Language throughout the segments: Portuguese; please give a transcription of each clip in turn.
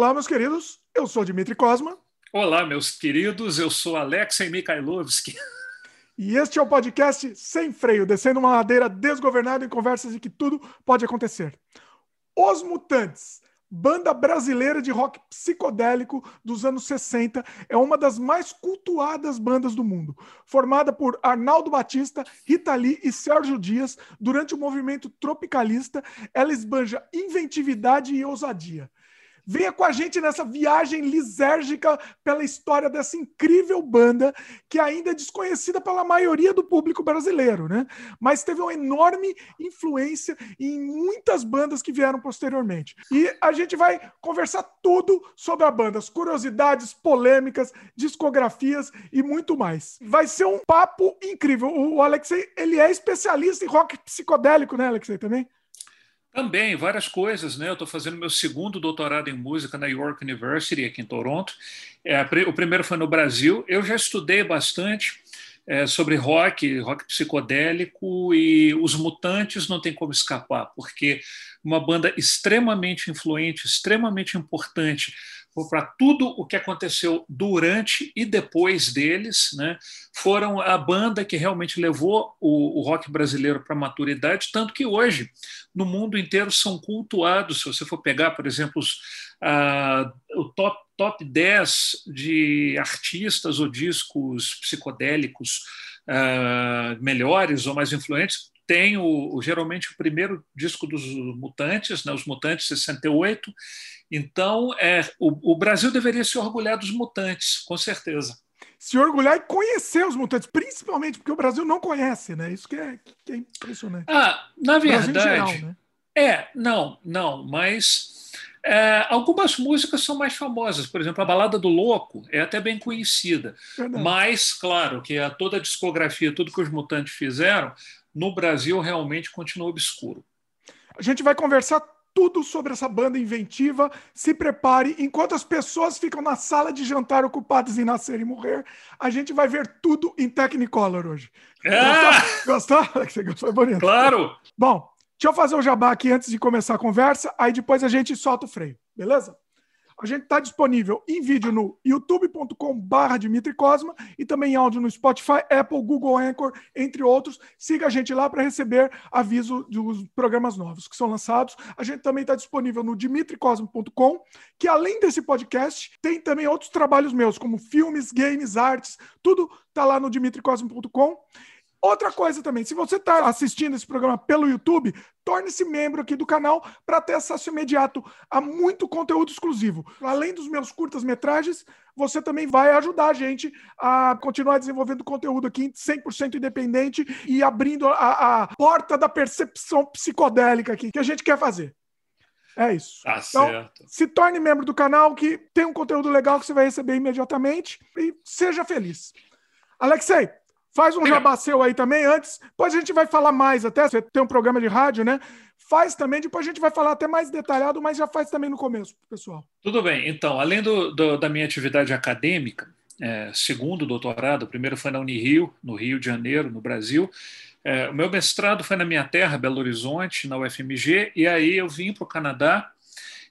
Olá, meus queridos. Eu sou Dimitri Cosma. Olá, meus queridos. Eu sou Alexei Mikhailovski. E este é o podcast Sem Freio, descendo uma ladeira desgovernada em conversas em que tudo pode acontecer. Os Mutantes, banda brasileira de rock psicodélico dos anos 60, é uma das mais cultuadas bandas do mundo. Formada por Arnaldo Batista, Rita Lee e Sérgio Dias, durante o movimento tropicalista, ela esbanja inventividade e ousadia. Venha com a gente nessa viagem lisérgica pela história dessa incrível banda que ainda é desconhecida pela maioria do público brasileiro, né? Mas teve uma enorme influência em muitas bandas que vieram posteriormente. E a gente vai conversar tudo sobre a banda, as curiosidades, polêmicas, discografias e muito mais. Vai ser um papo incrível. O Alexei, ele é especialista em rock psicodélico, né, Alexei, também? Também, várias coisas, né? Eu estou fazendo meu segundo doutorado em música na York University, aqui em Toronto. É, o primeiro foi no Brasil. Eu já estudei bastante é, sobre rock, rock psicodélico, e os Mutantes não tem como escapar, porque uma banda extremamente influente, extremamente importante para tudo o que aconteceu durante e depois deles, né, foram a banda que realmente levou o, o rock brasileiro para a maturidade, tanto que hoje, no mundo inteiro, são cultuados. Se você for pegar, por exemplo, os, o top, top 10 de artistas ou discos psicodélicos uh, melhores ou mais influentes, tem o, o, geralmente o primeiro disco dos Mutantes, né, os Mutantes 68, então, é, o, o Brasil deveria se orgulhar dos mutantes, com certeza se orgulhar e conhecer os mutantes, principalmente porque o Brasil não conhece, né? Isso que é, que é impressionante. Ah, na verdade. Geral, né? É, não, não, mas é, algumas músicas são mais famosas. Por exemplo, a Balada do Louco é até bem conhecida. Verdade. Mas, claro, que a, toda a discografia, tudo que os mutantes fizeram, no Brasil realmente continua obscuro. A gente vai conversar tudo sobre essa banda inventiva. Se prepare. Enquanto as pessoas ficam na sala de jantar ocupadas em nascer e morrer, a gente vai ver tudo em Technicolor hoje. É! Gostou? Gostou? Foi bonito. Claro! Bom, deixa eu fazer o jabá aqui antes de começar a conversa, aí depois a gente solta o freio, beleza? A gente está disponível em vídeo no youtube.com/barra Dimitri Cosma e também em áudio no Spotify, Apple, Google Anchor, entre outros. Siga a gente lá para receber aviso dos programas novos que são lançados. A gente também está disponível no dimitricosmo.com, que além desse podcast, tem também outros trabalhos meus, como filmes, games, artes, tudo está lá no dimitricosmo.com. Outra coisa também, se você está assistindo esse programa pelo YouTube, torne-se membro aqui do canal para ter acesso imediato a muito conteúdo exclusivo. Além dos meus curtas-metragens, você também vai ajudar a gente a continuar desenvolvendo conteúdo aqui 100% independente e abrindo a, a, porta da percepção psicodélica aqui que a gente quer fazer. É isso. Tá então, certo. se torne membro do canal que tem um conteúdo legal que você vai receber imediatamente e seja feliz. Alexei, Faz um jabá seu aí também antes. Depois a gente vai falar mais até. Você tem um programa de rádio, né? Faz também, depois a gente vai falar até mais detalhado, mas já faz também no começo, pessoal. Tudo bem. Então, além do, do da minha atividade acadêmica, é, segundo doutorado, o primeiro foi na Unirio, no Rio de Janeiro, no Brasil. É, o meu mestrado foi na minha terra, Belo Horizonte, na UFMG, e aí eu vim para o Canadá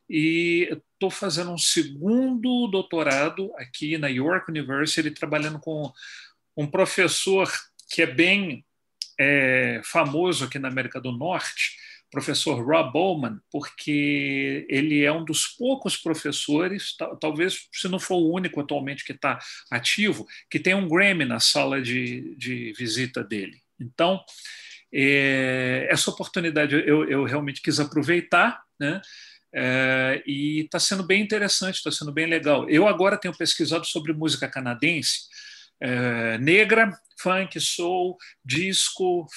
e estou fazendo um segundo doutorado aqui na York University, trabalhando com um professor que é bem é, famoso aqui na América do Norte, professor Rob Bowman, porque ele é um dos poucos professores, talvez se não for o único atualmente que está ativo, que tem um Grammy na sala de, de visita dele. Então, é, essa oportunidade eu, eu, realmente quis aproveitar, né? É, e está sendo bem interessante, está sendo bem legal. Eu agora tenho pesquisado sobre música canadense, é, negra, funk, soul, disco,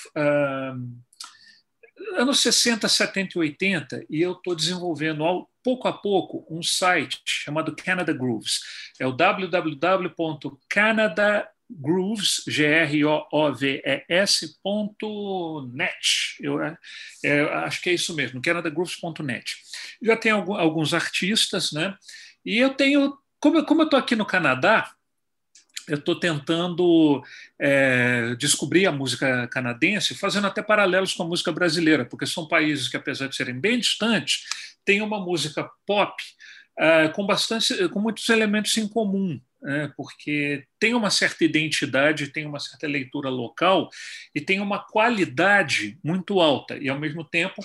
anos 60, 70 e 80, e eu estou desenvolvendo ao, pouco a pouco um site chamado Canada Grooves. É o www.canadagrooves, G-R-O-O-V-E-S.net. Eu é, é, acho que é isso mesmo, canadagrooves.net. Já tem alguns artistas, né? E eu tenho, como, como eu estou aqui no Canadá, eu estou tentando é, descobrir a música canadense, fazendo até paralelos com a música brasileira, porque são países que, apesar de serem bem distantes, têm uma música pop uh, com, bastante, com muitos elementos em comum. Né? porque tem uma certa identidade, tem uma certa leitura local e tem uma qualidade muito alta, e ao mesmo tempo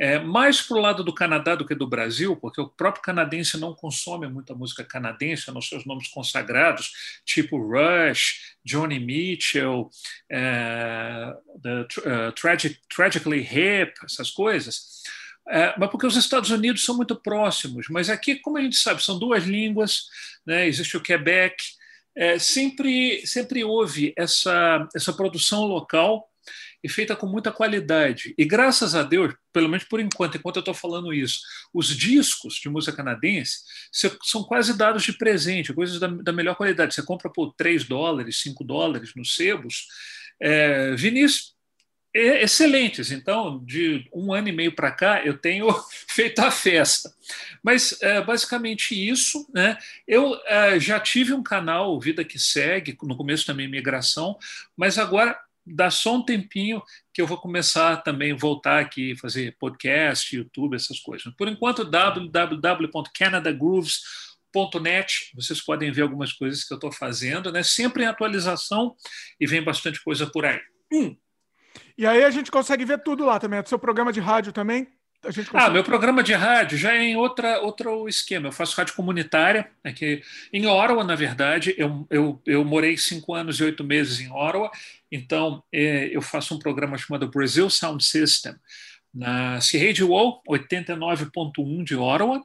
é, mais para o lado do Canadá do que do Brasil, porque o próprio canadense não consome muita música canadense nos seus nomes consagrados, tipo Rush, Johnny Mitchell, é, the, uh, Tragic, Tragically Hip, essas coisas. É, mas porque os Estados Unidos são muito próximos. Mas aqui, como a gente sabe, são duas línguas, né? existe o Quebec, é, sempre, sempre houve essa, essa produção local e feita com muita qualidade. E graças a Deus, pelo menos por enquanto, enquanto eu estou falando isso, os discos de música canadense são quase dados de presente, coisas da, da melhor qualidade. Você compra por 3 dólares, 5 dólares nos sebos. É, Vinícius, é, excelentes. Então, de um ano e meio para cá, eu tenho feito a festa. Mas é, basicamente isso. Né? Eu é, já tive um canal Vida que Segue, no começo também migração, mas agora dá só um tempinho que eu vou começar também voltar aqui fazer podcast, YouTube, essas coisas. Por enquanto, www.canadagrooves.net, vocês podem ver algumas coisas que eu estou fazendo, né? Sempre em atualização e vem bastante coisa por aí. E aí a gente consegue ver tudo lá também. É seu programa de rádio também? A gente consegue... Ah, meu programa de rádio já é em outra, outro esquema. Eu faço rádio comunitária, aqui em Ottawa, na verdade. Eu, eu, eu morei cinco anos e oito meses em Ottawa, então é, eu faço um programa chamado Brazil Sound System, na C-Radio 89.1 de Ottawa,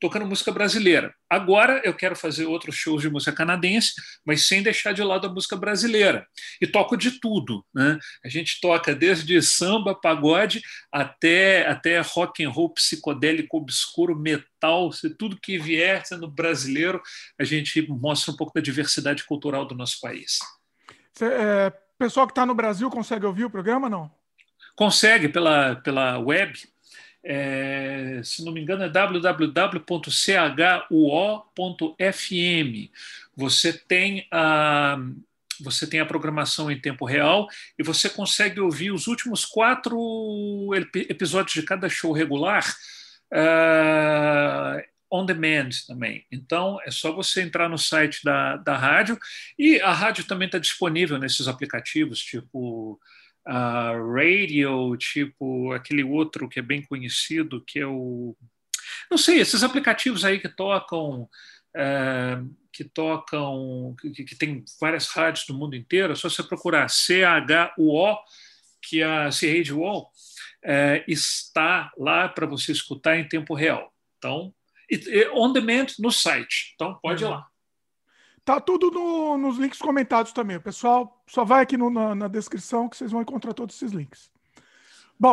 tocando música brasileira. Agora eu quero fazer outros shows de música canadense, mas sem deixar de lado a música brasileira. E toco de tudo. Né? A gente toca desde samba, pagode, até, até rock and roll psicodélico obscuro, metal, tudo que vier sendo brasileiro, a gente mostra um pouco da diversidade cultural do nosso país. Cê, é, pessoal que está no Brasil consegue ouvir o programa, não? Consegue pela, pela web, é, se não me engano, é www.chuo.fm. Você tem a você tem a programação em tempo real e você consegue ouvir os últimos quatro episódios de cada show regular uh, on demand também. Então é só você entrar no site da, da rádio e a rádio também está disponível nesses aplicativos tipo uh, radio, tipo aquele outro que é bem conhecido, que é o. Não sei, esses aplicativos aí que tocam. Uh, que tocam, que, que, tem várias rádios do mundo inteiro, é só você procurar C-H-U-O, que a C-Radio uh, está lá para você escutar em tempo real. Então, on demand no site. Então, pode uhum. ir lá. Tá tudo no, nos links comentados também. O pessoal só vai aqui no, na, na, descrição que vocês vão encontrar todos esses links. Bom,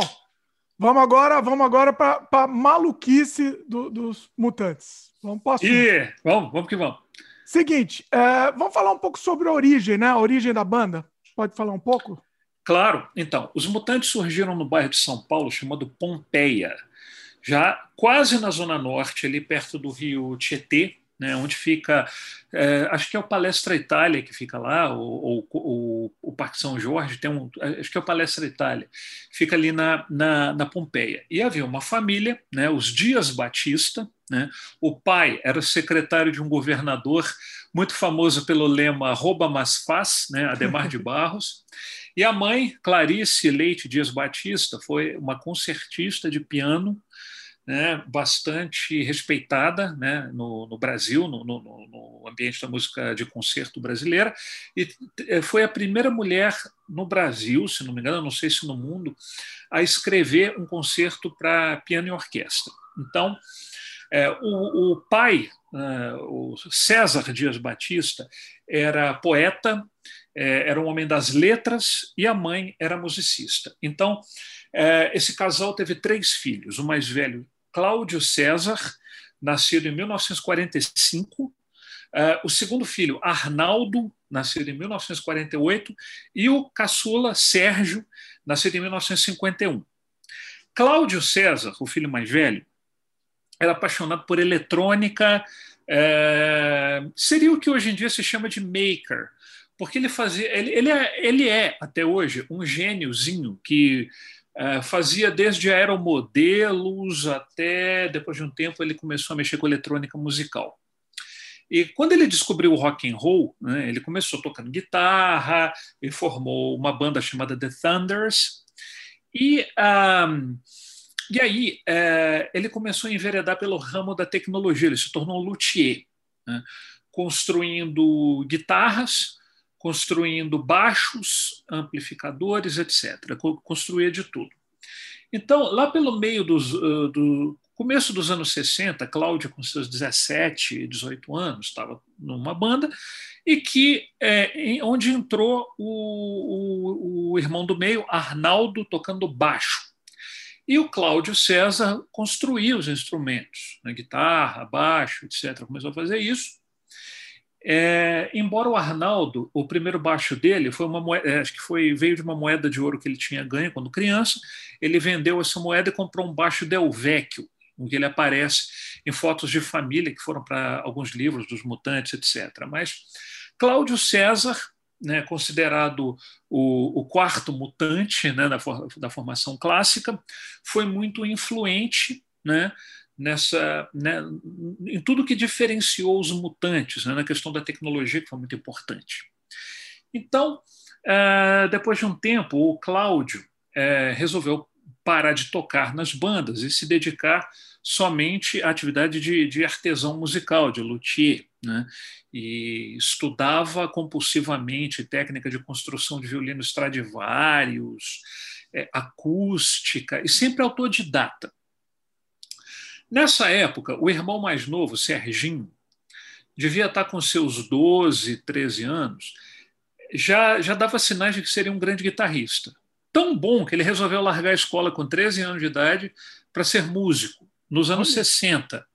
vamos agora, vamos agora para a maluquice do, dos mutantes. Vamos para e, vamos, vamos que vamos. Seguinte, é, vamos falar um pouco sobre a origem, né? A origem da banda. Pode falar um pouco? Claro. Então, os mutantes surgiram no bairro de São Paulo chamado Pompeia, já quase na zona norte, ali perto do rio Tietê, né, onde fica, é, acho que é o Palestra Itália que fica lá, ou, ou, o Parque São Jorge, tem um, acho que é o Palestra Itália, fica ali na, na, na Pompeia. E havia uma família, né, os Dias Batista, né, o pai era secretário de um governador muito famoso pelo lema rouba mas faz, né, Ademar de Barros, e a mãe, Clarice Leite Dias Batista, foi uma concertista de piano, né, bastante respeitada né, no, no Brasil, no, no, no, ambiente da música de concerto brasileira, e eh, foi a primeira mulher no Brasil, se não me engano, não sei se no mundo, a escrever um concerto para piano e orquestra. Então, é, o, o, pai, é, o César Dias Batista, era poeta, é, era um homem das letras, e a mãe era musicista. Então, esse casal teve três filhos. O mais velho, Cláudio César, nascido em 1945. É, o segundo filho, Arnaldo, nascido em 1948. E o caçula, Sérgio, nascido em 1951. Cláudio César, o filho mais velho, era apaixonado por eletrônica, é, seria o que hoje em dia se chama de maker, porque ele fazia, ele, ele, é, ele é até hoje um gêniozinho que é, fazia desde aeromodelos até, depois de um tempo, ele começou a mexer com eletrônica musical. E quando ele descobriu o rock and roll, né, ele começou tocando guitarra e formou uma banda chamada The Thunders. E, um, e aí é, ele começou a enveredar pelo ramo da tecnologia, ele se tornou um luthier, né, construindo guitarras, construindo baixos, amplificadores, etc. Construía de tudo. Então, lá pelo meio dos, uh, do começo dos anos 60, Cláudia, com seus 17, 18 anos, estava numa banda, e que é, onde entrou o, o, o irmão do meio, Arnaldo, tocando baixo. E o Cláudio César construía os instrumentos, né, guitarra, baixo, etc. Começou a fazer isso. É, embora o Arnaldo, o primeiro baixo dele foi uma moeda, é, acho que foi veio de uma moeda de ouro que ele tinha ganho quando criança. Ele vendeu essa moeda e comprou um baixo Del Vecchio, em que ele aparece em fotos de família que foram para alguns livros dos mutantes, etc. Mas Cláudio César, né, considerado o, o, quarto mutante né, da, da formação clássica, foi muito influente, né, nessa, né, em tudo que diferenciou os mutantes, né, na questão da tecnologia, que foi muito importante. Então, é, depois de um tempo, o Cláudio é, resolveu parar de tocar nas bandas e se dedicar somente à atividade de, de artesão musical, de luthier. Né? E estudava compulsivamente técnica de construção de violinos Stradivarius, é, acústica, e sempre autodidata. Nessa época, o irmão mais novo, Serginho, devia estar com seus 12, 13 anos, já, já dava sinais de que seria um grande guitarrista. Tão bom que ele resolveu largar a escola com 13 anos de idade para ser músico, nos anos Olha. 60.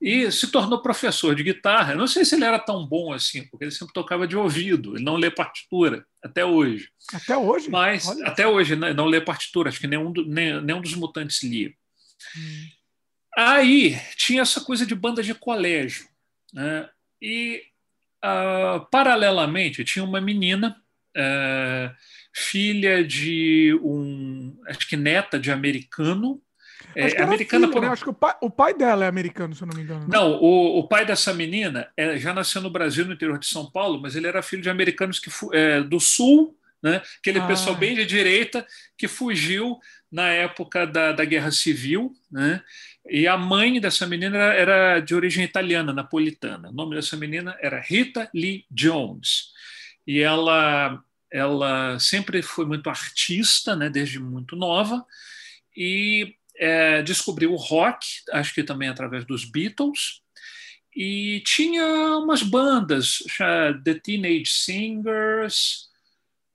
E se tornou professor de guitarra. não sei se ele era tão bom assim, porque ele sempre tocava de ouvido, ele não lê partitura, até hoje. Até hoje? Mas, Olha. até hoje, né, não lê partitura, acho que nenhum, nem, nenhum dos mutantes lia. Hum. Aí tinha essa coisa de banda de colégio. Né? E, uh, paralelamente, tinha uma menina, uh, filha de um, acho que neta de americano. É, americana filha, por... Né? Acho que o pai, o pai, dela é americano, se eu não me engano. Né? Não, o, o pai dessa menina é, já nasceu no Brasil, no interior de São Paulo, mas ele era filho de americanos que, é, do sul, né? aquele ah. pessoal bem de direita que fugiu na época da, da Guerra Civil, né? E a mãe dessa menina era de origem italiana, napolitana. O nome dessa menina era Rita Lee Jones. E ela, ela sempre foi muito artista, né, desde muito nova, e é, descobriu o rock, acho que também através dos Beatles, e tinha umas bandas, The Teenage Singers,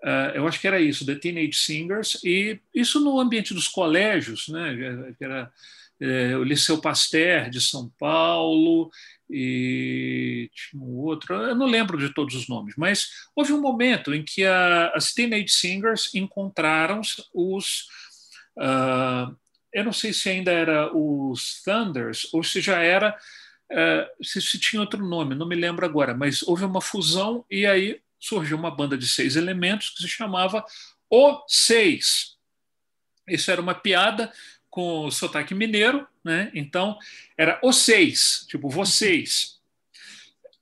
uh, eu acho que era isso, The Teenage Singers, e isso no ambiente dos colégios, né, era é, o Liceu Pasteur de São Paulo e tinha um outro, eu não lembro de todos os nomes, mas houve um momento em que a, as Teenage Singers encontraram os, uh, eu não sei se ainda era os Thunders ou se já era, uh, se, se tinha outro nome, não me lembro agora, mas houve uma fusão e aí surgiu uma banda de seis elementos que se chamava O Seis. Isso era uma piada com sotaque mineiro, né? Então era os seis, tipo vocês.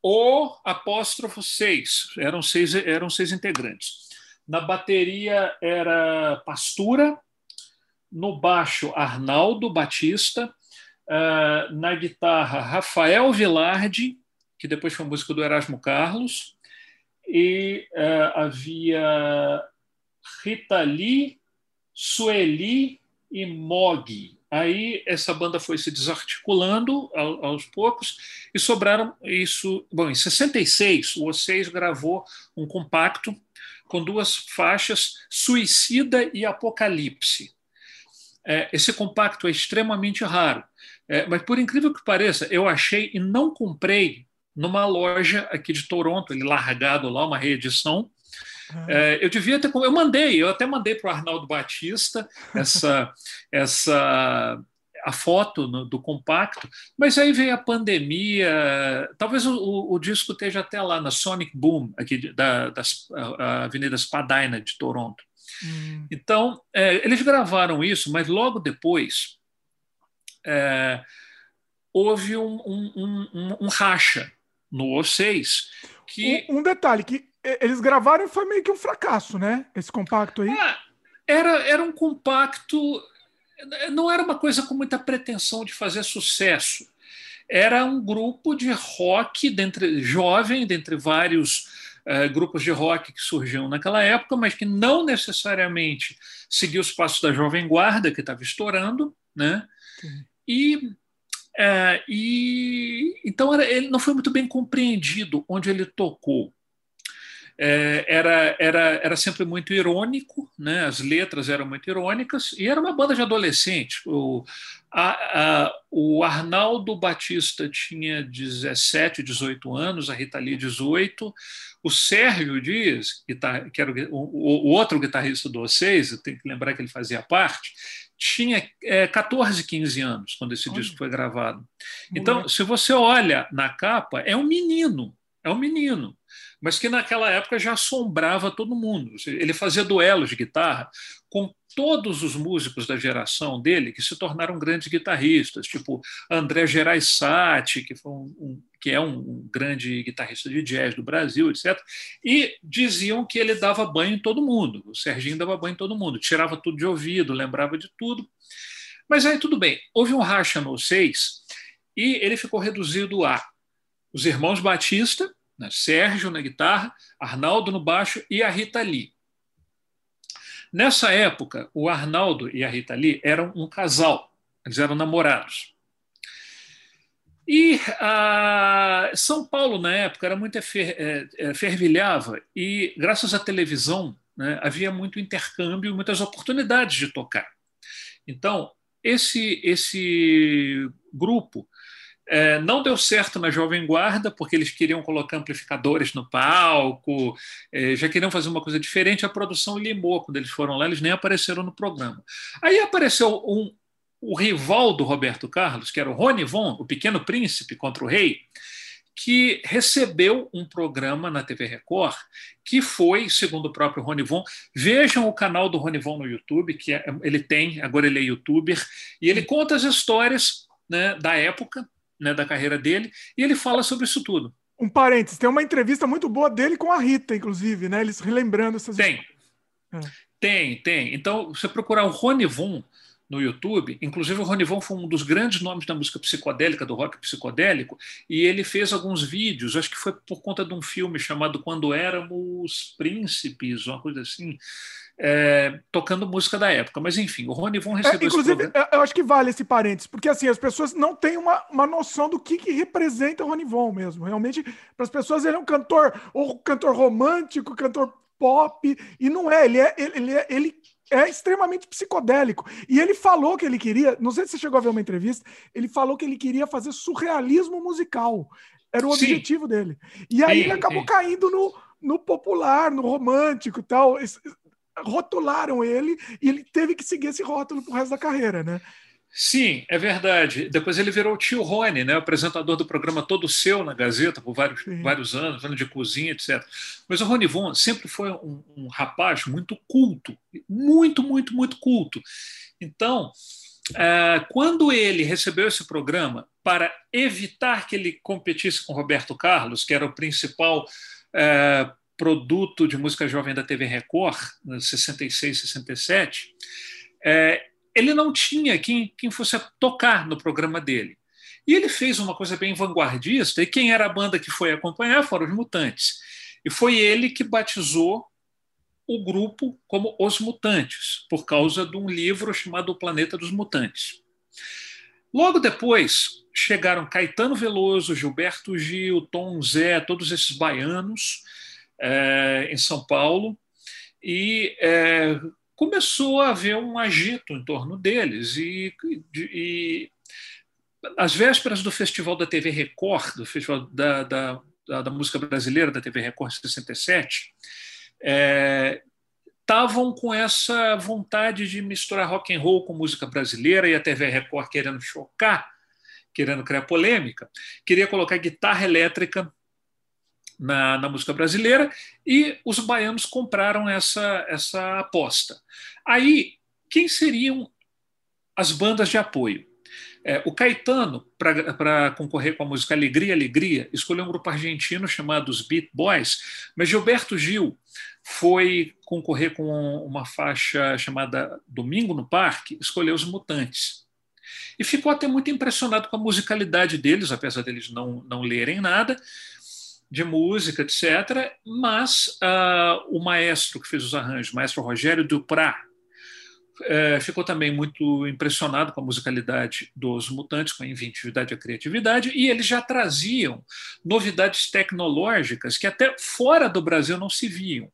O apóstrofo seis, eram seis, eram seis integrantes. Na bateria era Pastura, no baixo Arnaldo Batista, uh, na guitarra Rafael Vilardi, que depois foi músico do Erasmo Carlos, e uh, havia Rita Lee, Sueli e Mog. Aí essa banda foi se desarticulando aos poucos e sobraram isso. Bom, em 66, o O6 gravou um compacto com duas faixas, Suicida e Apocalipse. É, esse compacto é extremamente raro, é, mas por incrível que pareça, eu achei e não comprei numa loja aqui de Toronto, ele largado lá, uma reedição, é, eu devia ter. Eu mandei, eu até mandei para o Arnaldo Batista essa, essa a foto no, do compacto, mas aí veio a pandemia. Talvez o, o, disco esteja até lá na Sonic Boom, aqui da, das, a Avenida Spadina de Toronto. Hum. Então, é, eles gravaram isso, mas logo depois é, houve um, um, um, um, racha no O6. Que... Um, detalhe, que eles gravaram e foi meio que um fracasso, né? Esse compacto aí. É, era, era um compacto, não era uma coisa com muita pretensão de fazer sucesso. Era um grupo de rock dentre, jovem, dentre vários uh, grupos de rock que surgiam naquela época, mas que não necessariamente seguiu os passos da Jovem Guarda, que estava estourando. Né? E é, e então era, ele não foi muito bem compreendido onde ele tocou. É, era, era, era sempre muito irônico, né? as letras eram muito irônicas, e era uma banda de adolescente. O, a, a, o Arnaldo Batista tinha 17, 18 anos, a Rita Lee 18, o Sérgio Dias, que era o, o, o outro guitarrista do O6, tem que lembrar que ele fazia parte, tinha é, 14, 15 anos quando esse olha. disco foi gravado. Então, se você olha na capa, é um menino, é um menino, mas que naquela época já assombrava todo mundo. Ele fazia duelos de guitarra com todos os músicos da geração dele que se tornaram grandes guitarristas, tipo André Gerais-Sati, que, um, um, que é um, um, grande guitarrista de jazz do Brasil, etc. E diziam que ele dava banho em todo mundo. O Serginho dava banho em todo mundo, tirava tudo de ouvido, lembrava de tudo. Mas aí tudo bem, houve um racha no seis e ele ficou reduzido a os irmãos Batista, né, Sérgio na guitarra, Arnaldo no baixo e a Rita Lee. Nessa época, o Arnaldo e a Rita Lee eram um casal, eles eram namorados. E a São Paulo, na época, era muito fer, é, é, fervilhava, e graças à televisão né, havia muito intercâmbio, muitas oportunidades de tocar. Então, esse, esse grupo é, não deu certo na Jovem Guarda, porque eles queriam colocar amplificadores no palco, é, já queriam fazer uma coisa diferente. A produção limou quando eles foram lá, eles nem apareceram no programa. Aí apareceu um, o rival do Roberto Carlos, que era o Rony Von, o Pequeno Príncipe contra o Rei, que recebeu um programa na TV Record que foi, segundo o próprio Rony Von, vejam o canal do Rony Von no YouTube, que é, ele tem, agora ele é youtuber, e ele conta as histórias né, da época né, da carreira dele, e ele fala sobre isso tudo. Um parênteses, tem uma entrevista muito boa dele com a Rita, inclusive, né? Eles relembrando essas Tem. É. Tem, tem. Então, você procurar o Rony Von no YouTube, inclusive o Rony Von foi um dos grandes nomes da música psicodélica, do rock psicodélico, e ele fez alguns vídeos, acho que foi por conta de um filme chamado Quando Éramos Príncipes, uma coisa assim, é, tocando música da época. Mas enfim, o Rony Von recebeu é, Inclusive, eu acho que vale esse parênteses, porque assim, as pessoas não têm uma, uma noção do que, que representa o Rony Von mesmo. Realmente, para as pessoas, ele é um cantor, ou cantor romântico, cantor pop, e não é, ele é, ele, ele é, ele é extremamente psicodélico. E ele falou que ele queria, não sei se você chegou a ver uma entrevista, ele falou que ele queria fazer surrealismo musical. Era o sim. objetivo dele. E aí sim, ele acabou sim. caindo no, no popular, no romântico e tal rotularam ele e ele teve que seguir esse rótulo pro resto da carreira, né? Sim, é verdade. Depois ele virou o tio Rony, né, o apresentador do programa Todo Seu na Gazeta por vários, vários anos, falando de cozinha, etc. Mas o Rony Von sempre foi um, um, rapaz muito culto, muito, muito, muito culto. Então, é, quando ele recebeu esse programa para evitar que ele competisse com Roberto Carlos, que era o principal é, produto de música jovem da TV Record, 66, 67, é, ele não tinha quem, quem fosse tocar no programa dele. E ele fez uma coisa bem vanguardista, e quem era a banda que foi acompanhar foram os Mutantes. E foi ele que batizou o grupo como Os Mutantes, por causa de um livro chamado O Planeta dos Mutantes. Logo depois, chegaram Caetano Veloso, Gilberto Gil, Tom Zé, todos esses baianos, é, em São Paulo, e é, começou a haver um agito em torno deles. E, e, às vésperas do Festival da TV Record, do Festival da, da, da, Música Brasileira da TV Record 67, estavam é, com essa vontade de misturar rock and roll com música brasileira e a TV Record querendo chocar, querendo criar polêmica, queria colocar guitarra elétrica na, na, música brasileira e os baianos compraram essa, essa aposta. Aí, quem seriam as bandas de apoio? É, o Caetano, para concorrer com a música Alegria, Alegria, escolheu um grupo argentino chamado os Beat Boys, mas Gilberto Gil foi concorrer com uma faixa chamada Domingo no Parque, escolheu os Mutantes. E ficou até muito impressionado com a musicalidade deles, apesar deles não, não lerem nada de música, etc. Mas uh, o maestro que fez os arranjos, o maestro Rogério Duprat, é, ficou também muito impressionado com a musicalidade dos Mutantes, com a inventividade e a criatividade, e eles já traziam novidades tecnológicas que até fora do Brasil não se viam.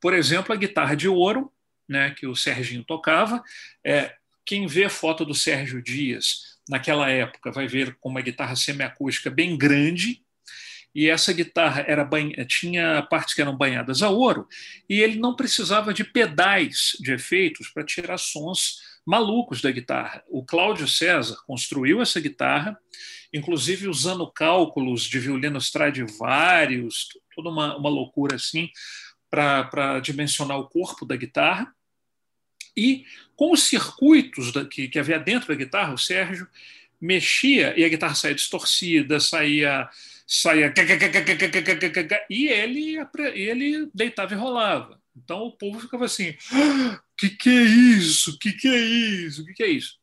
Por exemplo, a guitarra de ouro, né, que o Serginho tocava. É, quem vê foto do Sérgio Dias naquela época vai ver com uma guitarra semiacústica bem grande, e essa guitarra era banha, tinha partes que eram banhadas a ouro, e ele não precisava de pedais de efeitos para tirar sons malucos da guitarra. O Cláudio César construiu essa guitarra, inclusive usando cálculos de violino Stradivarius, toda uma, uma loucura assim, para dimensionar o corpo da guitarra. E com os circuitos da, que, que havia dentro da guitarra, o Sérgio mexia e a guitarra saía distorcida, saía saía e ele, ele deitava e rolava. Então o povo ficava assim: ah, que que é isso? Que que é isso? Que que é isso?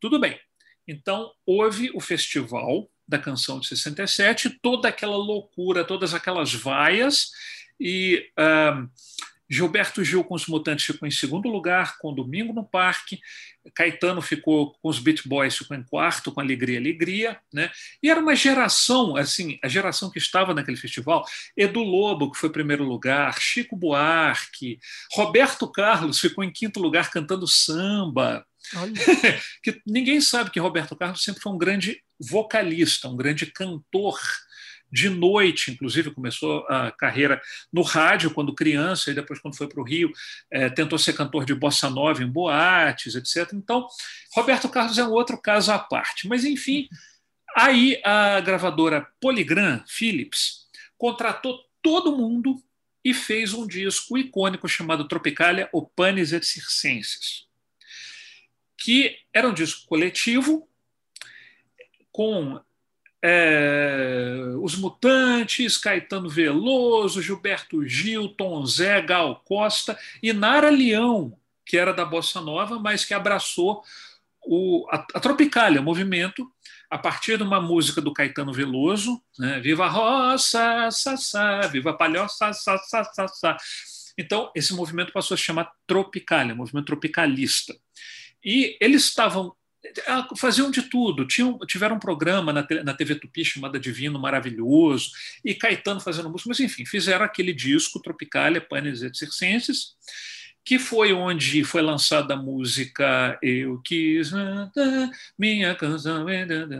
Tudo bem. Então houve o festival da canção de 67, toda aquela loucura, todas aquelas vaias e uh, Gilberto Gil com os Mutantes ficou em segundo lugar, com Domingo no Parque. Caetano ficou com os Beat Boys, ficou em quarto, com Alegria, Alegria. Né? E era uma geração, assim, a geração que estava naquele festival. Edu Lobo, que foi primeiro lugar, Chico Buarque, Roberto Carlos ficou em quinto lugar cantando samba. que ninguém sabe que Roberto Carlos sempre foi um grande vocalista, um grande cantor de noite, inclusive começou a carreira no rádio quando criança, e depois, quando foi para o Rio, é, tentou ser cantor de bossa nova em boates, etc. Então, Roberto Carlos é um outro caso à parte. Mas, enfim, aí a gravadora Polygram Philips contratou todo mundo e fez um disco icônico chamado Tropicalia Opanes et Circenses, que era um disco coletivo com é, Os Mutantes, Caetano Veloso, Gilberto Gil, Tom Zé, Gal Costa e Nara Leão, que era da Bossa Nova, mas que abraçou o, a, a Tropicália, movimento, a partir de uma música do Caetano Veloso, né? Viva a roça, sa, sa, viva a palhoça, sa, sa, sa, sa. Então, esse movimento passou a se chamar Tropicália, movimento tropicalista. E eles estavam faziam de tudo. Tinham, tiveram um programa na, na TV Tupi chamado Divino Maravilhoso, e Caetano fazendo música, mas enfim, fizeram aquele disco Tropicalia, Panes et Circenses, que foi onde foi lançada a música Eu Quis Minha Canção,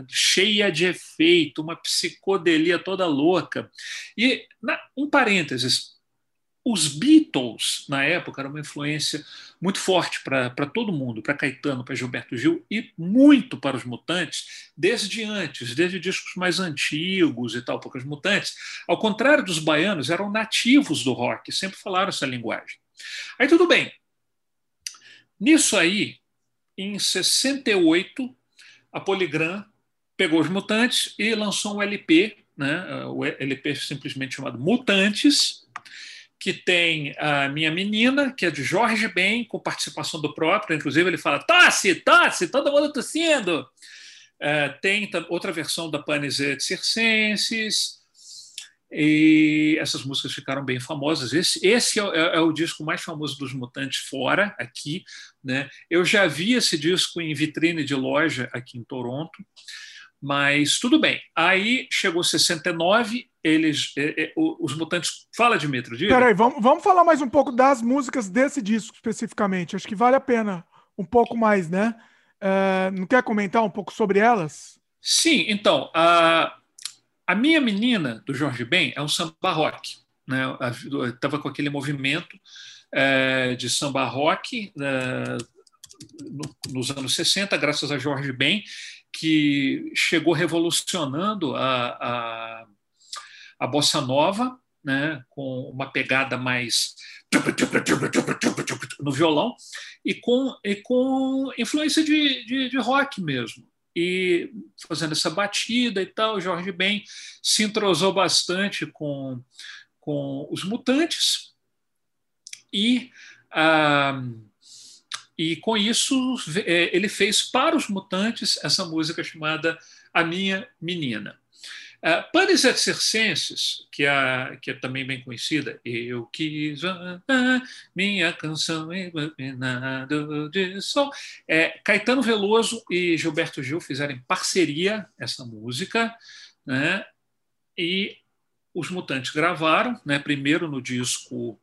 cheia de efeito, uma psicodelia toda louca. E, um parênteses, os Beatles, na época, eram uma influência muito forte para todo mundo, para Caetano, para Gilberto Gil e muito para os Mutantes, desde antes, desde discos mais antigos e tal, porque os Mutantes, ao contrário dos baianos, eram nativos do rock, sempre falaram essa linguagem. Aí tudo bem. Nisso aí, em 68, a Polygram pegou os Mutantes e lançou um LP, né, o LP simplesmente chamado Mutantes, que tem a Minha Menina, que é de Jorge Ben, com participação do próprio, inclusive ele fala tosse, tosse, todo mundo tossindo. É, tem outra versão da Panis Circenses, e essas músicas ficaram bem famosas. Esse, esse é, é, é, o disco mais famoso dos Mutantes fora, aqui. Né? Eu já vi esse disco em vitrine de loja aqui em Toronto, mas tudo bem. Aí chegou 69, eles, é, é, os mutantes. Fala, Dimitro, diga. Peraí, vamos, vamos falar mais um pouco das músicas desse disco especificamente. Acho que vale a pena um pouco mais, né? É, não quer comentar um pouco sobre elas? Sim, então. A, a Minha Menina, do Jorge Ben, é um samba rock. Né? Estava com aquele movimento é, de samba rock é, no, nos anos 60, graças a Jorge Ben, que chegou revolucionando a, a a bossa nova, né, com uma pegada mais no violão e com, e com influência de, de, de rock mesmo e fazendo essa batida e tal. Jorge Ben se entrosou bastante com, com os mutantes e, ah, e com isso é, ele fez para os mutantes essa música chamada A Minha Menina. Uh, Panis et que é, que é também bem conhecida, Eu quis minha canção iluminado de sol. É, Caetano Veloso e Gilberto Gil fizeram parceria essa música, né? e os Mutantes gravaram, né? primeiro no disco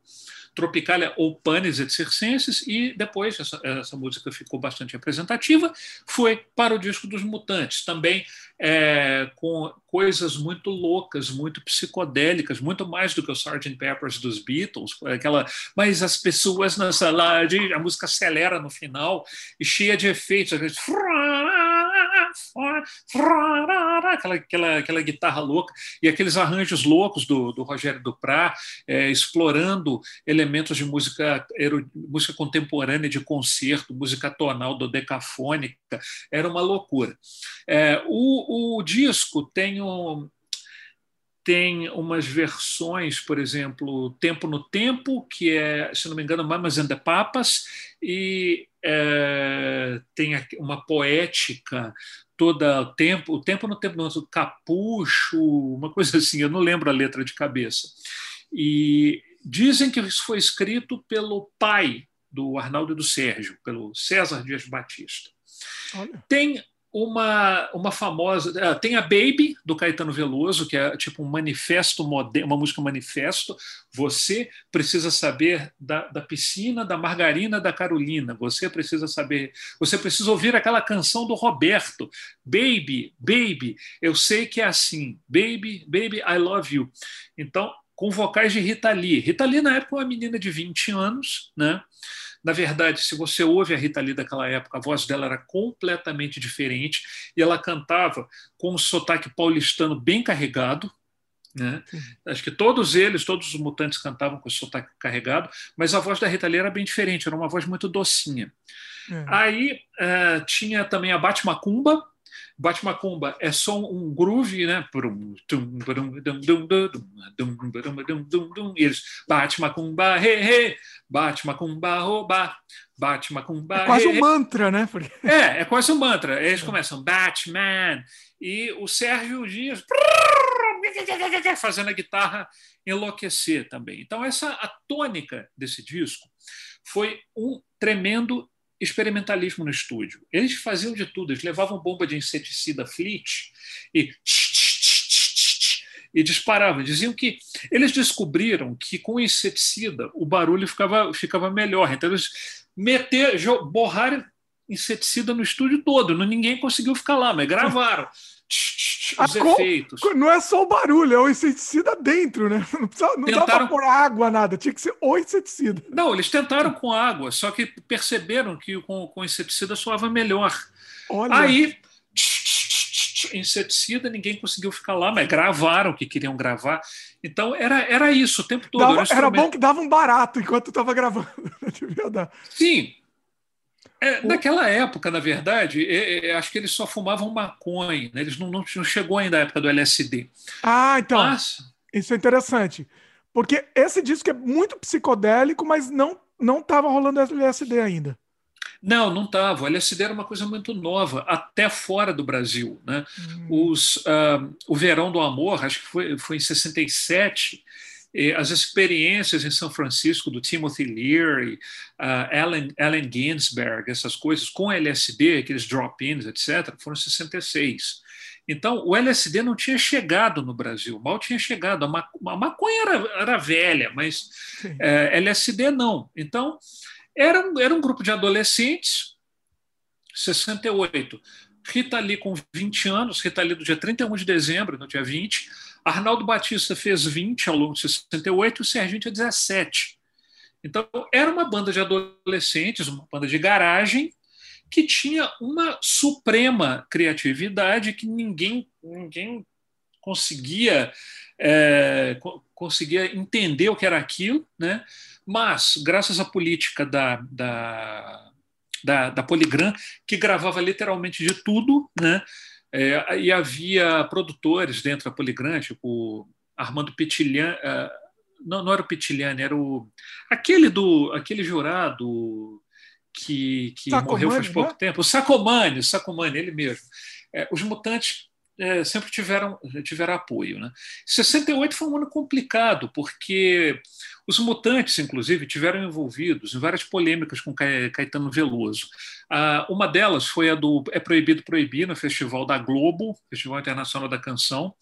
Tropicalia ou Panis et Circenses, e depois essa, essa, música ficou bastante representativa, foi para o disco dos Mutantes, também é, com coisas muito loucas, muito psicodélicas, muito mais do que o Sgt. Peppers dos Beatles, aquela, mas as pessoas na sala, a música acelera no final e cheia de efeitos, aquela, aquela, aquela guitarra louca e aqueles arranjos loucos do, do Rogério Duprat, é, explorando elementos de música, música contemporânea de concerto, música tonal, dodecafônica, era uma loucura. É, o, o disco tem um, tem umas versões, por exemplo, Tempo no Tempo, que é, se não me engano, Mamas and the Papas, e é, tem uma poética toda o tempo, o tempo no tempo, no capucho, uma coisa assim, eu não lembro a letra de cabeça. E dizem que isso foi escrito pelo pai do Arnaldo e do Sérgio, pelo César Dias Batista. Olha. Tem uma, uma famosa. Ah, tem a Baby, do Caetano Veloso, que é tipo um manifesto moderno, uma música manifesto. Você precisa saber da, da piscina, da margarina, da Carolina. Você precisa saber. Você precisa ouvir aquela canção do Roberto. Baby, baby, eu sei que é assim. Baby, baby, I love you. Então, com vocais de Rita Lee. Rita Lee, na época, é uma menina de 20 anos, né? Na verdade, se você ouve a Rita Lee daquela época, a voz dela era completamente diferente e ela cantava com um sotaque paulistano bem carregado. Né? Acho que todos eles, todos os mutantes cantavam com esse sotaque carregado, mas a voz da Rita Lee era bem diferente, era uma voz muito docinha. É. Aí uh, tinha também a Batmacumba, Batmacumba é só um groove, né? E eles Batmacumba, he, he, Batmacumba, roba, Batmacumba. É quase um mantra, né? É, é quase um mantra. Eles começam Batman e o Sérgio Dias fazendo a guitarra enlouquecer também. Então essa a tônica desse disco foi um tremendo experimentalismo no estúdio. Eles faziam de tudo, eles levavam bomba de inseticida Fleet e e disparavam. Diziam que eles descobriram que com inseticida o barulho ficava, ficava melhor. Então eles meter, borraram inseticida no estúdio todo. Ninguém conseguiu ficar lá, mas gravaram. Os efeitos. Não é só o barulho, é o inseticida dentro, né? Não, precisa, não tentaram... dá para pôr água, nada. Tinha que ser o inseticida. Não, eles tentaram com água, só que perceberam que com, com inseticida soava melhor. Olha. Aí, inseticida, ninguém conseguiu ficar lá, mas gravaram o que queriam gravar. Então, era, era isso o tempo todo. Dava, era, era bom que dava um barato enquanto estava gravando. Sim, é, naquela época, na verdade, é, é, acho que eles só fumavam maconha, né? eles não, não, não, chegou ainda a época do LSD. Ah, então. Mas... Isso é interessante. Porque esse disco é muito psicodélico, mas não não estava rolando LSD ainda. Não, não estava. O LSD era uma coisa muito nova, até fora do Brasil. Né? Hum. Os, uh, o Verão do Amor, acho que foi, foi em 67, as experiências em São Francisco do Timothy Leary, uh, Allen, Allen Ginsberg, essas coisas, com LSD, aqueles drop-ins, etc., foram em 66. Então, o LSD não tinha chegado no Brasil, mal tinha chegado. A, ma a maconha era, era, velha, mas é, LSD não. Então, era um, era um grupo de adolescentes, 68. Rita Lee com 20 anos, Rita Lee do dia 31 de dezembro, no dia 20, Arnaldo Batista fez 20 ao longo de 68 e o Serginho tinha 17. Então, era uma banda de adolescentes, uma banda de garagem, que tinha uma suprema criatividade que ninguém, ninguém conseguia é, conseguia entender o que era aquilo, né? mas graças à política da, da, da, da Poligram, que gravava literalmente de tudo, né? É, e havia produtores dentro da Poligram, tipo Armando Pitilhan, uh, não, não era o Pitiliani, era o aquele do aquele jurado que, que morreu faz pouco né? tempo, o Sacomani, o Sacomani, ele mesmo. É, os mutantes é, sempre tiveram, tiveram apoio. Né? 68 foi um ano complicado, porque os mutantes, inclusive, tiveram envolvidos em várias polêmicas com Caetano Veloso. Ah, uma delas foi a do É Proibido Proibir, no Festival da Globo, Festival Internacional da Canção,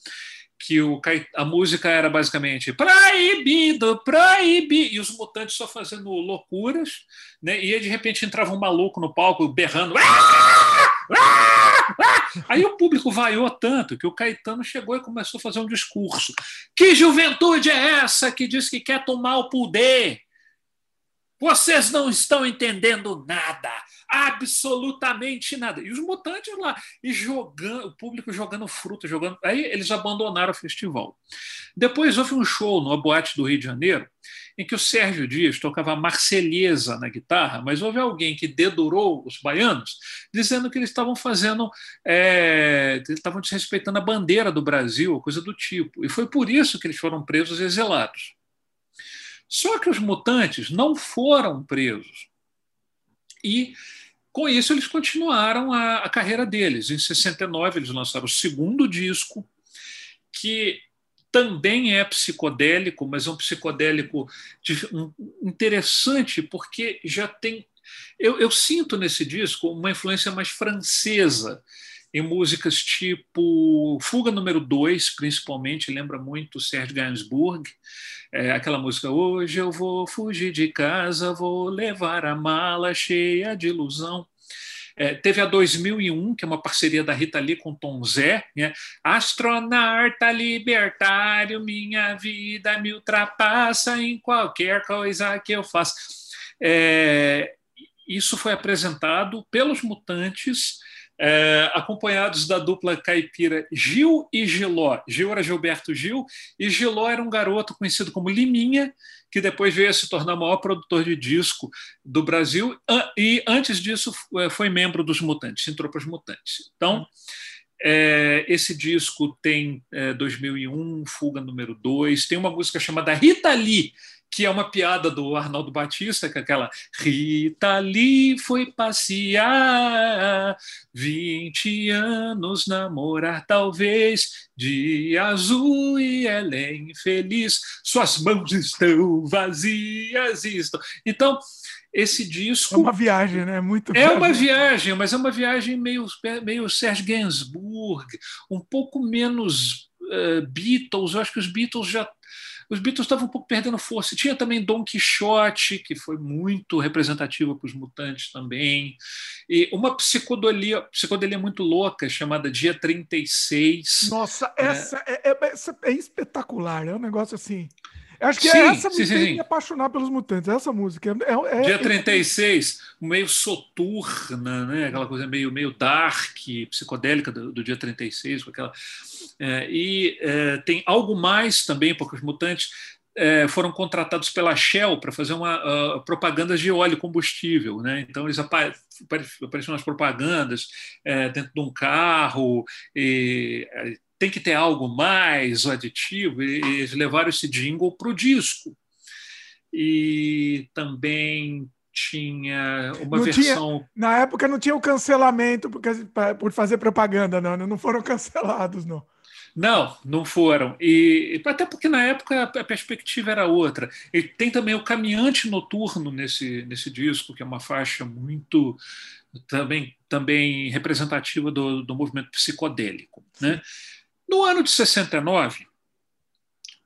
que o, a música era basicamente proibido, proibido, e os mutantes só fazendo loucuras, né? e aí de repente entrava um maluco no palco berrando. Aaah! Aaah! Aí o público vaiou tanto que o Caetano chegou e começou a fazer um discurso. Que juventude é essa que diz que quer tomar o poder? Vocês não estão entendendo nada absolutamente nada. E os mutantes lá, e jogando, o público jogando fruta, jogando. Aí eles abandonaram o festival. Depois houve um show no Boate do Rio de Janeiro, em que o Sérgio Dias tocava Marselhesa na guitarra, mas houve alguém que dedurou os baianos, dizendo que eles estavam fazendo, é, estavam desrespeitando a bandeira do Brasil, coisa do tipo. E foi por isso que eles foram presos e exilados. Só que os mutantes não foram presos. E com isso, eles continuaram a, a carreira deles. Em 69, eles lançaram o segundo disco, que também é psicodélico, mas é um psicodélico interessante, porque já tem. Eu, eu, sinto nesse disco uma influência mais francesa, em músicas tipo Fuga número 2, principalmente, lembra muito Serge Gainsbourg, é, aquela música Hoje eu vou fugir de casa, vou levar a mala cheia de ilusão. É, teve a 2001, que é uma parceria da Rita Lee com Tom Zé, né? Astronauta libertário, minha vida me ultrapassa em qualquer coisa que eu faça. É, isso foi apresentado pelos mutantes é, acompanhados da dupla caipira Gil e Giló. Gil era Gilberto Gil e Giló era um garoto conhecido como Liminha, que depois veio a se tornar o maior produtor de disco do Brasil e antes disso é, foi membro dos Mutantes, entrou para os Mutantes. Então, é, esse disco tem é, 2001, Fuga número 2, tem uma música chamada Rita Lee, que é uma piada do Arnaldo Batista, que é aquela Rita Lee foi passear, 20 anos namorar talvez, de azul e ela é infeliz, suas mãos estão vazias. Estão... Então, esse disco. É uma viagem, né? Muito É uma viagem, mas é uma viagem meio, meio Serge Gainsbourg, um pouco menos uh, Beatles. Eu acho que os Beatles já os Beatles estavam um pouco perdendo força. Tinha também Don Quixote, que foi muito representativa para os mutantes também. E uma psicodelia, psicodelia muito louca, chamada Dia 36. Nossa, é... essa, é, é, é espetacular. É um negócio assim. Acho que é sim, essa me sim, sim. me apaixonar pelos mutantes, essa música. É, é, Dia 36, meio soturna, né? aquela coisa meio, meio dark, psicodélica do, do Dia 36, com aquela. É, e é, tem algo mais também, porque os mutantes é, foram contratados pela Shell para fazer uma uh, propaganda de óleo combustível, né? Então eles apareciam nas propagandas é, dentro de um carro e é, tem que ter algo mais, o aditivo, e eles levaram esse jingle para o disco. E também tinha uma não versão. Tinha, na época não tinha o cancelamento porque, por fazer propaganda, não, né? não foram cancelados, não. Não, não foram. E até porque na época a perspectiva era outra. E tem também o Caminhante Noturno nesse, nesse disco, que é uma faixa muito também, também representativa do, do movimento psicodélico. Né? No ano de 69,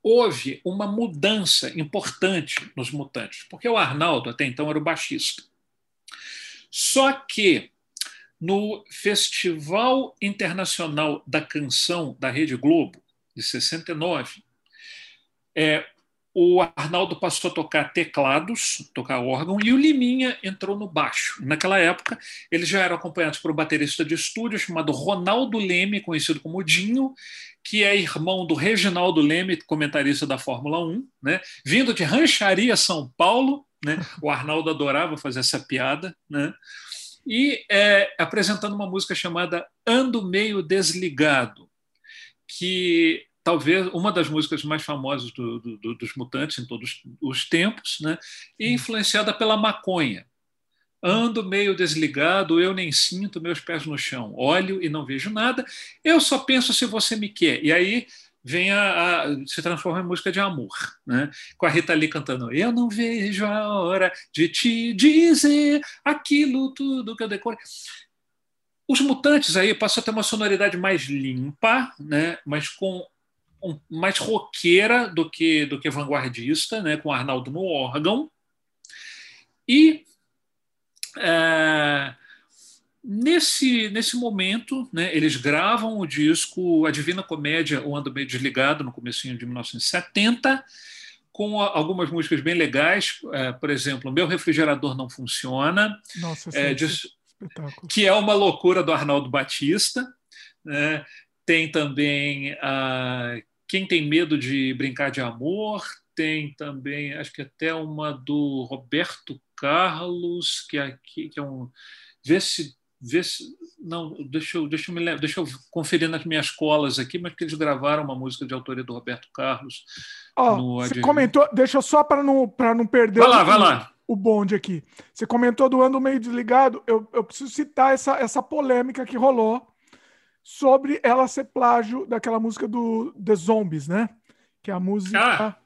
houve uma mudança importante nos Mutantes, porque o Arnaldo até então era o baixista. Só que no Festival Internacional da Canção da Rede Globo, de 69, é, o Arnaldo passou a tocar teclados, tocar órgão, e o Liminha entrou no baixo. Naquela época, eles já eram acompanhados por um baterista de estúdio chamado Ronaldo Leme, conhecido como Dinho, que é irmão do Reginaldo Leme, comentarista da Fórmula 1, né? vindo de Rancharia, São Paulo. Né? O Arnaldo adorava fazer essa piada. Né? E é, apresentando uma música chamada Ando Meio Desligado, que talvez uma das músicas mais famosas do, do, dos Mutantes em todos os tempos, né? e influenciada pela maconha. Ando meio desligado, eu nem sinto meus pés no chão. Olho e não vejo nada. Eu só penso se você me quer. E aí vem a, a, se transforma em música de amor, né? Com a Rita Lee cantando Eu não vejo a hora de te dizer aquilo tudo que eu decorei. Os mutantes aí passam a ter uma sonoridade mais limpa, né? Mas com um, mais roqueira do que, do que vanguardista, né, com Arnaldo no órgão. E é, nesse, nesse momento, né, eles gravam o disco A Divina Comédia, O Ando Meio Desligado, no comecinho de 1970, com algumas músicas bem legais, é, por exemplo, Meu Refrigerador Não Funciona, Nossa, é, de, que é uma loucura do Arnaldo Batista. Né? Tem também a quem tem medo de brincar de amor, tem também, acho que até uma do Roberto Carlos, que é, que é um. Vê se. Vê se não, deixa eu, deixa, eu me, deixa eu conferir nas minhas colas aqui, mas que eles gravaram uma música de autoria do Roberto Carlos. Oh, você comentou, deixa eu só para não, não perder vai lá, o, vai lá. o bonde aqui. Você comentou do Ando Meio Desligado, eu, eu preciso citar essa, essa polêmica que rolou sobre ela ser plágio daquela música do The Zombies, né? Que é a música. Ah.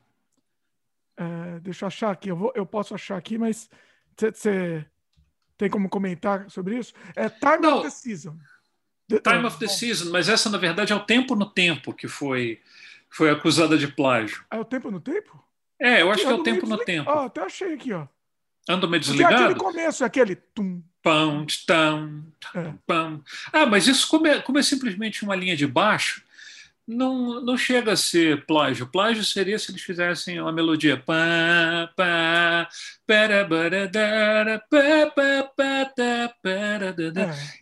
É, deixa eu achar aqui, eu, vou, eu posso achar aqui, mas você tem como comentar sobre isso? É Time Não. of the Season. Time of the Season, mas essa na verdade é o Tempo no Tempo que foi, foi acusada de plágio. É o Tempo no Tempo? É, eu acho que é o Tempo no Tempo. Ó, até achei aqui, ó. Ando meio desligado? Porque aquele começo, aquele tum, Pão, tão, pão. Ah, mas isso, como é, como é simplesmente uma linha de baixo, não, não chega a ser plágio. Plágio seria se eles fizessem uma melodia. Pá, pá,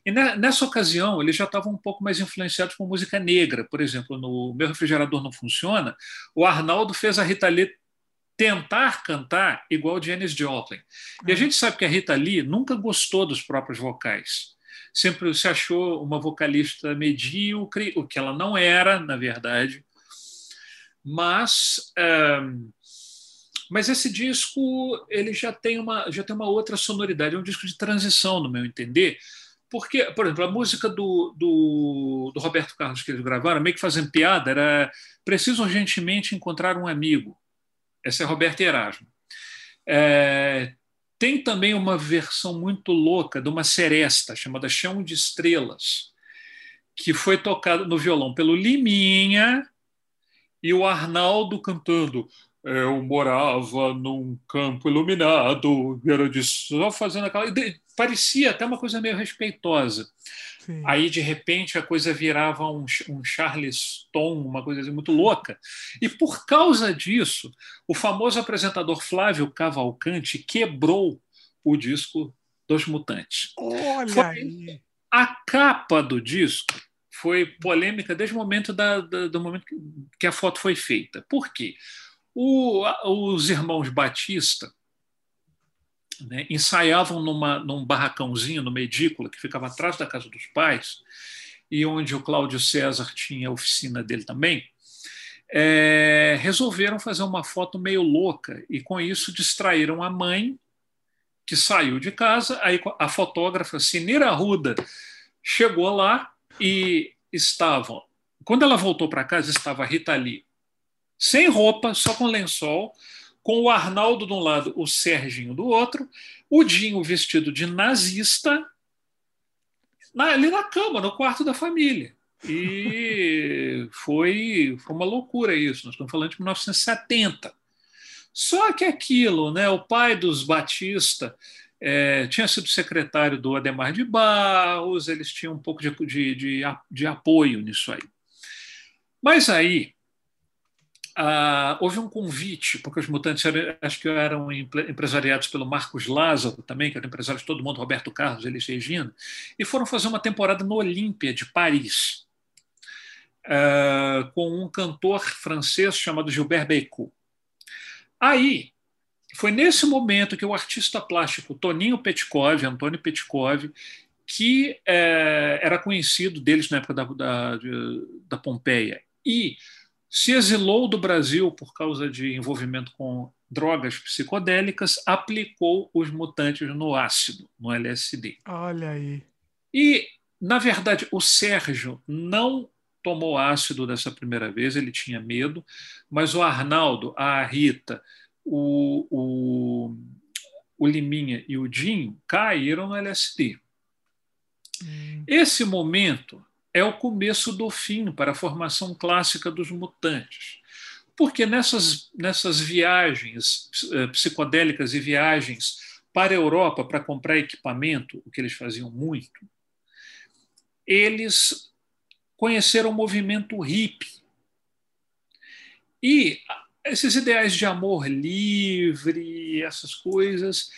e nessa ocasião, eles já estavam um pouco mais influenciados por música negra. Por exemplo, no Meu Refrigerador Não Funciona, o Arnaldo fez a Rita Lee tentar cantar igual Janis Joplin. E a é. gente sabe que a Rita Lee nunca gostou dos próprios vocais. Sempre se achou uma vocalista medíocre, o que ela não era, na verdade. Mas, um, mas esse disco ele já tem, uma, já tem uma outra sonoridade, é um disco de transição, no meu entender, porque, por exemplo, a música do, do, do Roberto Carlos que eles gravaram, meio que fazendo piada, era preciso urgentemente encontrar um amigo. Essa é Roberto Erasmo. É, tem também uma versão muito louca de uma seresta chamada Chão de Estrelas, que foi tocada no violão pelo Liminha e o Arnaldo cantando. Eu morava num campo iluminado, era de só fazendo aquela. Parecia até uma coisa meio respeitosa. Sim. Aí, de repente, a coisa virava um, um Charleston, uma coisa assim muito louca. E por causa disso, o famoso apresentador Flávio Cavalcante quebrou o disco dos Mutantes. Olha foi aí. A capa do disco foi polêmica desde o momento, da, da, do momento que a foto foi feita. Por quê? O, os irmãos Batista né, ensaiavam numa, num barracãozinho, numa edícula, que ficava atrás da casa dos pais, e onde o Cláudio César tinha a oficina dele também, é, resolveram fazer uma foto meio louca e, com isso, distraíram a mãe, que saiu de casa. Aí a fotógrafa Sinira Ruda chegou lá e estavam. Quando ela voltou para casa, estava a Rita Lee sem roupa, só com lençol, com o Arnaldo de um lado, o Serginho do outro, o Dinho vestido de nazista, na, ali na cama, no quarto da família. E foi, foi uma loucura isso. Nós estamos falando de 1970. Só que aquilo, né, o pai dos Batista é, tinha sido secretário do Ademar de Barros, eles tinham um pouco de, de, de, de apoio nisso aí. Mas aí ah, houve um convite, porque os mutantes eram, acho que eram empresariados pelo Marcos Lázaro também, que era empresário de todo mundo, Roberto Carlos, Elis Regina, e foram fazer uma temporada no Olímpia de Paris, ah, com um cantor francês chamado Gilbert Bécaud. Aí, foi nesse momento que o artista plástico Toninho Petkov, Antônio Petkov, que é, era conhecido deles na época da, da, da Pompeia, e se exilou do Brasil por causa de envolvimento com drogas psicodélicas, aplicou os mutantes no ácido, no LSD. Olha aí. E, na verdade, o Sérgio não tomou ácido dessa primeira vez, ele tinha medo, mas o Arnaldo, a Rita, o, o, o Liminha e o Dinho caíram no LSD. Hum. Esse momento é o começo do fim para a formação clássica dos mutantes. Porque nessas, nessas viagens eh, psicodélicas e viagens para a Europa para comprar equipamento, o que eles faziam muito, eles conheceram o movimento hippie. E esses ideais de amor livre, essas coisas,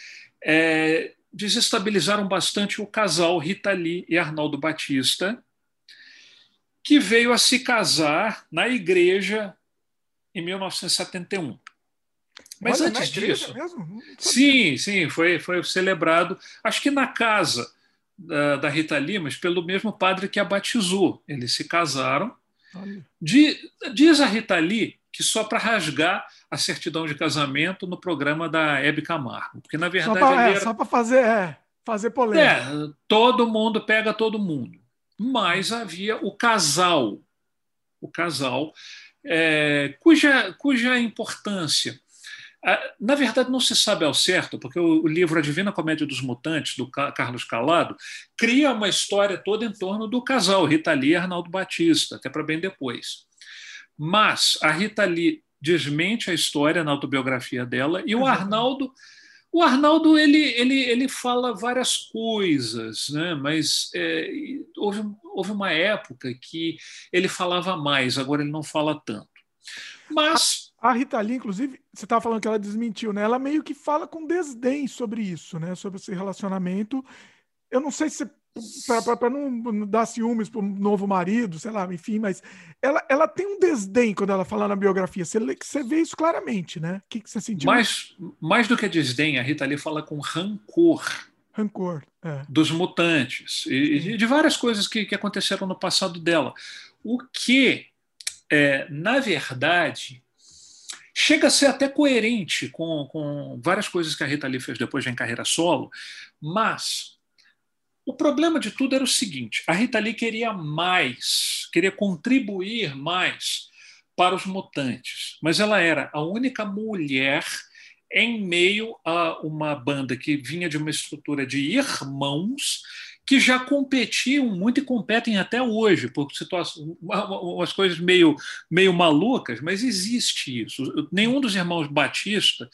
é, desestabilizaram bastante o casal Rita Lee e Arnaldo Batista, que veio a se casar na igreja em 1971. Mas Olha, antes disso. Sim, sim, foi, foi celebrado, acho que na casa da, da, Rita Lee, mas pelo mesmo padre que a batizou. Eles se casaram. De, diz a Rita Lee que só para rasgar a certidão de casamento no programa da Hebe Camargo. Porque, na verdade. Só para é, era... fazer, é, fazer polêmica. É, todo mundo pega todo mundo mas havia o casal, o casal, é, cuja, cuja importância. Na verdade, não se sabe ao certo, porque o livro A Divina Comédia dos Mutantes, do Carlos Calado, cria uma história toda em torno do casal Rita Lee e Arnaldo Batista, até para bem depois. Mas a Rita Lee desmente a história na autobiografia dela e o Arnaldo o Arnaldo ele, ele, ele fala várias coisas, né? mas é, houve, houve uma época que ele falava mais, agora ele não fala tanto. Mas. A, Rita Lee, inclusive, você estava falando que ela desmentiu, né? Ela meio que fala com desdém sobre isso, né? Sobre esse relacionamento. Eu não sei se para não dar ciúmes para um novo marido, sei lá, enfim, mas ela, ela tem um desdém quando ela fala na biografia. Você, você vê isso claramente, né? O que, que você sentiu? Mais, mais do que desdém, a Rita Lee fala com rancor. Rancor, é. Dos mutantes e, e de várias coisas que, que aconteceram no passado dela. O que, é, na verdade, chega a ser até coerente com, com várias coisas que a Rita Lee fez depois em carreira solo, mas o problema de tudo era o seguinte: a Rita Lee queria mais, queria contribuir mais para os mutantes, mas ela era a única mulher em meio a uma banda que vinha de uma estrutura de irmãos que já competiam muito e competem até hoje, por situações, umas coisas meio, meio malucas, mas existe isso. Nenhum dos irmãos Batista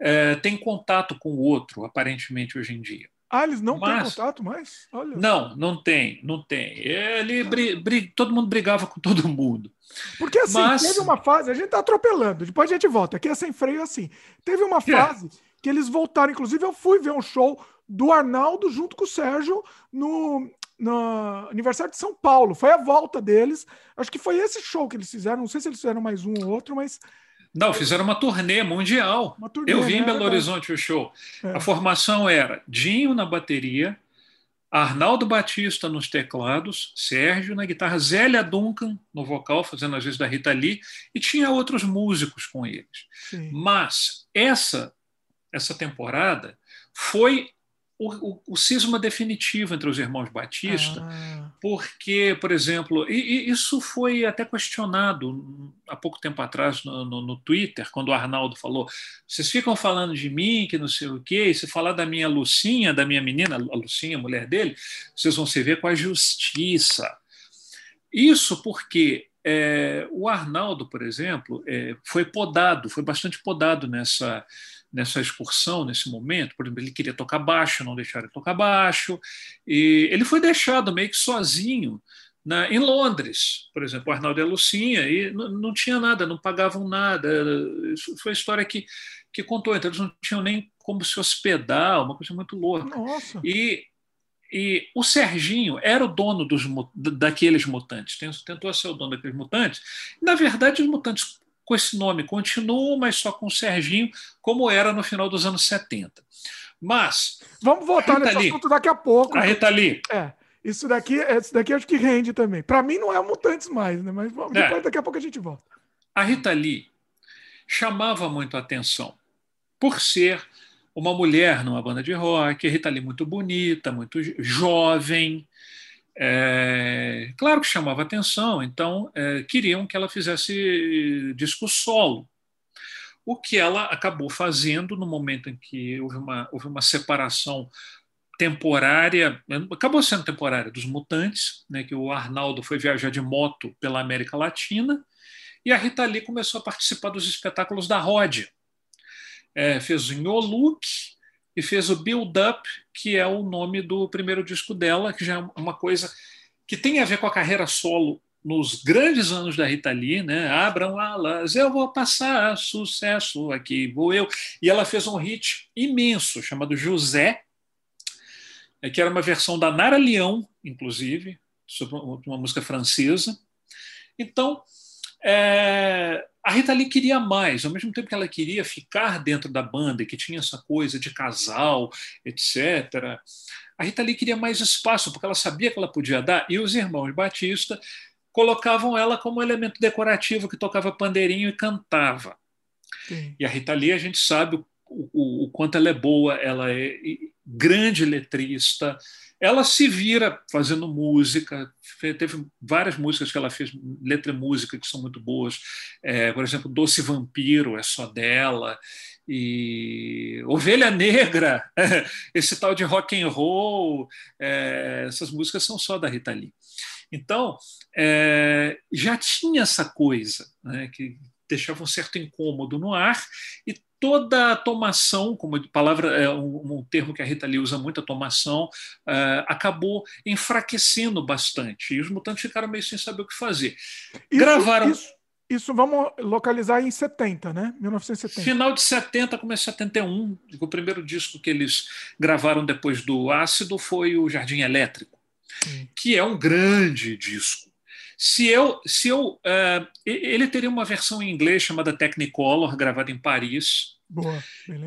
é, tem contato com o outro, aparentemente, hoje em dia. Ah, eles não Mas, têm contato mais? Olha. Não, não tem, não tem. Ele, bri, bri, todo mundo brigava com todo mundo. Porque assim, Mas... teve uma fase, a gente tá atropelando, depois a gente volta, aqui é sem freio assim. Teve uma é. fase que eles voltaram, inclusive eu fui ver um show do Arnaldo junto com o Sérgio no, no aniversário de São Paulo. Foi a volta deles. Acho que foi esse show que eles fizeram. Não sei se eles fizeram mais um ou outro, mas não, fizeram uma turnê mundial. Uma turnê, eu vi em né? Belo Horizonte o show. É. A formação era Dinho na bateria, Arnaldo Batista nos teclados, Sérgio na guitarra, Zélia Duncan no vocal, fazendo às vezes da Rita Lee, e tinha outros músicos com eles. Sim. Mas essa essa temporada foi o, o, o, cisma definitivo entre os irmãos Batista, ah. porque, por exemplo, e, e, isso foi até questionado há pouco tempo atrás no, no, no, Twitter, quando o Arnaldo falou: vocês ficam falando de mim, que não sei o quê, e se falar da minha Lucinha, da minha menina, a Lucinha, a mulher dele, vocês vão se ver com a justiça. Isso porque é, o Arnaldo, por exemplo, é, foi podado, foi bastante podado nessa nessa excursão, nesse momento. Por exemplo, ele queria tocar baixo, não deixaram ele tocar baixo. E ele foi deixado meio que sozinho na, em Londres, por exemplo, o Arnaldo e a Lucinha, e não, tinha nada, não pagavam nada. Isso foi a história que, que contou. Então, eles não tinham nem como se hospedar, uma coisa muito louca. Nossa. E, e o Serginho era o dono dos, daqueles mutantes, tentou ser o dono daqueles mutantes. Na verdade, os mutantes com esse nome continuam, mas só com o Serginho, como era no final dos anos 70. Mas. Vamos voltar nesse Lee, assunto daqui a pouco. A Rita Lee. É. Isso daqui, isso daqui acho que rende também. Para mim não é mutantes mais, né? Mas depois, é. daqui a pouco a gente volta. A Rita Lee chamava muito a atenção por ser uma mulher numa banda de rock, a Rita Lee muito bonita, muito jovem. É, claro que chamava atenção, então é, queriam que ela fizesse disco solo. O que ela acabou fazendo no momento em que houve uma, houve uma separação temporária, acabou sendo temporária, dos Mutantes, né, que o Arnaldo foi viajar de moto pela América Latina, e a Rita Lee começou a participar dos espetáculos da Rod. É, fez o Nholuc e fez o Build Up, que é o nome do primeiro disco dela, que já é uma coisa que tem a ver com a carreira solo nos grandes anos da Rita Lee, né? Abram alas, eu vou passar sucesso aqui, vou eu. E ela fez um hit imenso chamado José, é que era uma versão da Nara Leão, inclusive, sobre uma música francesa. Então, é, a Rita Lee queria mais, ao mesmo tempo que ela queria ficar dentro da banda, que tinha essa coisa de casal, etc. A Rita Lee queria mais espaço, porque ela sabia que ela podia dar, e os irmãos Batista colocavam ela como elemento decorativo que tocava pandeirinho e cantava. Sim. E a Rita Lee, a gente sabe o, o, o quanto ela é boa, ela é grande letrista. Ela se vira fazendo música, teve várias músicas que ela fez, letra e música, que são muito boas. É, por exemplo, Doce Vampiro é só dela. E Ovelha Negra, esse tal de rock and roll, é, essas músicas são só da Rita Lee. Então, é, já tinha essa coisa né, que deixava um certo incômodo no ar e toda a tomação, como palavra é um, termo que a Rita Lee usa muito, a tomação, uh, acabou enfraquecendo bastante. E os mutantes ficaram meio sem saber o que fazer. Isso, Gravaram. Isso, isso, vamos localizar em 70, né? 1970. Final de 70, começo de 71. O primeiro disco que eles gravaram depois do Ácido foi o Jardim Elétrico, que é um grande disco. Se eu, se eu, uh, ele teria uma versão em inglês chamada Technicolor, gravada em Paris. Boa,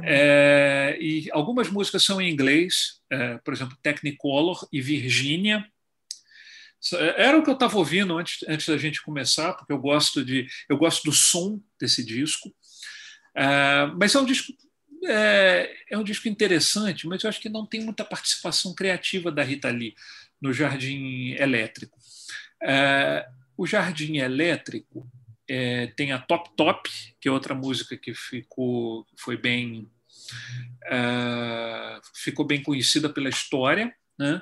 é, e algumas músicas são em inglês, é, por exemplo, Technicolor e Virginia. Era o que eu estava ouvindo antes, antes da gente começar, porque eu gosto de, eu gosto do som desse disco. É, mas é um disco é, é, um disco interessante, mas eu acho que não tem muita participação criativa da Rita Lee no Jardim Elétrico. É, o Jardim Elétrico é, tem a Top Top, que é outra música que ficou, foi bem, é, ficou bem conhecida pela história, né?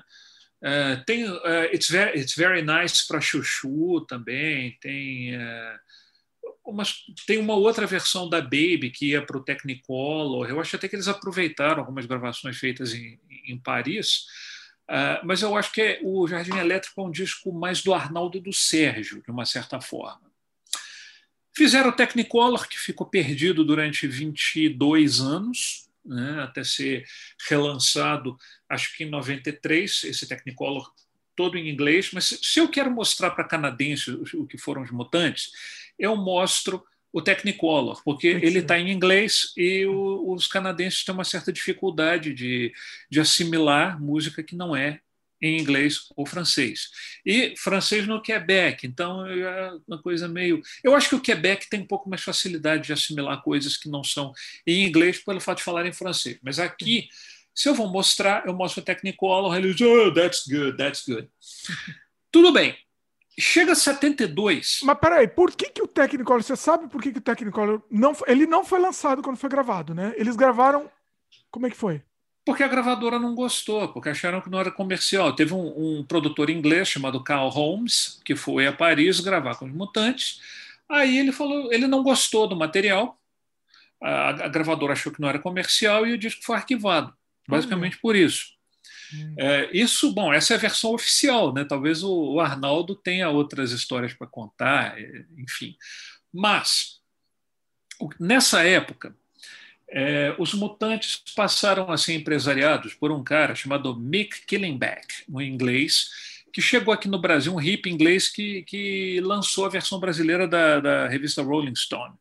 É, tem uh, It's, very, It's Very Nice para Chuchu também, tem, umas, tem uma outra versão da Baby que ia para o Technicolor. Eu acho até que eles aproveitaram algumas gravações feitas em, em Paris Uh, mas eu acho que o Jardim Elétrico é um disco mais do Arnaldo e do Sérgio, de uma certa forma. Fizeram o Technicolor, que ficou perdido durante 22 anos, né, até ser relançado, acho que em 93, esse Technicolor todo em inglês. Mas se eu quero mostrar para canadenses o que foram os mutantes, eu mostro o Technicolor, porque ele está em inglês e o, os canadenses têm uma certa dificuldade de, de assimilar música que não é em inglês ou francês. E francês no Quebec, então é uma coisa meio. Eu acho que o Quebec tem um pouco mais facilidade de assimilar coisas que não são em inglês pelo fato de falar em francês. Mas aqui, se eu vou mostrar, eu mostro o Technicolor, ele diz, oh, that's good, that's good. Tudo bem, Chega a 72. Mas peraí, por que, que o Technicolor, você sabe por que, que o Technicolor não ele não foi lançado quando foi gravado, né? Eles gravaram, como é que foi? Porque a gravadora não gostou, porque acharam que não era comercial. Teve um, um produtor inglês chamado Carl Holmes, que foi a Paris gravar com os Mutantes. Aí ele falou, ele não gostou do material, a, a gravadora achou que não era comercial e o disco foi arquivado, basicamente por isso. Hum. É, isso, bom, essa é a versão oficial, né? Talvez o, o Arnaldo tenha outras histórias para contar, é, enfim. Mas, nessa época, é, os mutantes passaram a ser empresariados por um cara chamado Mick Killenbeck, um inglês, que chegou aqui no Brasil, um hippie inglês que, que lançou a versão brasileira da, da revista Rolling Stone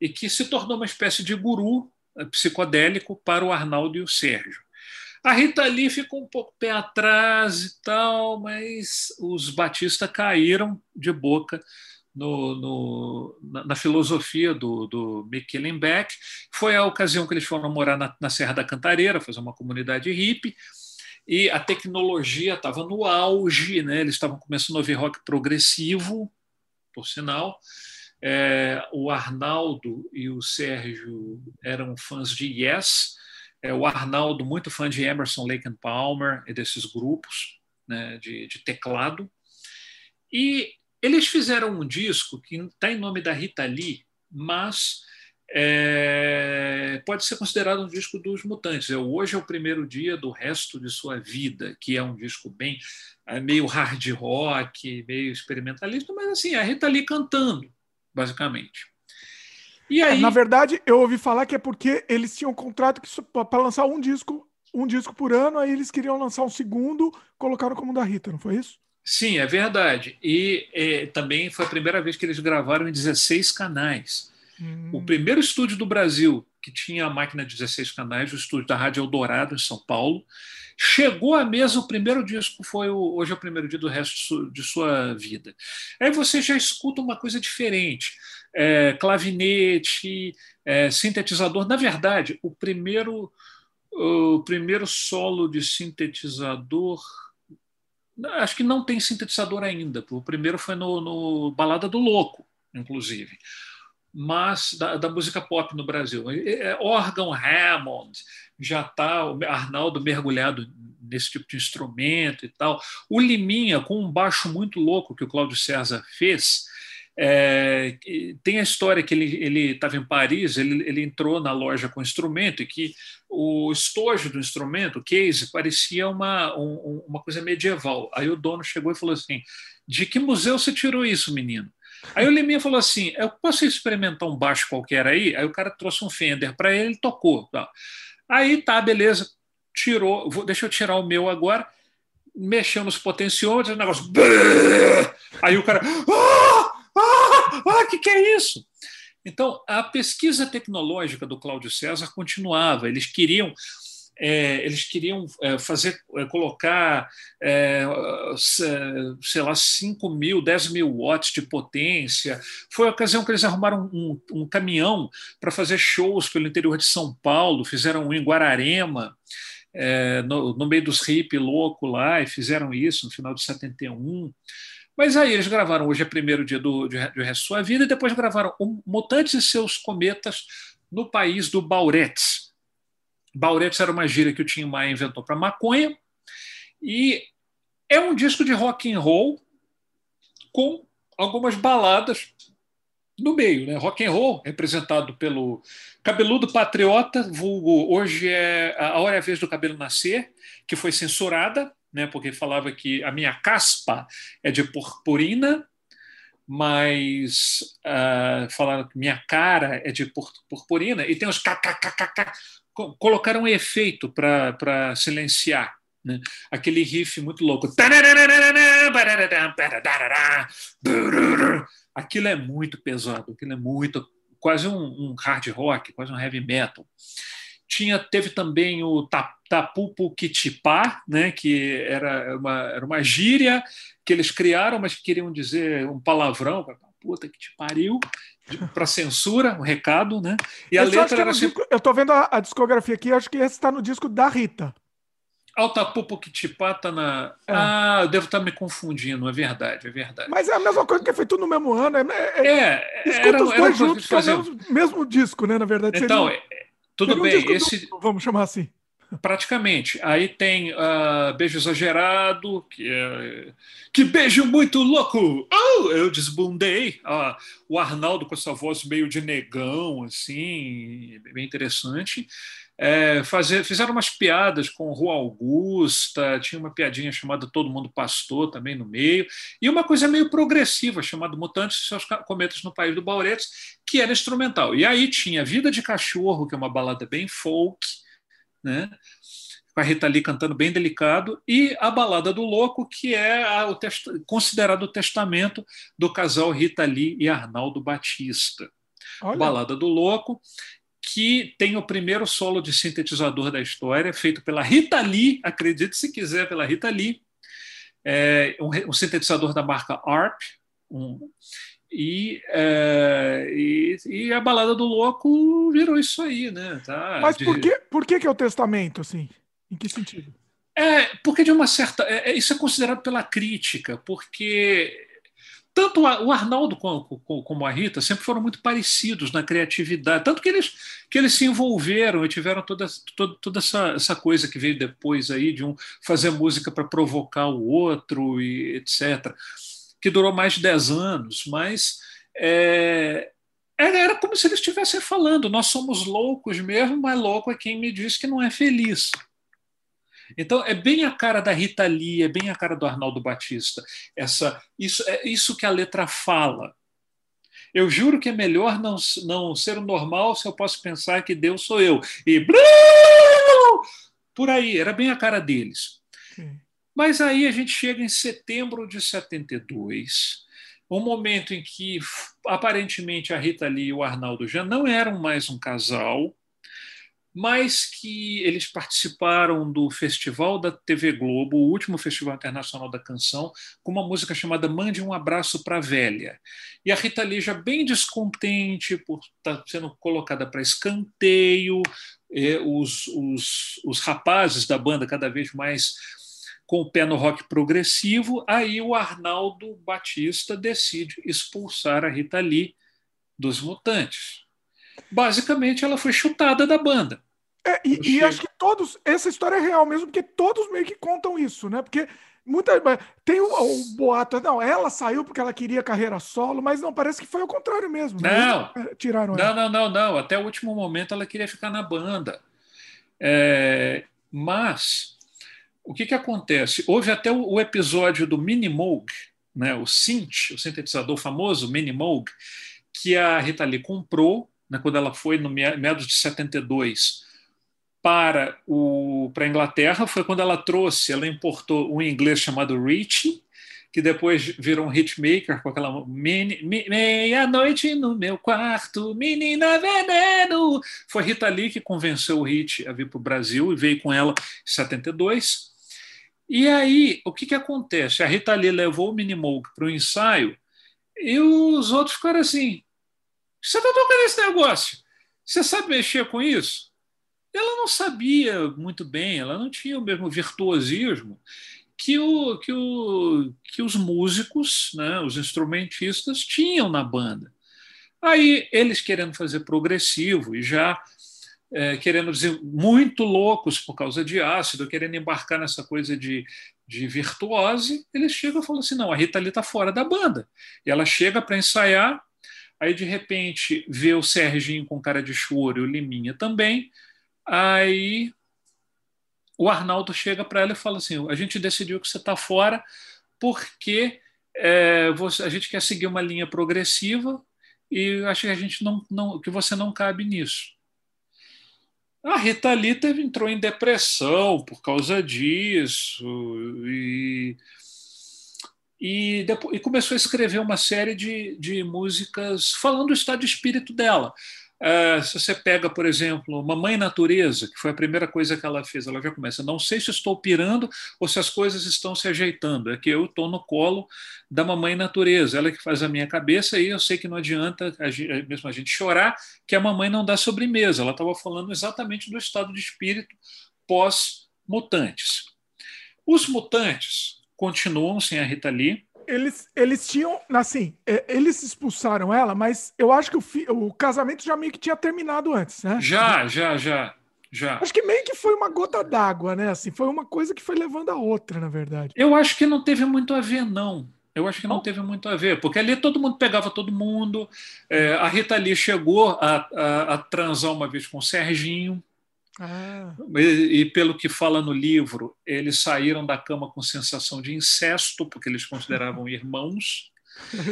e que se tornou uma espécie de guru eh, psicodélico para o Arnaldo e o Sérgio. A Rita Lee ficou um pouco pé atrás e tal, mas os Batista caíram de boca no, no, na, na, filosofia do, do Beck. Foi a ocasião que eles foram morar na, na Serra da Cantareira, fazer uma comunidade hippie, e a tecnologia estava no auge, né? eles estavam começando a ouvir rock progressivo, por sinal, é, o Arnaldo e o Sérgio eram fãs de Yes. É, o Arnaldo, muito fã de Emerson, Lake and Palmer e desses grupos né, de, de teclado. E eles fizeram um disco que está em nome da Rita Lee, mas é, pode ser considerado um disco dos Mutantes. É, hoje é o primeiro dia do resto de sua vida, que é um disco bem é, meio hard rock, meio experimentalista, mas assim, a Rita Lee cantando basicamente. E é, aí... Na verdade, eu ouvi falar que é porque eles tinham um contrato para lançar um disco, um disco por ano, aí eles queriam lançar um segundo, colocaram como da Rita, não foi isso? Sim, é verdade. E é, também foi a primeira vez que eles gravaram em 16 canais. Hum. O primeiro estúdio do Brasil que tinha a máquina de 16 canais, o estúdio da Rádio Eldorado, em São Paulo, chegou à mesa, o primeiro disco foi o, hoje é o primeiro dia do resto de sua vida. Aí você já escuta uma coisa diferente. É, clavinete, é, sintetizador. Na verdade, o primeiro, o primeiro solo de sintetizador. Acho que não tem sintetizador ainda. O primeiro foi no, no Balada do Louco, inclusive mas da, da, música pop no Brasil. É, órgão Hammond, já está Arnaldo mergulhado nesse tipo de instrumento e tal. O Liminha, com um baixo muito louco que o Cláudio César fez, é, tem a história que ele estava em Paris, ele, ele, entrou na loja com instrumento e que o estojo do instrumento, o case, parecia uma, um, uma coisa medieval. Aí o dono chegou e falou assim: De que museu você tirou isso, menino? Aí o Liminha falou assim: Eu posso experimentar um baixo qualquer aí? Aí o cara trouxe um Fender para ele, ele tocou. Tá. Aí tá, beleza, tirou, vou, deixa eu tirar o meu agora, mexeu nos potenciômetros, o negócio. Aí o cara. Ah, ah, ah, que que é isso? Então, a pesquisa tecnológica do Cláudio César continuava. Eles queriam é, eles queriam é, fazer, é, colocar, é, sei lá, 5 mil, 10 mil watts de potência. Foi a ocasião que eles arrumaram um, um caminhão para fazer shows pelo interior de São Paulo, fizeram um em Guararema. É, no, no, meio dos hip louco lá, e fizeram isso no final de 71. Mas aí eles gravaram Hoje é primeiro dia do, de, de Sua Vida, e depois gravaram um, Mutantes e Seus Cometas no país do Bauretes, Bauretes era uma gíria que o Tim Maia inventou para maconha. E é um disco de rock and roll com algumas baladas no meio, né? Rock and roll representado pelo cabeludo patriota, vulgo hoje é a hora é a vez do cabelo nascer, que foi censurada, né? Porque falava que a minha caspa é de purpurina, mas uh, falaram que minha cara é de purpurina e tem os kkkk colocaram um efeito para silenciar. Né? Aquele riff muito louco. Aquilo é muito pesado, aquilo é muito. quase um, um hard rock, quase um heavy metal. Tinha, teve também o Tapupu Kitipá, né, que era uma, era uma gíria que eles criaram, mas que queriam dizer um palavrão, puta que te pariu, para censura, um recado, né? E a letra era assim... disco, Eu tô vendo a, a, discografia aqui, acho que esse está no disco da Rita. Altapupo Kitipá tá na. É. Ah, eu devo estar tá me confundindo, é verdade, é verdade. Mas é a mesma coisa que é feito no mesmo ano. É, é, é escuta era, os dois juntos, que é o mesmo, mesmo, disco, né? Na verdade. Então, seria, tudo bem. Um esse... Vamos chamar assim. Praticamente. Aí tem uh, Beijo Exagerado, que é. Que beijo muito louco! Oh, eu desbundei. Uh, o Arnaldo com essa voz meio de negão, assim, bem interessante. É, fazer, fizeram umas piadas com Rua Augusta, tinha uma piadinha chamada Todo Mundo Pastor também no meio, e uma coisa meio progressiva chamada Mutantes e seus Cometas no País do Bauretes, que era instrumental. E aí tinha Vida de Cachorro, que é uma balada bem folk, né? com a Rita Lee cantando bem delicado, e a Balada do Louco, que é a, o test, considerado o testamento do casal Rita Lee e Arnaldo Batista. Olha. Balada do Louco, que tem o primeiro solo de sintetizador da história, feito pela Rita Lee, acredite se quiser, pela Rita Lee, é, um, um sintetizador da marca ARP, um, e, é, e, e, a balada do louco virou isso aí, né? Tá, Mas por, que, por que, que é o testamento, assim? Em que sentido? É, porque de uma certa. É, é, isso é considerado pela crítica, porque tanto o Arnaldo como a Rita sempre foram muito parecidos na criatividade, tanto que eles, que eles se envolveram e tiveram toda, toda, toda essa, essa coisa que veio depois aí de um fazer música para provocar o outro e etc., que durou mais de 10 anos, mas é, era como se eles estivessem falando: nós somos loucos mesmo, mas louco é quem me diz que não é feliz. Então é bem a cara da Rita Lee, é bem a cara do Arnaldo Batista. Essa, isso é isso que a letra fala. Eu juro que é melhor não, não ser o normal se eu posso pensar que Deus sou eu. E por aí, era bem a cara deles. Mas aí a gente chega em setembro de 72, um momento em que aparentemente a Rita Lee e o Arnaldo já não eram mais um casal, mas que eles participaram do festival da TV Globo, o último festival internacional da canção, com uma música chamada Mande um Abraço para a Velha. E a Rita Lee já bem descontente por estar tá sendo colocada para escanteio, os, os, os rapazes da banda cada vez mais com o pé no rock progressivo, aí o Arnaldo Batista decide expulsar a Rita Lee dos Mutantes. Basicamente, ela foi chutada da banda. É, e, e acho que todos, essa história é real mesmo, porque todos meio que contam isso, né? Porque muita, tem o, o, boato, não, ela saiu porque ela queria carreira solo, mas não, parece que foi o contrário mesmo. Né? Não, é, tiraram não, ela. não, não, não. Até o último momento ela queria ficar na banda. É, mas o que, que acontece? Houve até o, o episódio do Minimoog, né, o synth, o sintetizador famoso, Minimoog, que a Rita Lee comprou né, quando ela foi no meados de 72 para o para a Inglaterra foi quando ela trouxe, ela importou um inglês chamado Rich, que depois virou um hitmaker com aquela meia-noite no meu quarto, menina veneno. Foi Rita Lee que convenceu o Hit a vir para o Brasil e veio com ela em 72. E aí, o que, que acontece? A Rita Lee levou o Minimoog para o ensaio e os outros ficaram assim: você está tocando esse negócio? Você sabe mexer com isso? Ela não sabia muito bem, ela não tinha o mesmo virtuosismo que, o, que, o, que os músicos, né, os instrumentistas, tinham na banda. Aí eles querendo fazer progressivo e já é, querendo dizer muito loucos por causa de ácido, querendo embarcar nessa coisa de, de virtuose, eles chegam e falam assim: não, a Rita ali está fora da banda. E ela chega para ensaiar, Aí, de repente, vê o Serginho com cara de choro e o Liminha também. Aí o Arnaldo chega para ela e fala assim: a gente decidiu que você está fora porque é, você, a gente quer seguir uma linha progressiva e acho que a gente não, não que você não cabe nisso. A Rita Lee teve, entrou em depressão por causa disso e e, depois, e começou a escrever uma série de, de músicas falando do estado de espírito dela. Uh, se você pega, por exemplo, Mamãe Natureza, que foi a primeira coisa que ela fez, ela já começa: não sei se estou pirando ou se as coisas estão se ajeitando, é que eu estou no colo da Mamãe Natureza, ela é que faz a minha cabeça e eu sei que não adianta a gente, mesmo a gente chorar, que a mamãe não dá sobremesa. Ela estava falando exatamente do estado de espírito pós-mutantes. Os mutantes continuam sem a Rita Lee. Eles, eles tinham, assim, é, eles expulsaram ela, mas eu acho que o, fi, o casamento já meio que tinha terminado antes, né? Já, já, já. Já. Acho que meio que foi uma gota d'água, né? Assim, foi uma coisa que foi levando a outra, na verdade. Eu acho que não teve muito a ver, não. Eu acho que não, não. teve muito a ver, porque ali todo mundo pegava todo mundo. É, a Rita Lee chegou a, a, a, transar uma vez com o Serginho, Ah. E, e, pelo que fala no livro, eles saíram da cama com sensação de incesto, porque eles consideravam irmãos.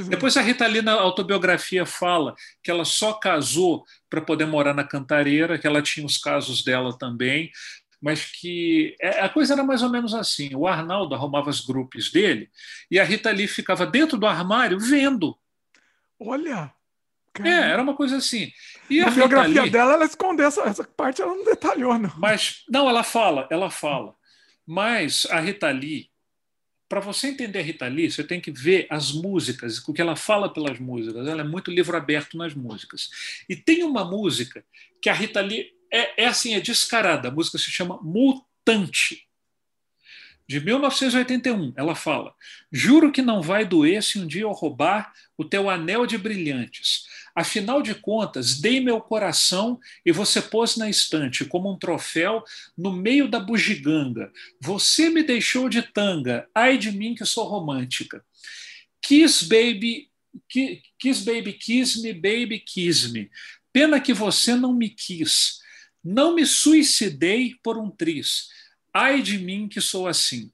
Depois a Rita Lee, na autobiografia, fala que ela só casou para poder morar na Cantareira, que ela tinha os casos dela também, mas que é, a coisa era mais ou menos assim: o Arnaldo arrumava as grupos dele e a Rita Lee ficava dentro do armário vendo. Olha! É, era uma coisa assim. E a biografia Lee, dela, ela escondeu essa, essa parte, ela não detalhou, não. Mas, não, ela fala, ela fala. Mas a Rita Lee, para você entender a Rita Lee, você tem que ver as músicas, o que ela fala pelas músicas. Ela é muito livro aberto nas músicas. E tem uma música que a Rita Lee é, é assim, é descarada. A música se chama Mutante de 1981, ela fala: Juro que não vai doer se um dia eu roubar o teu anel de brilhantes. Afinal de contas, dei meu coração e você pôs na estante como um troféu no meio da bugiganga. Você me deixou de tanga, ai de mim que sou romântica. Kiss baby, kiss baby, kiss me, baby, kiss me. Pena que você não me quis. Não me suicidei por um tris Ai de mim que sou assim.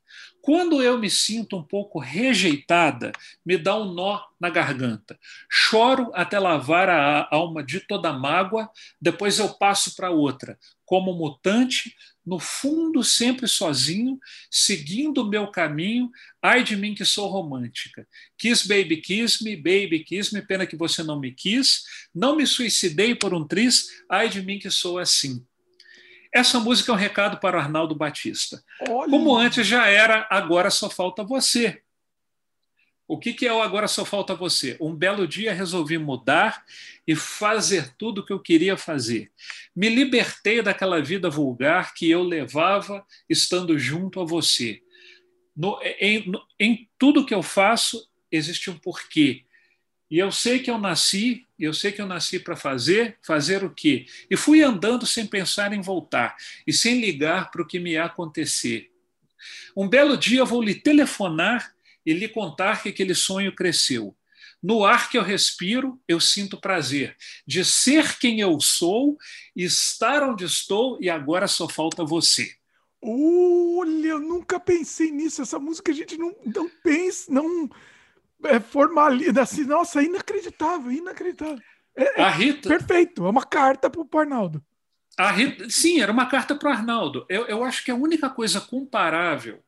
Quando eu me sinto um pouco rejeitada, me dá um nó na garganta. Choro até lavar a alma de toda mágoa, depois eu passo para outra, como mutante, no fundo sempre sozinho, seguindo o meu caminho. Ai de mim que sou romântica. Kiss baby kiss me, baby kiss me, pena que você não me quis. Não me suicidei por um tris, ai de mim que sou assim. Essa música é um recado para o Arnaldo Batista. Olha. Como antes já era, agora só falta você. O que, que é o Agora Só Falta Você? Um belo dia resolvi mudar e fazer tudo o que eu queria fazer. Me libertei daquela vida vulgar que eu levava estando junto a você. No, em, no, em tudo que eu faço, existe um porquê. E eu sei que eu nasci, eu sei que eu nasci para fazer, fazer o quê? E fui andando sem pensar em voltar e sem ligar para o que me ia acontecer. Um belo dia vou lhe telefonar e lhe contar que aquele sonho cresceu. No ar que eu respiro, eu sinto prazer de ser quem eu sou, estar onde estou e agora só falta você. Olha, eu nunca pensei nisso. Essa música a gente não, não pensa, não é formalida, assim, nossa, inacreditável, inacreditável. É, é a Rita, perfeito, é uma carta para o Arnaldo. A Rita, sim, era uma carta para o Arnaldo. Eu, eu acho que a única coisa comparável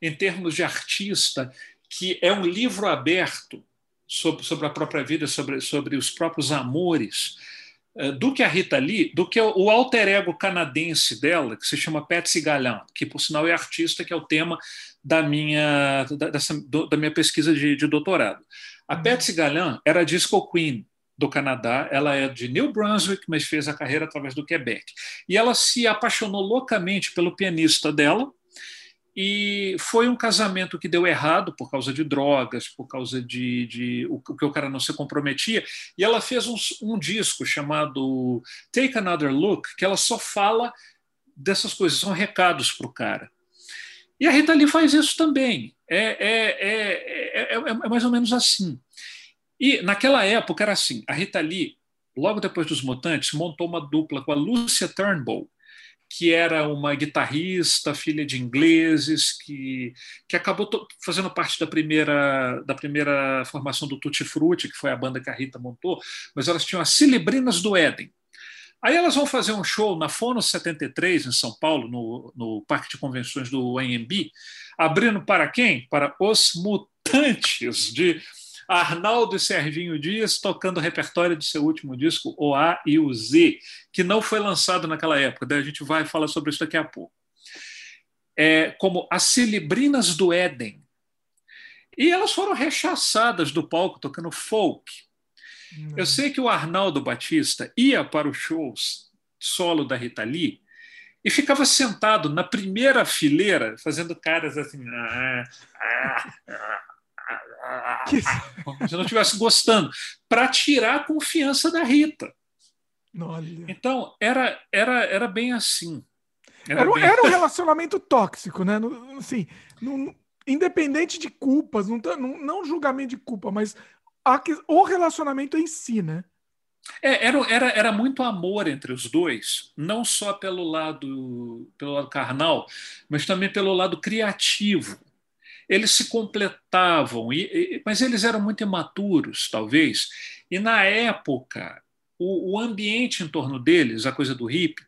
em termos de artista, que é um livro aberto sobre, sobre a própria vida, sobre, sobre os próprios amores, eh, do que a Rita Lee, do que o alter ego canadense dela, que se chama Patsy Gallant, que por sinal é artista, que é o tema da minha, da, dessa, do, da minha pesquisa de, de doutorado. A uhum. Patsy Gallant era a disco queen do Canadá, ela é de New Brunswick, mas fez a carreira através do Quebec. E ela se apaixonou loucamente pelo pianista dela, e foi um casamento que deu errado por causa de drogas, por causa de, de o que o cara não se comprometia. E ela fez um, um, disco chamado Take Another Look, que ela só fala dessas coisas, são recados para o cara. E a Rita Lee faz isso também. É, é, é, é, mais ou menos assim. E naquela época era assim: a Rita Lee, logo depois dos Mutantes, montou uma dupla com a Lucia Turnbull que era uma guitarrista, filha de ingleses, que, que acabou fazendo parte da primeira, da primeira formação do Tutti Frutti, que foi a banda que a Rita montou, mas elas tinham as Celebrinas do Éden. Aí elas vão fazer um show na Fono 73, em São Paulo, no, no Parque de Convenções do AMB, abrindo para quem? Para os Mutantes, de Arnaldo e Serginho Dias tocando o repertório do seu último disco, O A e o Z, que não foi lançado naquela época, daí a gente vai falar sobre isso daqui a pouco. É, como As Celebrinas do Éden. E elas foram rechaçadas do palco tocando folk. Hum. Eu sei que o Arnaldo Batista ia para os shows solo da Rita Lee e ficava sentado na primeira fileira, fazendo caras assim. Ah, ah, ah, que... como se não estivesse gostando, para tirar a confiança da Rita. Olha. Então, era, era, era bem assim. Era, era, bem... era um relacionamento tóxico, né? Assim, não, independente de culpas, não, não, não julgamento de culpa, mas a, o relacionamento em si, né? É, era, era, era muito amor entre os dois, não só pelo lado, pelo lado carnal, mas também pelo lado criativo. Eles se completavam, e, e, mas eles eram muito imaturos, talvez, e na época o, o ambiente em torno deles, a coisa do hippie,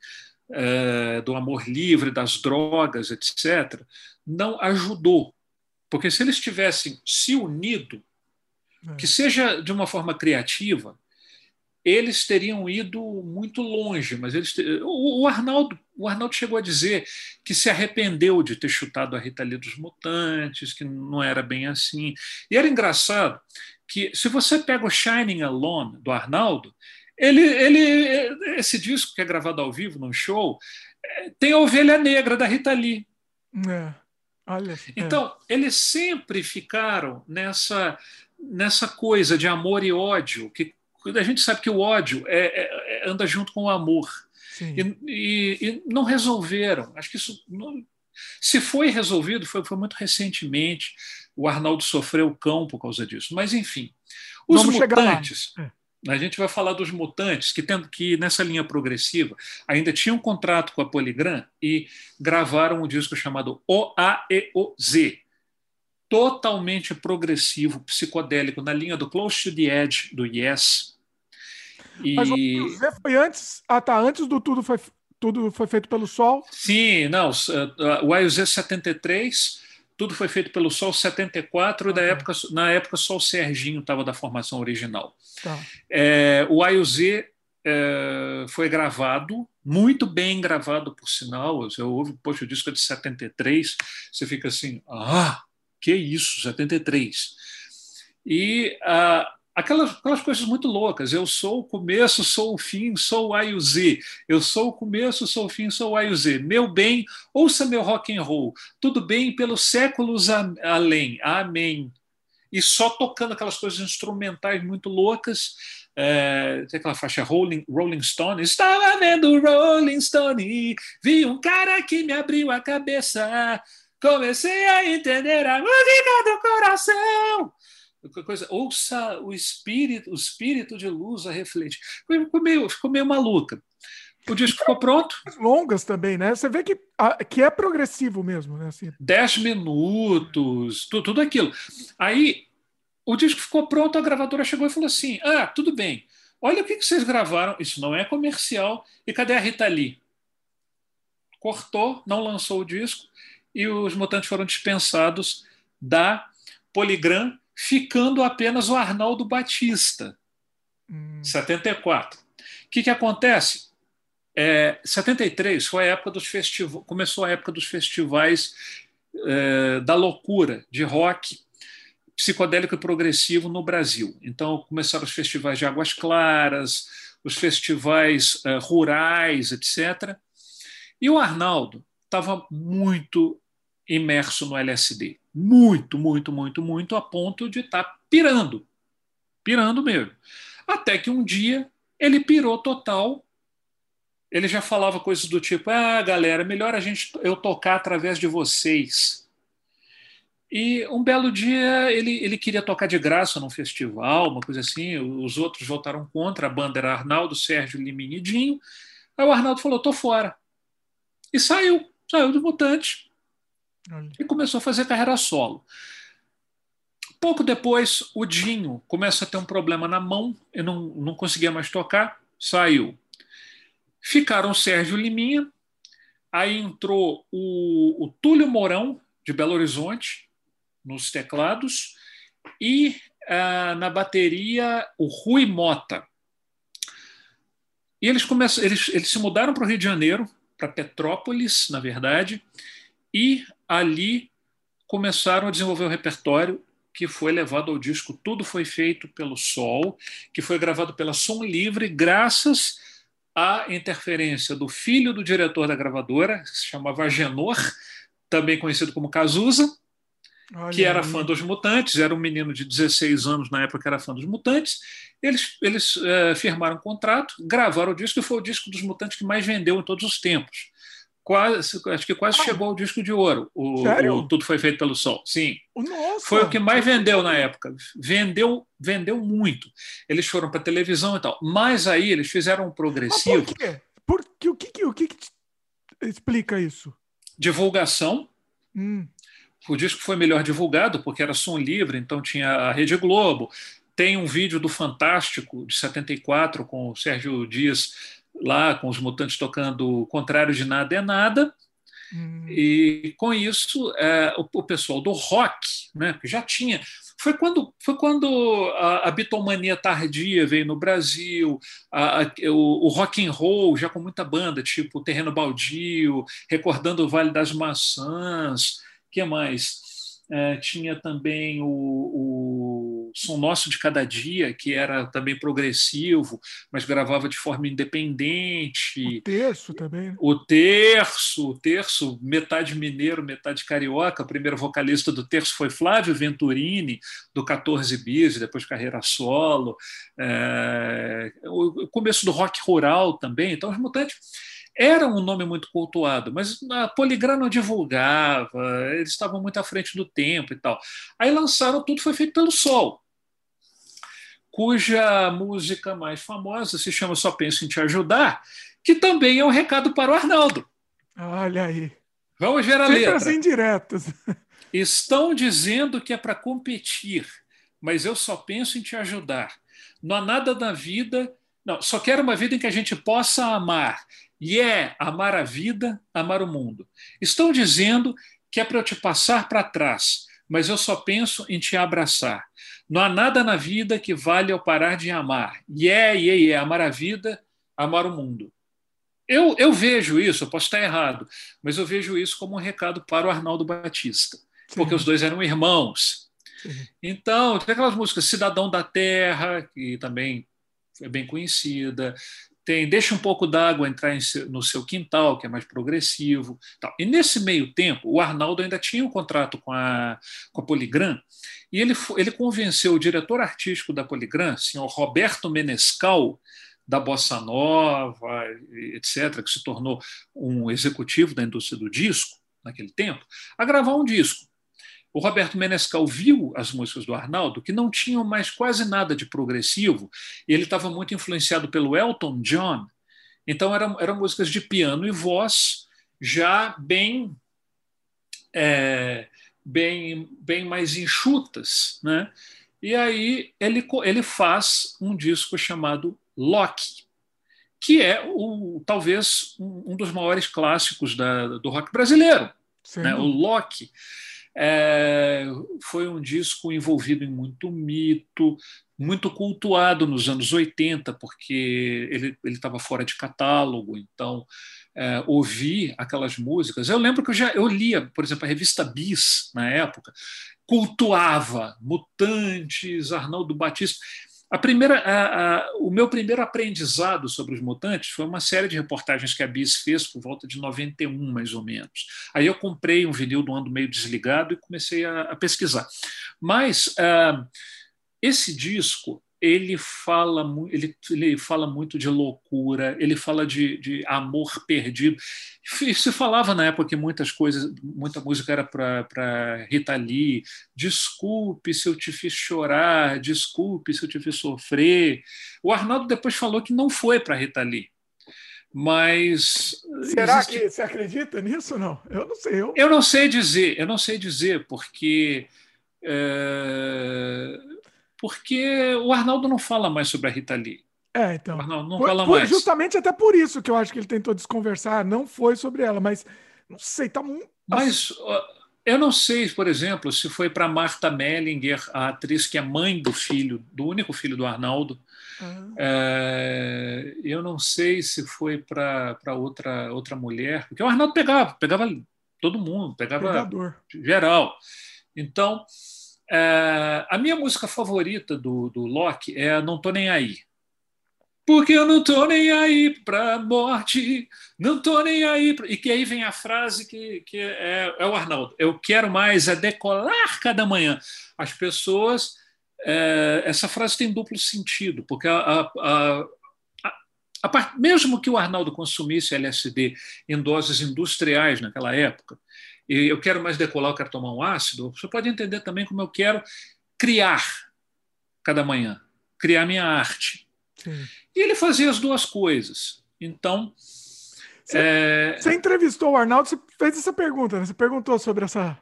é, do amor livre, das drogas, etc., não ajudou. Porque se eles tivessem se unido. Que seja de uma forma criativa, eles teriam ido muito longe, mas eles o, o, Arnaldo, o Arnaldo chegou a dizer que se arrependeu de ter chutado a Rita Lee dos Mutantes, que não era bem assim. E era engraçado que se você pega o Shining Alone do Arnaldo, ele, ele esse disco que é gravado ao vivo num show é, tem a Ovelha Negra da Rita Lee. É. Olha, é. então, eles sempre ficaram nessa nessa coisa de amor e ódio que a gente sabe que o ódio é, é, é anda junto com o amor. E, e, e, não resolveram. Acho que isso. Não, se foi resolvido, foi, foi, muito recentemente. O Arnaldo sofreu cão por causa disso. Mas, enfim. Os Vamos mutantes. É. A gente vai falar dos mutantes que, tendo, que nessa linha progressiva ainda tinham um contrato com a Polygram e gravaram um disco chamado OAEOZ, totalmente progressivo, psicodélico, na linha do Close to the Edge, do Yes, e... Mas o Zé foi antes. Ah, tá. Antes do tudo foi, tudo foi feito pelo Sol? Sim, não. O AUZ 73, tudo foi feito pelo Sol 74, ah, da época, na época só o Serginho estava da formação original. Tá. É, o AUZ é, foi gravado, muito bem gravado, por sinal. Você ouve, poxa, o disco é de 73, você fica assim, ah, que isso, 73. E ah, aquelas, aquelas coisas muito loucas. Eu sou o começo, sou o fim, sou o A e o Z. Eu sou o começo, sou o fim, sou o A e o Z. Meu bem, ouça meu rock and roll. Tudo bem pelos séculos além. Amém. E só tocando aquelas coisas instrumentais muito loucas. É, tem aquela faixa Rolling, Rolling Stone. Estava vendo Rolling Stone, vi um cara que me abriu a cabeça. Comecei a entender a música do coração coisa, ouça o espírito, o espírito de luz a refletir. Ficou meio, ficou meio maluca. O disco ficou pronto. Longas também, né? Você vê que, que é progressivo mesmo, né? Assim. Dez minutos, tudo, tudo aquilo. Aí o disco ficou pronto, a gravadora chegou e falou assim: Ah, tudo bem. Olha o que, que vocês gravaram. Isso não é comercial. E cadê a Rita Lee? Cortou, não lançou o disco e os mutantes foram dispensados da Polygram ficando apenas o Arnaldo Batista, hum. 74. O que, que acontece? É, 73 foi a época dos festivais, começou a época dos festivais é, da loucura de rock psicodélico e progressivo no Brasil. Então começaram os festivais de Águas Claras, os festivais é, rurais, etc. E o Arnaldo estava muito imerso no LSD muito, muito, muito, muito, a ponto de estar tá pirando. Pirando mesmo. Até que um dia ele pirou total. Ele já falava coisas do tipo: ah, galera, melhor a gente eu tocar através de vocês. E um belo dia ele, ele queria tocar de graça num festival, uma coisa assim. Os outros votaram contra, a banda era Arnaldo, Sérgio Liminidinho. Aí o Arnaldo falou: tô fora. E saiu, saiu do Mutante e começou a fazer carreira solo. Pouco depois, o Dinho começa a ter um problema na mão e não, não conseguia mais tocar, saiu. Ficaram Sérgio Liminha, aí entrou o, o Túlio Mourão, de Belo Horizonte, nos teclados, e ah, na bateria o Rui Mota. E eles, começam, eles, eles se mudaram para o Rio de Janeiro, para Petrópolis, na verdade, e ali começaram a desenvolver o repertório que foi levado ao disco Tudo Foi Feito pelo Sol, que foi gravado pela Som Livre, graças à interferência do filho do diretor da gravadora, que se chamava Agenor, também conhecido como Cazuza, Olha que era aí. fã dos Mutantes, era um menino de 16 anos na época que era fã dos Mutantes. Eles, eles uh, firmaram um contrato, gravaram o disco e foi o disco dos Mutantes que mais vendeu em todos os tempos quase, acho que quase ah. chegou ao disco de ouro. O, o, Tudo foi feito pelo Sol. Sim. Nossa. Foi o que mais vendeu na época. Vendeu, vendeu muito. Eles foram para televisão e tal. Mas aí eles fizeram um progressivo. Mas por quê? Porque o que, o que, que explica isso? Divulgação. Hum. O disco foi melhor divulgado porque era som livre, então tinha a Rede Globo. Tem um vídeo do Fantástico de 74 com o Sérgio Dias lá com os mutantes tocando o contrário de nada é nada. Hum. E com isso, é, o, o, pessoal do rock, né, que já tinha. Foi quando, foi quando a, a bitomania tardia veio no Brasil, a, a, o, o, rock and roll já com muita banda, tipo Terreno Baldio, recordando o Vale das Maçãs, que mais? É, tinha também o, o Som Nosso de Cada Dia, que era também progressivo, mas gravava de forma independente. O terço também. Né? O terço, o terço, metade mineiro, metade carioca. O primeiro vocalista do terço foi Flávio Venturini, do 14 Bis, depois carreira solo. É, o começo do rock rural também. Então, os mutantes era um nome muito cultuado, mas a Poligram não divulgava, eles estavam muito à frente do tempo e tal. Aí lançaram Tudo Foi Feito pelo Sol, cuja música mais famosa se chama Só Penso em Te Ajudar, que também é um recado para o Arnaldo. Olha aí. Vamos ver a Sempre letra. Assim diretos. Estão dizendo que é para competir, mas eu só penso em te ajudar. Não há nada na vida. Não, só quero uma vida em que a gente possa amar e é amar a vida, amar o mundo. Estão dizendo que é para eu te passar para trás, mas eu só penso em te abraçar. Não há nada na vida que vale eu parar de amar. E é, e é, e é amar a vida, amar o mundo. Eu, eu vejo isso, eu posso estar errado, mas eu vejo isso como um recado para o Arnaldo Batista, Sim. porque os dois eram irmãos. Sim. Então, tem aquelas músicas Cidadão da Terra, que também é bem conhecida, tem deixa um pouco d'água entrar seu, no seu quintal, que é mais progressivo. Tal. E nesse meio tempo, o Arnaldo ainda tinha um contrato com a, com a Poligram, e ele, ele convenceu o diretor artístico da Poligram, senhor Roberto Menescal, da Bossa Nova, etc., que se tornou um executivo da indústria do disco naquele tempo, a gravar um disco. O Roberto Menescal viu as músicas do Arnaldo, que não tinham mais quase nada de progressivo, e ele estava muito influenciado pelo Elton John. Então, eram, eram músicas de piano e voz já bem, é, bem, bem mais enxutas. Né? E aí ele, ele faz um disco chamado Loki, que é o, talvez um, um dos maiores clássicos da, do rock brasileiro. Né? O Loki. É, foi um disco envolvido em muito mito, muito cultuado nos anos 80, porque ele estava fora de catálogo, então é, ouvir aquelas músicas. Eu lembro que eu já eu lia, por exemplo, a revista Bis, na época, cultuava Mutantes, Arnaldo Batista. A primeira, a, a, o meu primeiro aprendizado sobre os mutantes foi uma série de reportagens que a Bis fez por volta de 91, mais ou menos. Aí eu comprei um vinil do Ando Meio Desligado e comecei a, a pesquisar. Mas uh, esse disco ele fala, ele, ele fala muito de loucura, ele fala de, de amor perdido. Se falava na época que muitas coisas, muita música era para Rita Lee, desculpe se eu te fiz chorar, desculpe se eu te fiz sofrer. O Arnaldo depois falou que não foi para Rita Lee. Mas. Será existe... que você acredita nisso ou não? Eu não sei. Eu... eu não sei dizer, eu não sei dizer, porque. É porque o Arnaldo não fala mais sobre a Rita Lee. É, então. O Arnaldo não por, fala por, mais. Justamente até por isso que eu acho que ele tentou desconversar, não foi sobre ela, mas não sei, tá muito. Mas eu não sei, por exemplo, se foi para Marta Mellinger, a atriz que é mãe do filho, do único filho do Arnaldo. Uhum. É, eu não sei se foi para outra, outra mulher, porque o Arnaldo pegava, pegava todo mundo, pegava Pegador. geral. Então, é, a minha música favorita do, do Loki é Não Tô Nem Aí. Porque eu não tô nem aí pra morte, não tô nem aí. Pra... E que aí vem a frase que, que é, é o Arnaldo: eu quero mais é decolar cada manhã. As pessoas. É, essa frase tem duplo sentido, porque a, a, a. Mesmo que o Arnaldo consumisse LSD em doses industriais naquela época, e eu quero mais decolar, eu quero tomar um ácido, você pode entender também como eu quero criar cada manhã, criar minha arte. Sim. E ele fazia as duas coisas. Então. Você, é... você entrevistou o Arnaldo, você fez essa pergunta, né? Você perguntou sobre essa.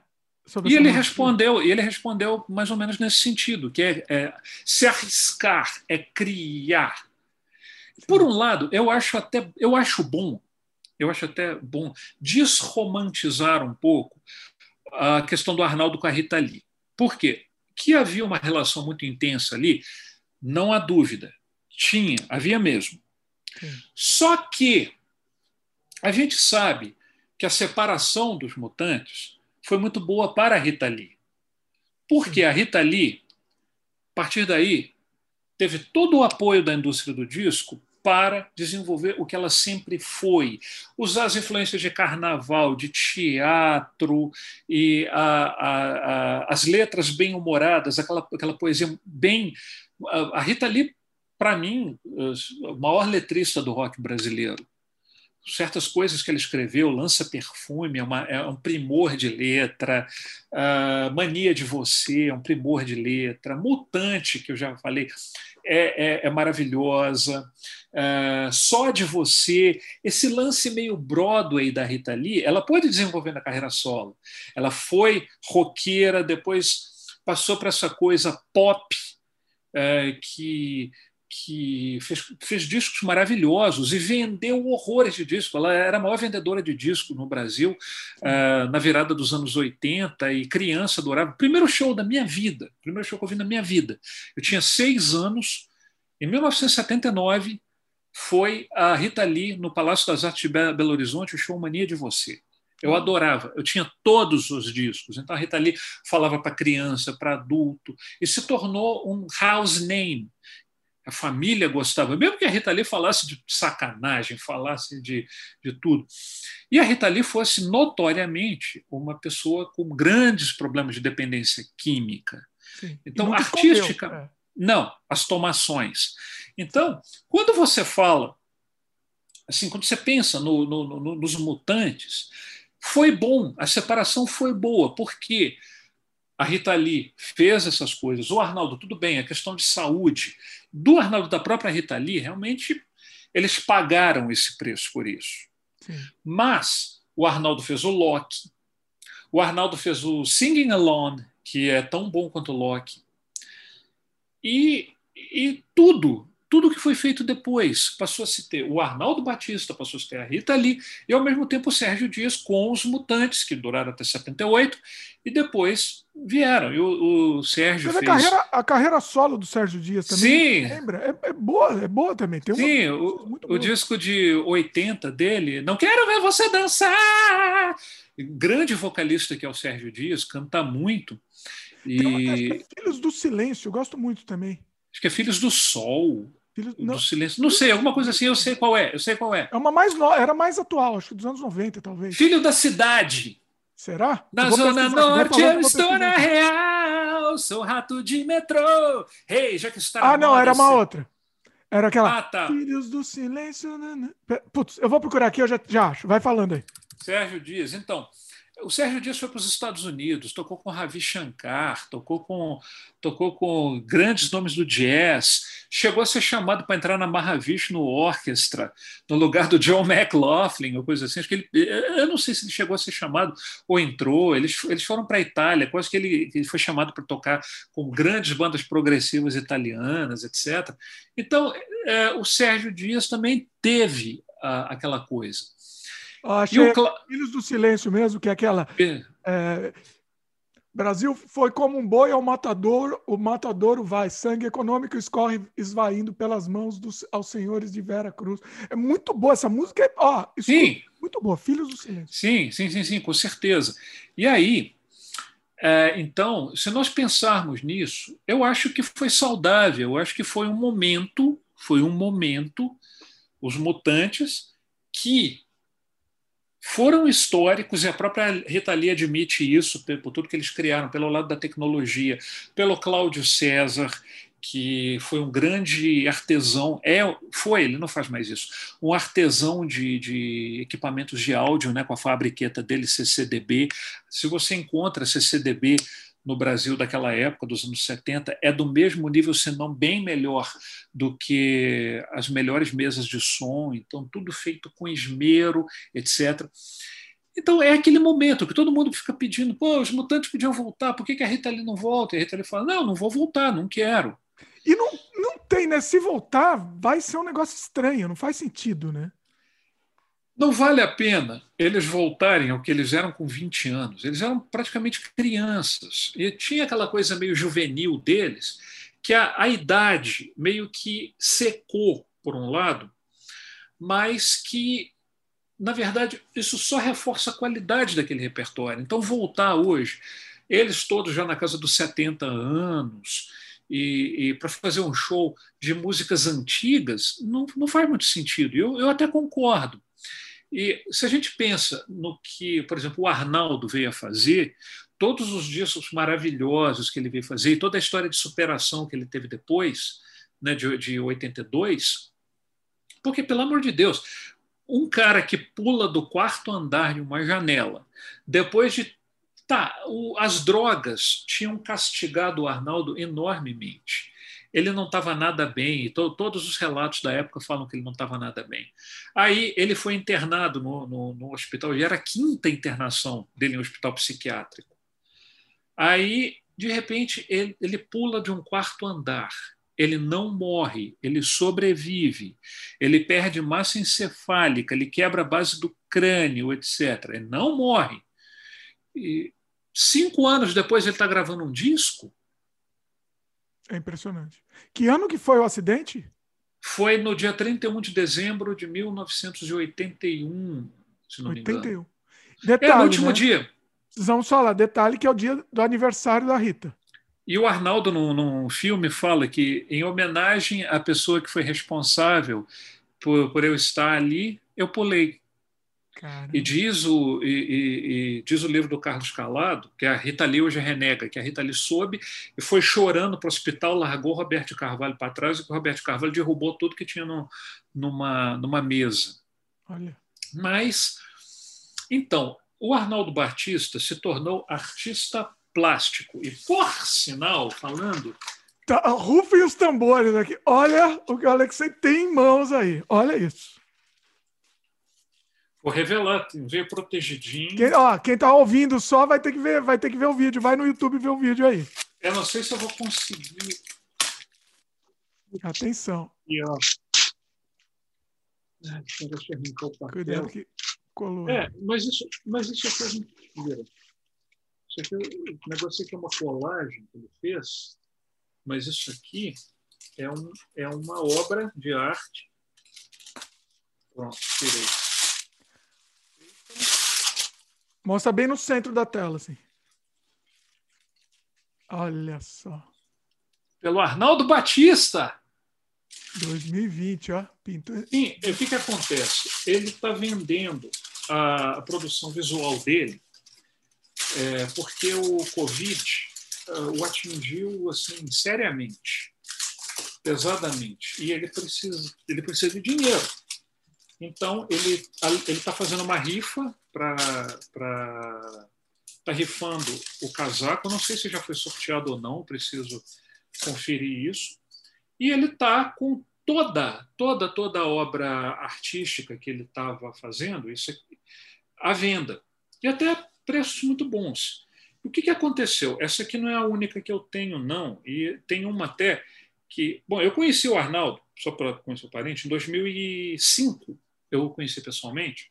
Sobre e essa ele respondeu, e ele respondeu mais ou menos nesse sentido, que é, é se arriscar, é criar. Por um lado, eu acho até eu acho bom, eu acho até bom desromantizar um pouco a questão do Arnaldo com a Rita Lee. Por quê? Que havia uma relação muito intensa ali, não há dúvida. Tinha, havia mesmo. Só que a gente sabe que a separação dos mutantes foi muito boa para a Rita Lee. Porque a Rita Lee, a partir daí, teve todo o apoio da indústria do disco para desenvolver o que ela sempre foi. Usar as influências de carnaval, de teatro e a, a, a, as letras bem humoradas, aquela, aquela poesia bem. A Rita Lee, para mim, a maior letrista do rock brasileiro certas coisas que ele escreveu, Lança Perfume, é, uma, é um primor de letra, uh, Mania de Você, é um primor de letra, Mutante, que eu já falei, é, é, é maravilhosa, uh, Só de Você, esse lance meio Broadway da Rita Lee, ela pode desenvolver na carreira solo. Ela foi roqueira, depois passou para essa coisa pop, uh, que que fez, fez, discos maravilhosos e vendeu horrores de disco. Ela era a maior vendedora de disco no Brasil uh, na virada dos anos 80 e criança adorava. Primeiro show da minha vida, primeiro show que eu vi na minha vida. Eu tinha seis anos, em 1979, foi a Rita Lee no Palácio das Artes de Belo Horizonte, o show Mania de Você. Eu adorava, eu tinha todos os discos. Então a Rita Lee falava para criança, para adulto, e se tornou um house name a família gostava, mesmo que a Rita Lee falasse de sacanagem, falasse de, de tudo. E a Rita Lee fosse notoriamente uma pessoa com grandes problemas de dependência química. Sim. Então, artística. é. Não, as tomações. Então, quando você fala, assim, quando você pensa no, no, no, nos mutantes, foi bom, a separação foi boa, porque a Rita Lee fez essas coisas, o Arnaldo, tudo bem, a questão de saúde. Do Arnaldo, da própria Rita Lee, realmente eles pagaram esse preço por isso. Sim. Mas o Arnaldo fez o Loki, o Arnaldo fez o Singing Alone, que é tão bom quanto o Loki. E, e tudo, tudo que foi feito depois. Passou a se ter o Arnaldo Batista, passou a se ter a Rita Lee, e ao mesmo tempo o Sérgio Dias com os Mutantes, que duraram até 78, e depois vieram. E o, o Sérgio Mas fez... a, carreira, a carreira solo do Sérgio Dias também, Sim. lembra? É, é boa, é boa também. Tem Sim, o, o disco de 80 dele, Não Quero Ver Você Dançar! Grande vocalista que é o Sérgio Dias, canta muito. E... Tem uma, Filhos do Silêncio, eu gosto muito também. Que é Filhos do Sol. Filho, não, do silêncio. Não sei, alguma coisa assim, eu sei qual é. Eu sei qual é. É uma mais no... Era mais atual, acho que dos anos 90, talvez. Filho da cidade. Será? Na Zona Norte eu estou na real, sou rato de metrô. Hey, já que está. Ah, não, era uma outra. Era aquela. Ah, tá. Filhos do silêncio. Né, né. Putz, eu vou procurar aqui, eu já, já acho. Vai falando aí. Sérgio Dias, então. O Sérgio Dias foi para os Estados Unidos, tocou com Ravi Shankar, tocou com, tocou com grandes nomes do jazz, chegou a ser chamado para entrar na Mahavishnu Orchestra, no lugar do John McLaughlin, ou coisa assim. Acho que ele, eu não sei se ele chegou a ser chamado ou entrou. Eles, eles foram para a Itália, quase que ele, ele foi chamado para tocar com grandes bandas progressivas italianas, etc. Então, é, o Sérgio Dias também teve a, aquela coisa. Achei o Cla... Filhos do Silêncio mesmo, que é aquela. É, Brasil foi como um boi ao matador, o matadouro vai, sangue econômico escorre esvaindo pelas mãos dos, aos senhores de Vera Cruz. É muito boa essa música, é, ó, sim. muito boa, Filhos do Silêncio. Sim, sim, sim, sim, com certeza. E aí, é, então, se nós pensarmos nisso, eu acho que foi saudável, eu acho que foi um momento, foi um momento, os mutantes que foram históricos, e a própria Rita Lee admite isso, por tudo que eles criaram, pelo lado da tecnologia, pelo Cláudio César, que foi um grande artesão, é, foi, ele não faz mais isso, um artesão de, de equipamentos de áudio, né, com a fabriqueta dele, CCDB. Se você encontra CCDB no Brasil daquela época, dos anos 70, é do mesmo nível, se não bem melhor do que as melhores mesas de som, então tudo feito com esmero, etc. Então é aquele momento que todo mundo fica pedindo, pô, os mutantes podiam voltar, por que, a Rita ali não volta? E a Rita ali fala, não, não vou voltar, não quero. E não, não tem, né? Se voltar, vai ser um negócio estranho, não faz sentido, né? Não vale a pena eles voltarem ao que eles eram com 20 anos. Eles eram praticamente crianças. E tinha aquela coisa meio juvenil deles, que a, a idade meio que secou, por um lado, mas que, na verdade, isso só reforça a qualidade daquele repertório. Então, voltar hoje, eles todos já na casa dos 70 anos, e, e para fazer um show de músicas antigas, não, não faz muito sentido. Eu, eu até concordo. E se a gente pensa no que, por exemplo, o Arnaldo veio a fazer, todos os discos maravilhosos que ele veio fazer e toda a história de superação que ele teve depois, né, de, de 82, porque, pelo amor de Deus, um cara que pula do quarto andar de uma janela, depois de. Tá, o, as drogas tinham castigado o Arnaldo enormemente ele não estava nada bem, e to, todos os relatos da época falam que ele não estava nada bem. Aí ele foi internado no, no, no hospital, e era a quinta internação dele em um hospital psiquiátrico. Aí, de repente, ele, ele pula de um quarto andar. Ele não morre, ele sobrevive, ele perde massa encefálica, ele quebra a base do crânio, etc. Ele não morre. E cinco anos depois ele está gravando um disco é impressionante. Que ano que foi o acidente? Foi no dia 31 de dezembro de 1981, se não 81. me engano. Detalhe, é no último né? dia. Precisamos falar, detalhe que é o dia do aniversário da Rita. E o Arnaldo, num, num filme, fala que, em homenagem à pessoa que foi responsável por, por eu estar ali, eu pulei. E diz, o, e, e, e diz o livro do Carlos Calado, que a Rita Lee hoje renega, que a Rita Lee soube e foi chorando para o hospital, largou o Roberto Carvalho para trás e o Roberto Carvalho derrubou tudo que tinha no, numa, numa mesa. Olha. Mas, então, o Arnaldo Batista se tornou artista plástico. E, por sinal, falando. Tá, rufem os tambores aqui. Olha o que o Alexei tem em mãos aí. Olha isso. Vou revelar, veio protegidinho. Quem, ó, quem tá ouvindo só vai ter que ver, vai ter que ver o vídeo. Vai no YouTube ver o vídeo aí. Eu não sei se eu vou conseguir. Atenção. E ó. Deixa eu arrancar o papel. Cuidado que colou. É, mas isso, mas isso aqui é mentira. Isso aqui, o negócio aqui é uma colagem que ele fez, mas isso aqui é, um, é uma obra de arte. Pronto, tirei. Mostra bem no centro da tela, assim. Olha só. Pelo Arnaldo Batista. 2020, ó. Sim, o que, que acontece? Ele está vendendo a, a, produção visual dele é, porque o Covid uh, o atingiu assim seriamente, pesadamente, e ele precisa, ele precisa de dinheiro. Então, ele está fazendo uma rifa para. Está rifando o casaco. Não sei se já foi sorteado ou não, preciso conferir isso. E ele está com toda, toda, toda a obra artística que ele estava fazendo isso aqui, à venda. E até preços muito bons. O que, que aconteceu? Essa aqui não é a única que eu tenho, não. E tem uma até que. Bom, eu conheci o Arnaldo, só para conhecer o parente, em 2005 eu o conheci pessoalmente,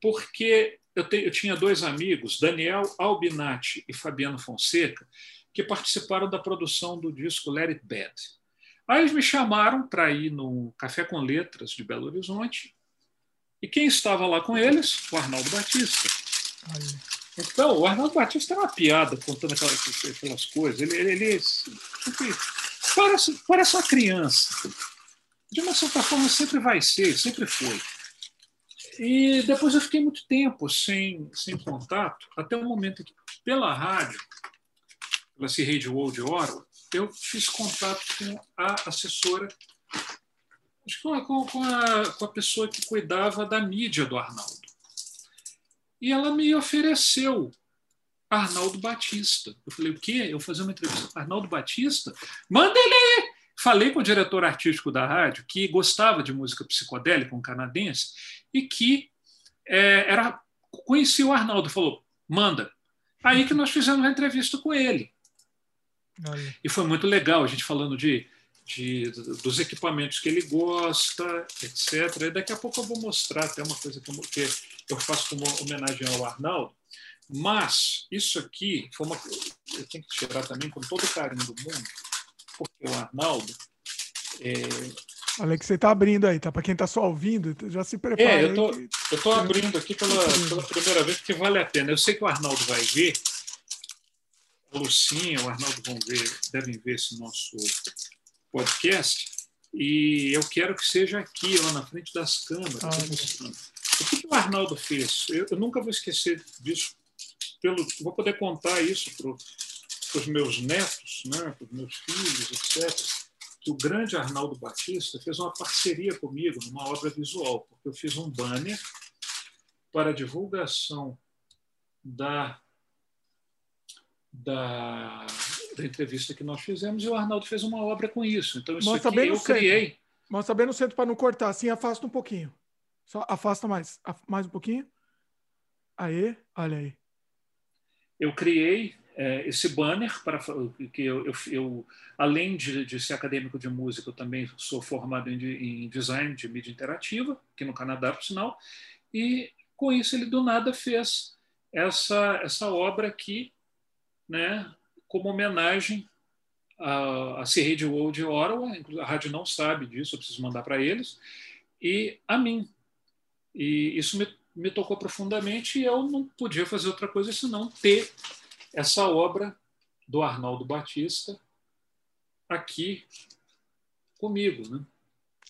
porque eu, te, eu tinha dois amigos, Daniel Albinati e Fabiano Fonseca, que participaram da produção do disco Let It Bad. Aí eles me chamaram para ir no Café com Letras de Belo Horizonte, e quem estava lá com eles? O Arnaldo Batista. Então, o Arnaldo Batista é uma piada contando aquelas, aquelas coisas. Ele, ele, ele parece, parece uma criança. De uma certa forma, sempre vai ser, sempre foi. E depois eu fiquei muito tempo sem, sem contato, até o momento que, pela rádio, pela Radio World Ottawa, eu fiz contato com a assessora, com, com, a, com a pessoa que cuidava da mídia do Arnaldo. E ela me ofereceu Arnaldo Batista. Eu falei, o quê? Eu fazer uma entrevista com Arnaldo Batista? Manda ele aí! Falei com o diretor artístico da rádio, que gostava de música psicodélica, um canadense, e que é, era conhecia o Arnaldo. Falou, manda. Aí que nós fizemos a entrevista com ele. Olha. E foi muito legal, a gente falando de, de, dos equipamentos que ele gosta, etc. E daqui a pouco eu vou mostrar até uma coisa que eu, que eu faço como homenagem ao Arnaldo. Mas isso aqui foi uma. Eu tenho que tirar também com todo o carinho do mundo, porque o Arnaldo. É... Olha que você está abrindo aí, tá? Para quem está só ouvindo, já se prepara. É, eu tô, eu tô abrindo aqui pela, pela primeira vez porque vale a pena. Eu sei que o Arnaldo vai ver, a Lucinha, o Arnaldo vão ver, devem ver esse nosso podcast, e eu quero que seja aqui, lá na frente das câmeras, ah, o que, que, o Arnaldo fez? Eu, eu, nunca vou esquecer disso. Pelo, vou poder contar isso para os meus netos, né, para os meus filhos, etc. Que o grande Arnaldo Batista fez uma parceria comigo numa obra visual, porque eu fiz um banner para divulgação da da, da, entrevista que nós fizemos e o Arnaldo fez uma obra com isso. Então, isso Mostra aqui eu centro. criei. Mostra bem no centro para não cortar. Assim, afasta um pouquinho. Só afasta mais. Mais um pouquinho. Aí, olha aí. Eu criei esse banner para que eu, eu, eu além de, de, ser acadêmico de música, eu também sou formado em, em design de mídia interativa, aqui no Canadá, por sinal. E com isso ele do nada fez essa essa obra aqui né, como homenagem a, a World de Ottawa, a rádio não sabe disso, eu preciso mandar para eles, e a mim. E isso me, me tocou profundamente e eu não podia fazer outra coisa senão ter essa obra do Arnaldo Batista aqui comigo, né?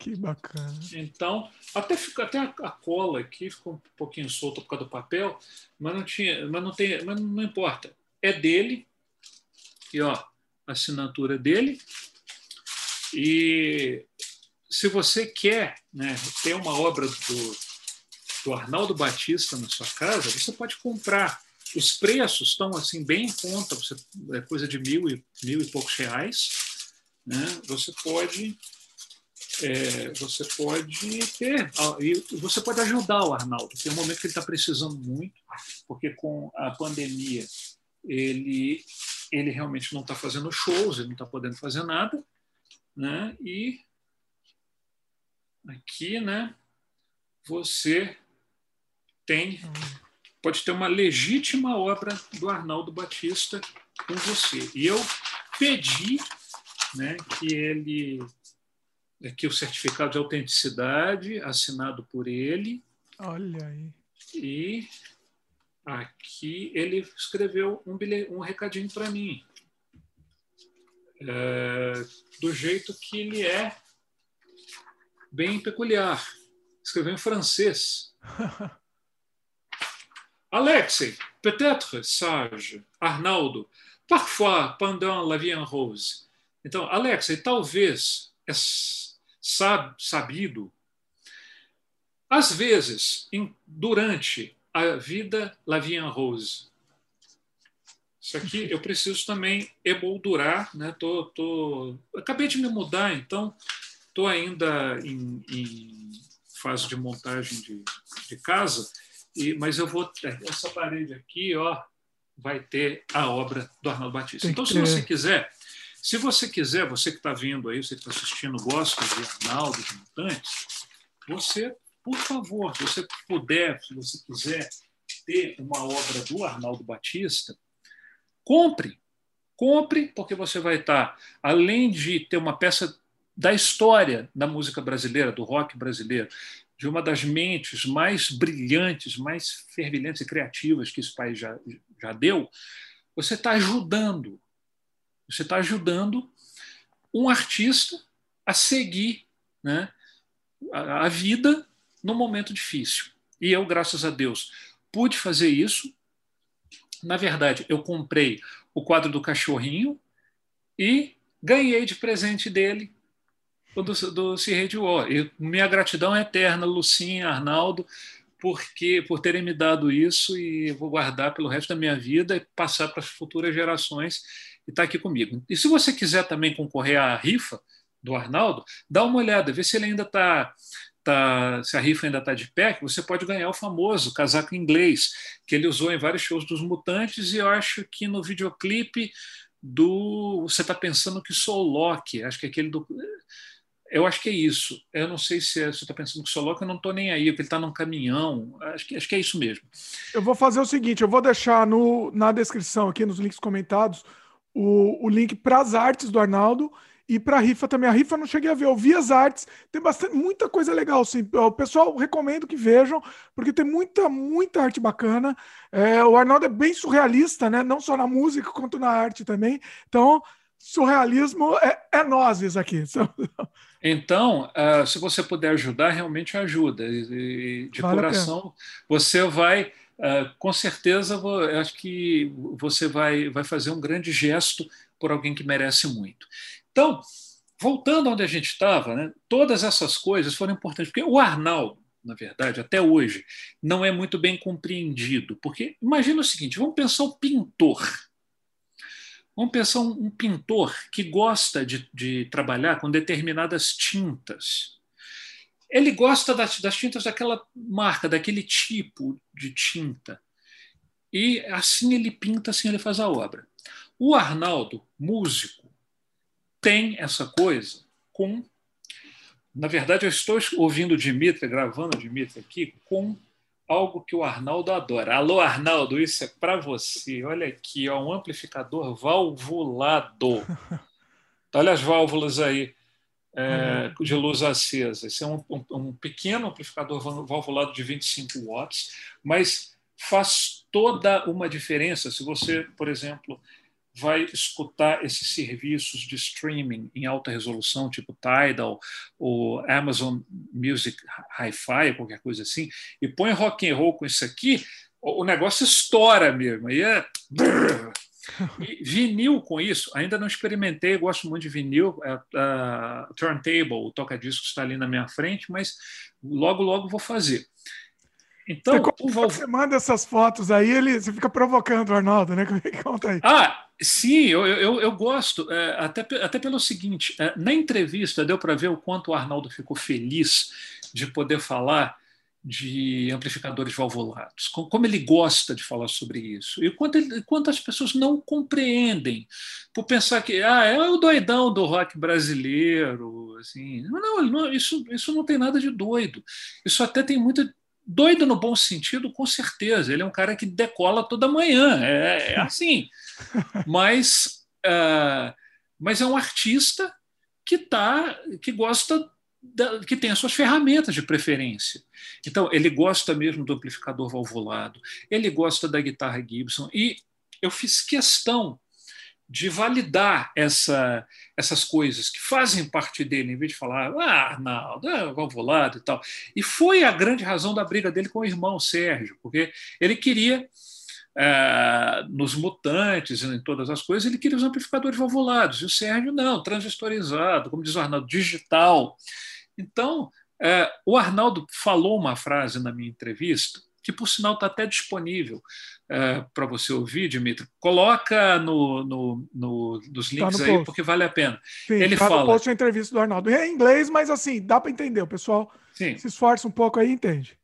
Que bacana. Então, até, até a, a, cola aqui ficou um pouquinho solta por causa do papel, mas não tinha, mas não tem, mas não importa é dele, e ó, a assinatura dele. E se você quer né, ter uma obra do, do Arnaldo Batista na sua casa, você pode comprar. Os preços estão assim bem em conta, você, é coisa de mil e, mil e poucos reais. Né? Você pode é, você pode ter e você pode ajudar o Arnaldo. Tem um momento que ele está precisando muito, porque com a pandemia ele, ele realmente não está fazendo shows, ele não está podendo fazer nada, né? E aqui, né? Você tem pode ter uma legítima obra do Arnaldo Batista com você. E eu pedi, né, que ele que o certificado de autenticidade assinado por ele. Olha aí. E aqui ele escreveu um, um recadinho para mim, é, do jeito que ele é bem peculiar. Escreveu em francês. Alexei, peut-être sage, Arnaldo, parfois pendant la vie en rose. Então, Alexei, talvez é sabido, às vezes, em, durante a vida La Vie en Rose. Isso aqui eu preciso também emoldurar, né? Tô, tô, acabei de me mudar, então estou ainda em, em, fase de montagem de, de casa, e, mas eu vou essa parede aqui, ó, vai ter a obra do Arnaldo Batista. Então, se você quiser, se você quiser, você que está vindo aí, você que está assistindo, gosta de Arnaldo, de Mutantes, você por favor, se você puder, se você quiser ter uma obra do Arnaldo Batista, compre. Compre, porque você vai estar, além de ter uma peça da história da música brasileira, do rock brasileiro, de uma das mentes mais brilhantes, mais fervilhantes e criativas que esse país já, já deu, você está ajudando. Você está ajudando um artista a seguir né, a, a vida no momento difícil. E eu, graças a Deus, pude fazer isso. Na verdade, eu comprei o quadro do cachorrinho e ganhei de presente dele do, do C-Radio. E minha gratidão é eterna, Lucinha, Arnaldo, porque por terem me dado isso e vou guardar pelo resto da minha vida e passar para as futuras gerações e está aqui comigo. E se você quiser também concorrer à rifa do Arnaldo, dá uma olhada, vê se ele ainda está Tá, se a rifa ainda está de pé, que você pode ganhar o famoso casaco inglês, que ele usou em vários shows dos Mutantes, e eu acho que no videoclipe do Você Está Pensando Que Sou Loki, acho que é aquele do. Eu acho que é isso. Eu não sei se é, você está pensando que sou Loki, eu não estou nem aí, porque ele está num caminhão. Acho que, acho que é isso mesmo. Eu vou fazer o seguinte: eu vou deixar no, na descrição aqui, nos links comentados, o, o link para as artes do Arnaldo e para a rifa também. A rifa eu não cheguei a ver, eu vi as artes, tem bastante, muita coisa legal, sim. O pessoal recomendo que vejam, porque tem muita, muita arte bacana. É, o Arnaldo é bem surrealista, né? Não só na música, quanto na arte também. Então, surrealismo é, é nós aqui. Então, uh, se você puder ajudar, realmente ajuda. E, de vale coração, você vai. Uh, com certeza, eu acho que você vai, vai fazer um grande gesto por alguém que merece muito. Então, voltando onde a gente estava, né, todas essas coisas foram importantes, porque o Arnaldo, na verdade, até hoje, não é muito bem compreendido. Porque imagina o seguinte: vamos pensar o pintor. Vamos pensar um, pintor que gosta de, de, trabalhar com determinadas tintas. Ele gosta das, das tintas daquela marca, daquele tipo de tinta. E assim ele pinta, assim ele faz a obra. O Arnaldo, músico, tem essa coisa com. Na verdade, eu estou ouvindo o Dimitri, gravando o Dimitri aqui, com algo que o Arnaldo adora. Alô, Arnaldo, isso é para você. Olha aqui, ó, um amplificador valvulado. Olha as válvulas aí é, uhum. de luz acesa. Esse é um, um, um, pequeno amplificador valvulado de 25 watts, mas faz toda uma diferença se você, por exemplo, vai escutar esses serviços de streaming em alta resolução, tipo Tidal ou Amazon Music Hi-Fi, qualquer coisa assim, e põe rock and roll com isso aqui, o negócio estoura mesmo. E é e vinil com isso, ainda não experimentei, gosto muito de vinil. A, a Turntable, o toca-disco está ali na minha frente, mas logo, logo vou fazer. Então, você, Val... você manda essas fotos aí, ele, você fica provocando o Arnaldo, né? Conta aí. Ah, sim, eu, eu, eu gosto, é, até, até pelo seguinte: é, na entrevista deu para ver o quanto o Arnaldo ficou feliz de poder falar de amplificadores valvulados, como ele gosta de falar sobre isso, e quanto, ele, quanto as pessoas não compreendem, por pensar que ah, é o doidão do rock brasileiro, assim, não, não, isso, isso não tem nada de doido, isso até tem muita Doido no bom sentido, com certeza. Ele é um cara que decola toda manhã, é, é assim. mas, uh, mas é um artista que tá, que gosta, da, que tem as suas ferramentas de preferência. Então, ele gosta mesmo do amplificador valvulado, ele gosta da guitarra Gibson, e eu fiz questão de validar essa, essas coisas que fazem parte dele, em vez de falar, ah, Arnaldo, é valvulado e tal. E foi a grande razão da briga dele com o irmão Sérgio, porque ele queria, é, nos mutantes, em todas as coisas, ele queria os amplificadores valvulados, e o Sérgio não, transistorizado, como diz o Arnaldo, digital. Então, é, o Arnaldo falou uma frase na minha entrevista, que por sinal está até disponível é, para você ouvir, Dimitri. Coloca no, no, no nos tá links tá no aí, porque vale a pena. Sim, Ele tá fala. No post a entrevista do Arnaldo. É em inglês, mas assim, dá para entender. O pessoal Sim. se esforça um pouco aí e entende.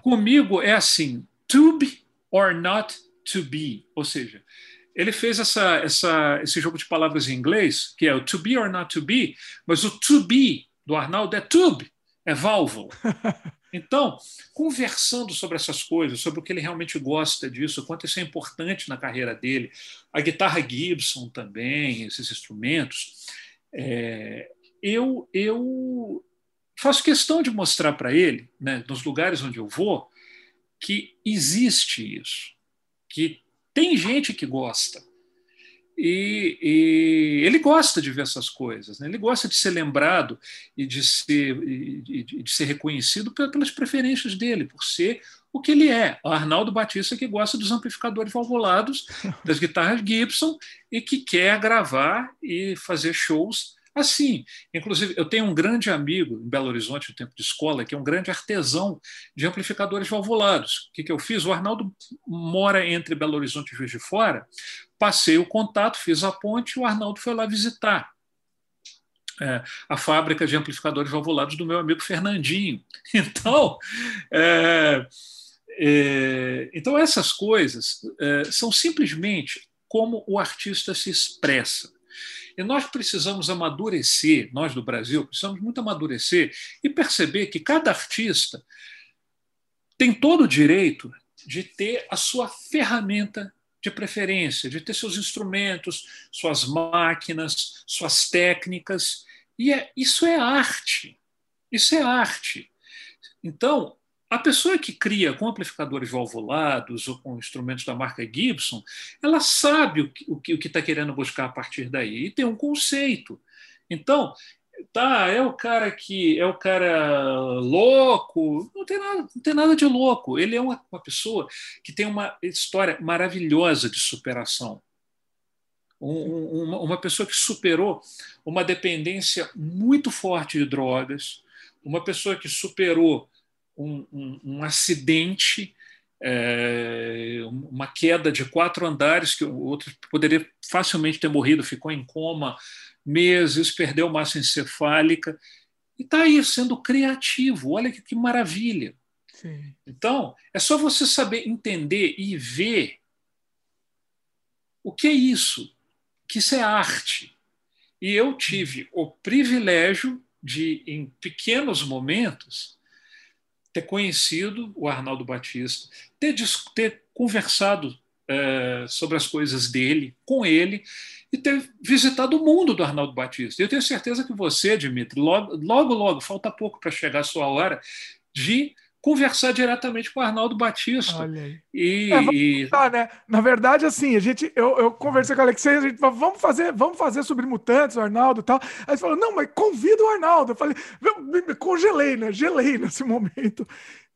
Comigo é assim: to be or not to be. Ou seja, ele fez essa, essa, esse jogo de palavras em inglês, que é o to be or not to be, mas o to be do Arnaldo é tube, é válvula. Então, conversando sobre essas coisas, sobre o que ele realmente gosta disso, o quanto isso é importante na carreira dele, a guitarra Gibson também, esses instrumentos, é, eu, eu faço questão de mostrar para ele, né, nos lugares onde eu vou, que existe isso, que tem gente que gosta. E, e, ele gosta de ver essas coisas, né? ele gosta de ser lembrado e de ser, e, de ser reconhecido pelas preferências dele, por ser o que ele é, o Arnaldo Batista que gosta dos amplificadores valvulados, das guitarras Gibson e que quer gravar e fazer shows assim. Inclusive, eu tenho um grande amigo em Belo Horizonte, no tempo de escola, que é um grande artesão de amplificadores valvulados. O que, que eu fiz? O Arnaldo mora entre Belo Horizonte e Juiz de Fora. Passei o contato, fiz a ponte e o Arnaldo foi lá visitar. É, a fábrica de amplificadores valvulados do meu amigo Fernandinho. Então, é, é, então essas coisas é, são simplesmente como o artista se expressa. E nós precisamos amadurecer, nós do Brasil, precisamos muito amadurecer e perceber que cada artista tem todo o direito de ter a sua ferramenta de preferência, de ter seus instrumentos, suas máquinas, suas técnicas. E é, isso é arte. Isso é arte. Então, a pessoa que cria com amplificadores valvulados ou com instrumentos da marca Gibson, ela sabe o que o que está querendo buscar a partir daí e tem um conceito. Então, tá, é o cara que é o cara louco, não tem nada, não tem nada de louco. Ele é uma, uma pessoa que tem uma história maravilhosa de superação. Um, uma pessoa que superou uma dependência muito forte de drogas, uma pessoa que superou um, um, um acidente, é, uma queda de quatro andares, que o outro poderia facilmente ter morrido, ficou em coma meses, perdeu massa encefálica, e está aí sendo criativo. Olha que, que maravilha. Sim. Então, é só você saber entender e ver o que é isso, que isso é arte. E eu tive o privilégio de, em pequenos momentos, ter conhecido o Arnaldo Batista, ter, ter conversado é, sobre as coisas dele, com ele, e ter visitado o mundo do Arnaldo Batista. Eu tenho certeza que você, Dimitri, logo, logo, logo falta pouco para chegar a sua hora de conversar diretamente com o Arnaldo Batista. Olha aí. E, é, e... né? Na verdade, assim, a gente, eu, eu conversei com o Alexei, a gente falou, vamos fazer, vamos fazer sobre mutantes, o Arnaldo e tal. Aí ele falou, não, mas convida o Arnaldo. Eu falei, eu me congelei, né? Gelei nesse momento.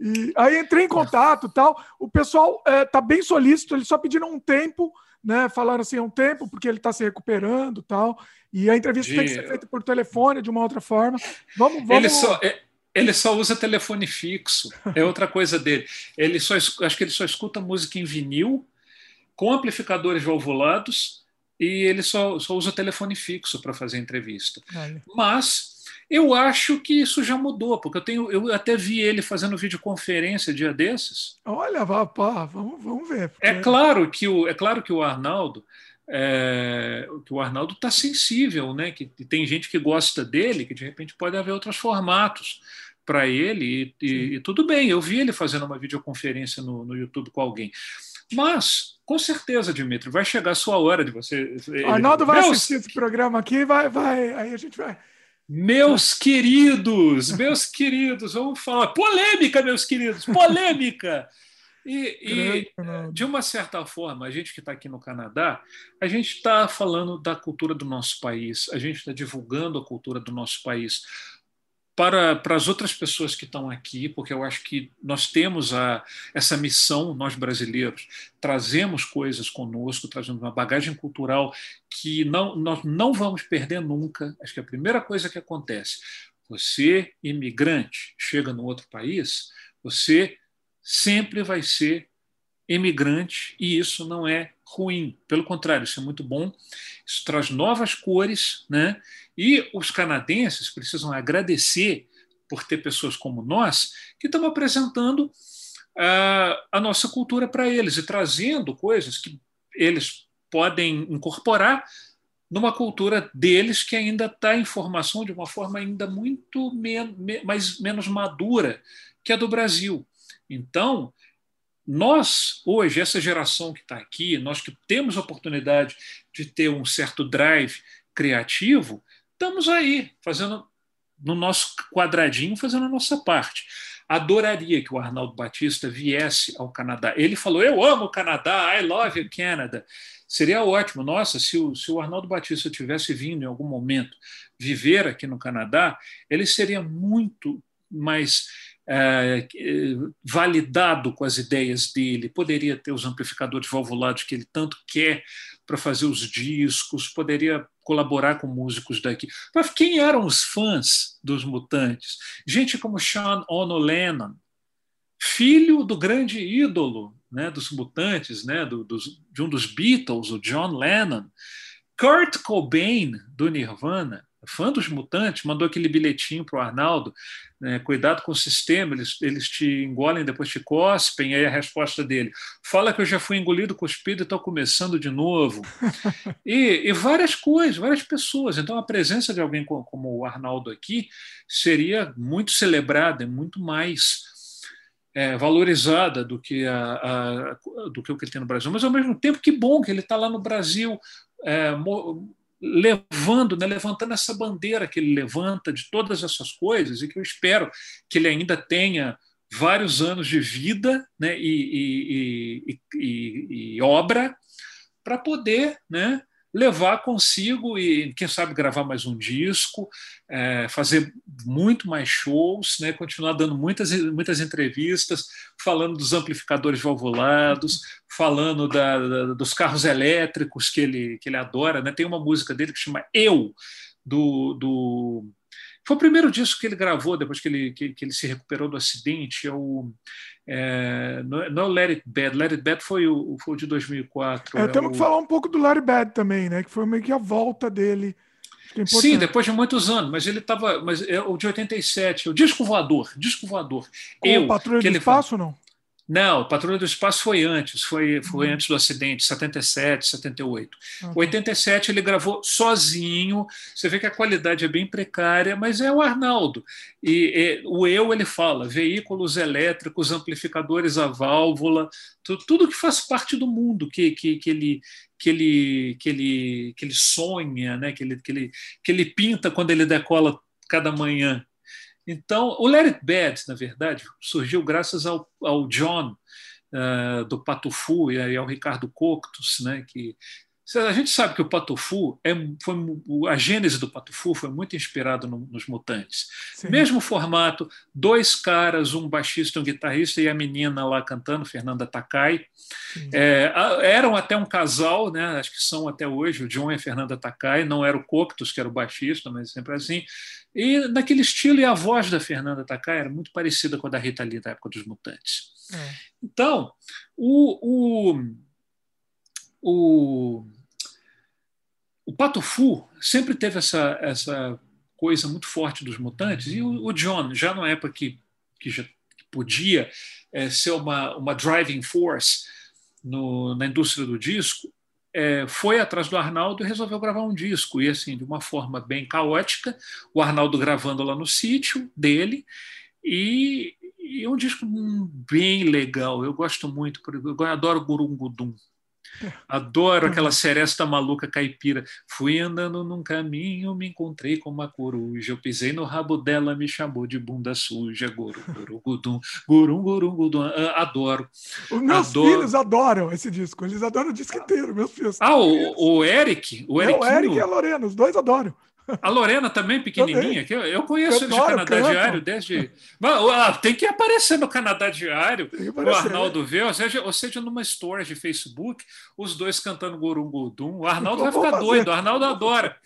E aí entrei em contato tal. O pessoal é, tá bem solícito, eles só pediram um tempo, né? Falaram assim, um tempo, porque ele está se recuperando tal. E a entrevista de... tem que ser feita por telefone, de uma outra forma. Vamos, vamos. Ele só. É ele só usa telefone fixo, é outra coisa dele. Ele só acho que ele só escuta música em vinil com amplificadores valvulados e ele só, só usa telefone fixo para fazer entrevista. Vale. Mas eu acho que isso já mudou, porque eu tenho eu até vi ele fazendo videoconferência dia desses. Olha, pá, vamos, vamos ver. Porque... É claro que o é claro que o Arnaldo é, que o Arnaldo está sensível, né? Que, que, tem gente que gosta dele, que de repente pode haver outros formatos para ele, e, e, e, tudo bem, eu vi ele fazendo uma videoconferência no, no YouTube com alguém. Mas, com certeza, Dimitri, vai chegar a sua hora de você. O Arnaldo vai meus... assistir esse programa aqui, vai, vai, aí a gente vai. Meus queridos, meus queridos, vamos falar. Polêmica, meus queridos, polêmica! E, e, de uma certa forma, a gente que está aqui no Canadá, a gente está falando da cultura do nosso país, a gente está divulgando a cultura do nosso país para, para as outras pessoas que estão aqui, porque eu acho que nós temos a, essa missão, nós brasileiros, trazemos coisas conosco, trazemos uma bagagem cultural que não, nós não vamos perder nunca. Acho que a primeira coisa que acontece, você, imigrante, chega no outro país, você sempre vai ser emigrante e isso não é ruim. Pelo contrário, isso é muito bom. Isso traz novas cores, né? E os canadenses precisam agradecer por ter pessoas como nós que estão apresentando uh, a nossa cultura para eles e trazendo coisas que eles podem incorporar numa cultura deles que ainda está em formação de uma forma ainda muito men mais, menos madura que a do Brasil. Então, nós, hoje, essa geração que está aqui, nós que temos a oportunidade de ter um certo drive criativo, estamos aí, fazendo no nosso quadradinho, fazendo a nossa parte. adoraria que o Arnaldo Batista viesse ao Canadá. Ele falou: Eu amo o Canadá, I love Canada. Seria ótimo. Nossa, se o, se o Arnaldo Batista tivesse vindo em algum momento viver aqui no Canadá, ele seria muito mais é, validado com as ideias dele, poderia ter os amplificadores valvulados que ele tanto quer para fazer os discos, poderia colaborar com músicos daqui. Mas quem eram os fãs dos Mutantes? Gente como Sean Ono Lennon, filho do grande ídolo né, dos Mutantes, né, do, dos, de um dos Beatles, o John Lennon, Kurt Cobain, do Nirvana, fã dos mutantes, mandou aquele bilhetinho para o Arnaldo, né, cuidado com o sistema, eles, eles te engolem, depois te cospem, aí a resposta dele, fala que eu já fui engolido, cuspido e estou começando de novo. e, e, várias coisas, várias pessoas. Então a presença de alguém como, como o Arnaldo aqui seria muito celebrada, muito mais é, valorizada do que, a, a, do que o que ele tem no Brasil. Mas ao mesmo tempo, que bom que ele está lá no Brasil. É, levando, né, levantando essa bandeira que ele levanta de todas essas coisas e que eu espero que ele ainda tenha vários anos de vida né, e, e, e, e obra para poder né, levar consigo e, quem sabe, gravar mais um disco, é, fazer muito mais shows, né, continuar dando muitas, muitas entrevistas, falando dos amplificadores valvulados, falando da, da, dos carros elétricos que ele, que ele adora. Né? Tem uma música dele que chama Eu, do, do foi o primeiro disco que ele gravou depois que ele, que, que ele se recuperou do acidente. É o, é, não é o Let It Bad. Let It Bad foi o, foi o de 2004. É, é temos o... que falar um pouco do Let It Bad também, né? Que foi meio que a volta dele. É Sim, depois de muitos anos, mas ele estava. Mas é o de 87, o disco voador, disco voador. Com Eu, Patrulha do Espaço ou não? Não, Patrulha do Espaço foi antes, foi, foi uhum. antes do acidente, 77, 78. Uhum. 87 ele gravou sozinho, você vê que a qualidade é bem precária, mas é o Arnaldo. E, e o eu, ele fala, veículos elétricos, amplificadores a válvula, tudo, tudo que faz parte do mundo que, que, que, ele, que, ele, que, ele, que ele sonha, né? que, ele, que, ele, que ele pinta quando ele decola cada manhã. Então, o Let It Bad, na verdade, surgiu graças ao, ao John uh, do Patufu e ao Ricardo Coctus, né, que a gente sabe que o Patufu é, foi a gênese do Patufu foi muito inspirado no, nos Mutantes. Sim. Mesmo formato, dois caras, um baixista, um guitarrista e a menina lá cantando, Fernanda Takai. É, eram até um casal, né? Acho que são até hoje. O John e a Fernanda Takai. Não era o Coctus que era o baixista, mas sempre assim. E naquele estilo e a voz da Fernanda Takai era muito parecida com a da Rita Lee da época dos Mutantes. É. Então, o, o, o o Pato Fu sempre teve essa, essa coisa muito forte dos mutantes, e o, o John, já na época que, que já podia é, ser uma, uma driving force no, na indústria do disco, é, foi atrás do Arnaldo e resolveu gravar um disco. E assim, de uma forma bem caótica, o Arnaldo gravando lá no sítio dele, e, e é um disco bem legal. Eu gosto muito, eu adoro Gurungudum. Adoro aquela seresta maluca caipira. Fui andando num caminho, me encontrei com uma coruja. Eu pisei no rabo dela, me chamou de bunda suja. Gurum, gurungudum, gurum, gurungudum. Ah, adoro. Os meus adoro. filhos adoram esse disco. Eles adoram o disco inteiro, meus filhos. Ah, o, o Eric? O, é, o Eric e a Lorena, os dois adoram. A Lorena também, pequenininha, que eu, eu conheço ele de Canadá canto. Diário desde. Mas, tem que aparecer no Canadá Diário, o Arnaldo vê, ou seja, ou seja, numa story de Facebook, os dois cantando Gurungudum. O Arnaldo vai ficar doido, o Arnaldo adora.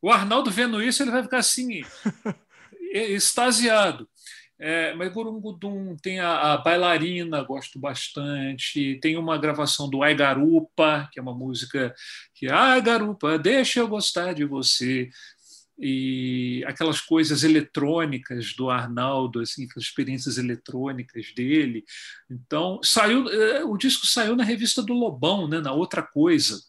O Arnaldo vendo isso, ele vai ficar assim, extasiado. É, mas Gurungudum tem a, a, bailarina, gosto bastante. Tem uma gravação do Ai Garupa, que é uma música que Ai Garupa, deixa eu gostar de você e aquelas coisas eletrônicas do Arnaldo, assim, as experiências eletrônicas dele. Então, saiu, é, o disco saiu na revista do Lobão, né, na outra coisa.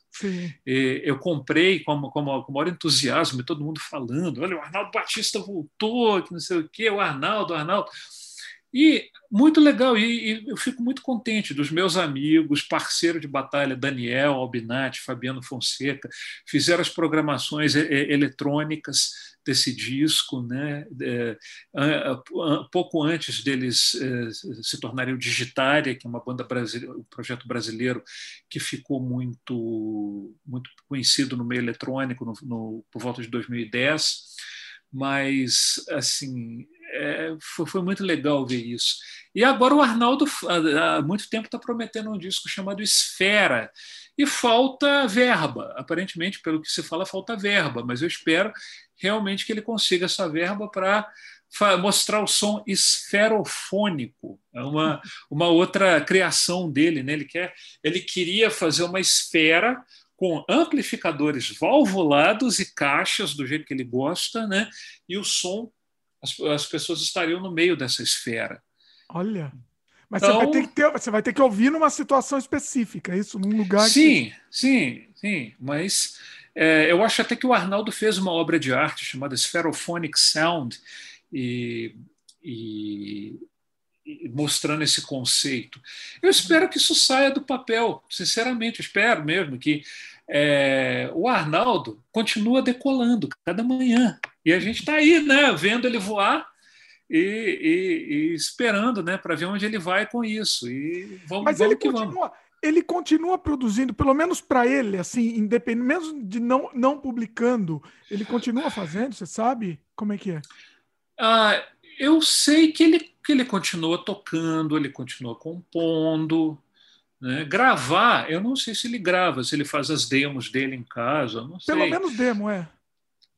Eu comprei com, com, com o maior entusiasmo, todo mundo falando: olha, o Arnaldo Batista voltou, que não sei o quê, o Arnaldo, o Arnaldo. E muito legal, e, e, eu fico muito contente dos meus amigos, parceiro de batalha, Daniel Albinati, Fabiano Fonseca, fizeram as programações eletrônicas desse disco, né? É, pouco antes deles é, se tornarem o Digitária, que é uma banda brasileira, um projeto brasileiro que ficou muito muito conhecido no meio eletrônico no, no por volta de 2010, mas assim é, foi, foi, muito legal ver isso. E agora o Arnaldo há, muito tempo está prometendo um disco chamado Esfera e falta verba. Aparentemente, pelo que se fala, falta verba, mas eu espero realmente que ele consiga essa verba para mostrar o som esferofônico. É uma, uma outra criação dele. Né? Ele, quer, ele queria fazer uma esfera com amplificadores valvulados e caixas do jeito que ele gosta, né? e o som, as, as pessoas estariam no meio dessa esfera. Olha. Mas então, você, vai ter que ter, você vai ter que ouvir numa situação específica, isso, num lugar. Sim, que... sim, sim. Mas é, eu acho até que o Arnaldo fez uma obra de arte chamada Spherophonic Sound, e, e, e mostrando esse conceito. Eu espero que isso saia do papel, sinceramente, espero mesmo que é, o Arnaldo continua decolando cada manhã. E a gente está aí, né, vendo ele voar e, e, e esperando né, para ver onde ele vai com isso. E vamos, Mas vamos ele continua, vamos. ele continua produzindo, pelo menos para ele, assim, independente, mesmo de não, não publicando, ele continua fazendo, você sabe como é que é? Ah, eu sei que ele, que ele continua tocando, ele continua compondo. Né? Gravar, eu não sei se ele grava, se ele faz as demos dele em casa, não sei. Pelo menos demo, é.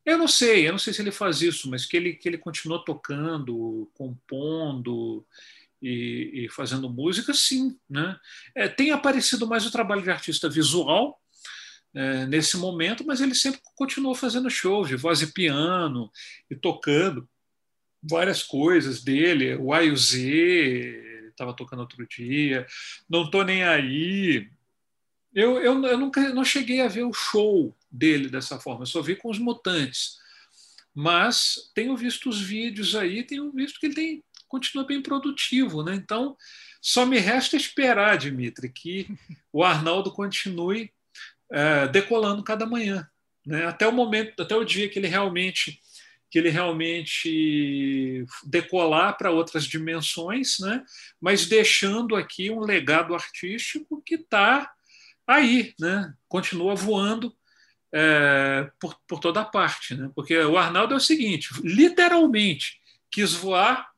Eu não sei, eu não sei se ele faz isso, mas que ele, que ele continua tocando, compondo e, e fazendo música, sim. Né? É, tem aparecido mais o trabalho de artista visual é, nesse momento, mas ele sempre continuou fazendo shows de voz e piano e tocando várias coisas dele, o A e o Z, estava tocando outro dia, não tô nem aí. Eu, eu, eu nunca não cheguei a ver o show dele dessa forma, eu só vi com os mutantes. Mas tenho visto os vídeos aí, tenho visto que ele tem, continua bem produtivo. Né? Então, só me resta esperar, Dimitri, que o Arnaldo continue é, decolando cada manhã. Né? Até o momento, até o dia que ele realmente que ele realmente decolar para outras dimensões, né? mas deixando aqui um legado artístico que está aí, né? continua voando é, por, por toda parte. Né? Porque o Arnaldo é o seguinte: literalmente quis voar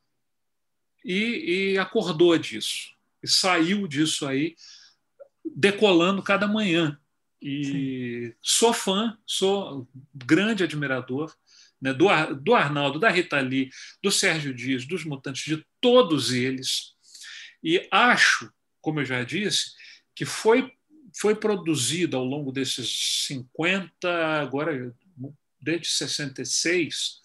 e, e acordou disso, e saiu disso aí, decolando cada manhã. E Sim. sou fã, sou grande admirador né, do, do Arnaldo, da Rita Lee, do Sérgio Dias, dos Mutantes, de todos eles. E acho, como eu já disse, que foi foi produzido ao longo desses 50, agora desde 66,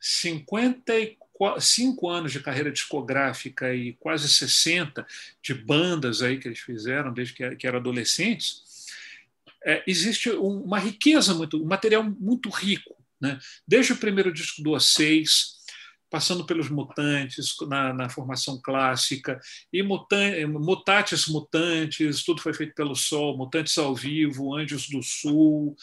55 anos de carreira discográfica e quase 60 de bandas aí que eles fizeram desde que, que eram adolescentes, é, existe uma riqueza muito, um material muito rico, né? Desde o primeiro disco do O6, passando pelos mutantes na, na formação clássica, e mutan mutatis mutantes, tudo foi feito pelo Sol, mutantes ao vivo, Anjos do Sul,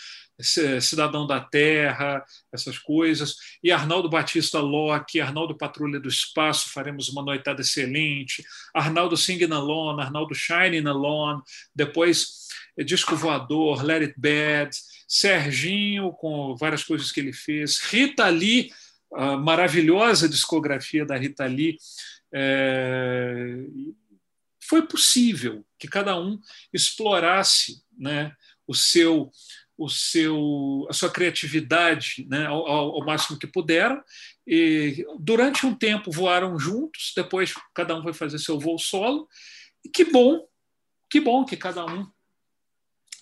Cidadão da Terra, essas coisas, e Arnaldo Batista Locke, Arnaldo Patrulha do Espaço, faremos uma noitada excelente, Arnaldo Singing Alone, Arnaldo Shining Alone, depois eh, Disco Voador, Let It Bad, Serginho, com várias coisas que ele fez, Rita Lee, a maravilhosa discografia da Rita Lee. É, foi possível que cada um explorasse né, o seu, o seu, a sua criatividade né, ao, ao, máximo que puderam. E durante um tempo voaram juntos, depois cada um foi fazer seu voo solo. E que bom, que bom que cada um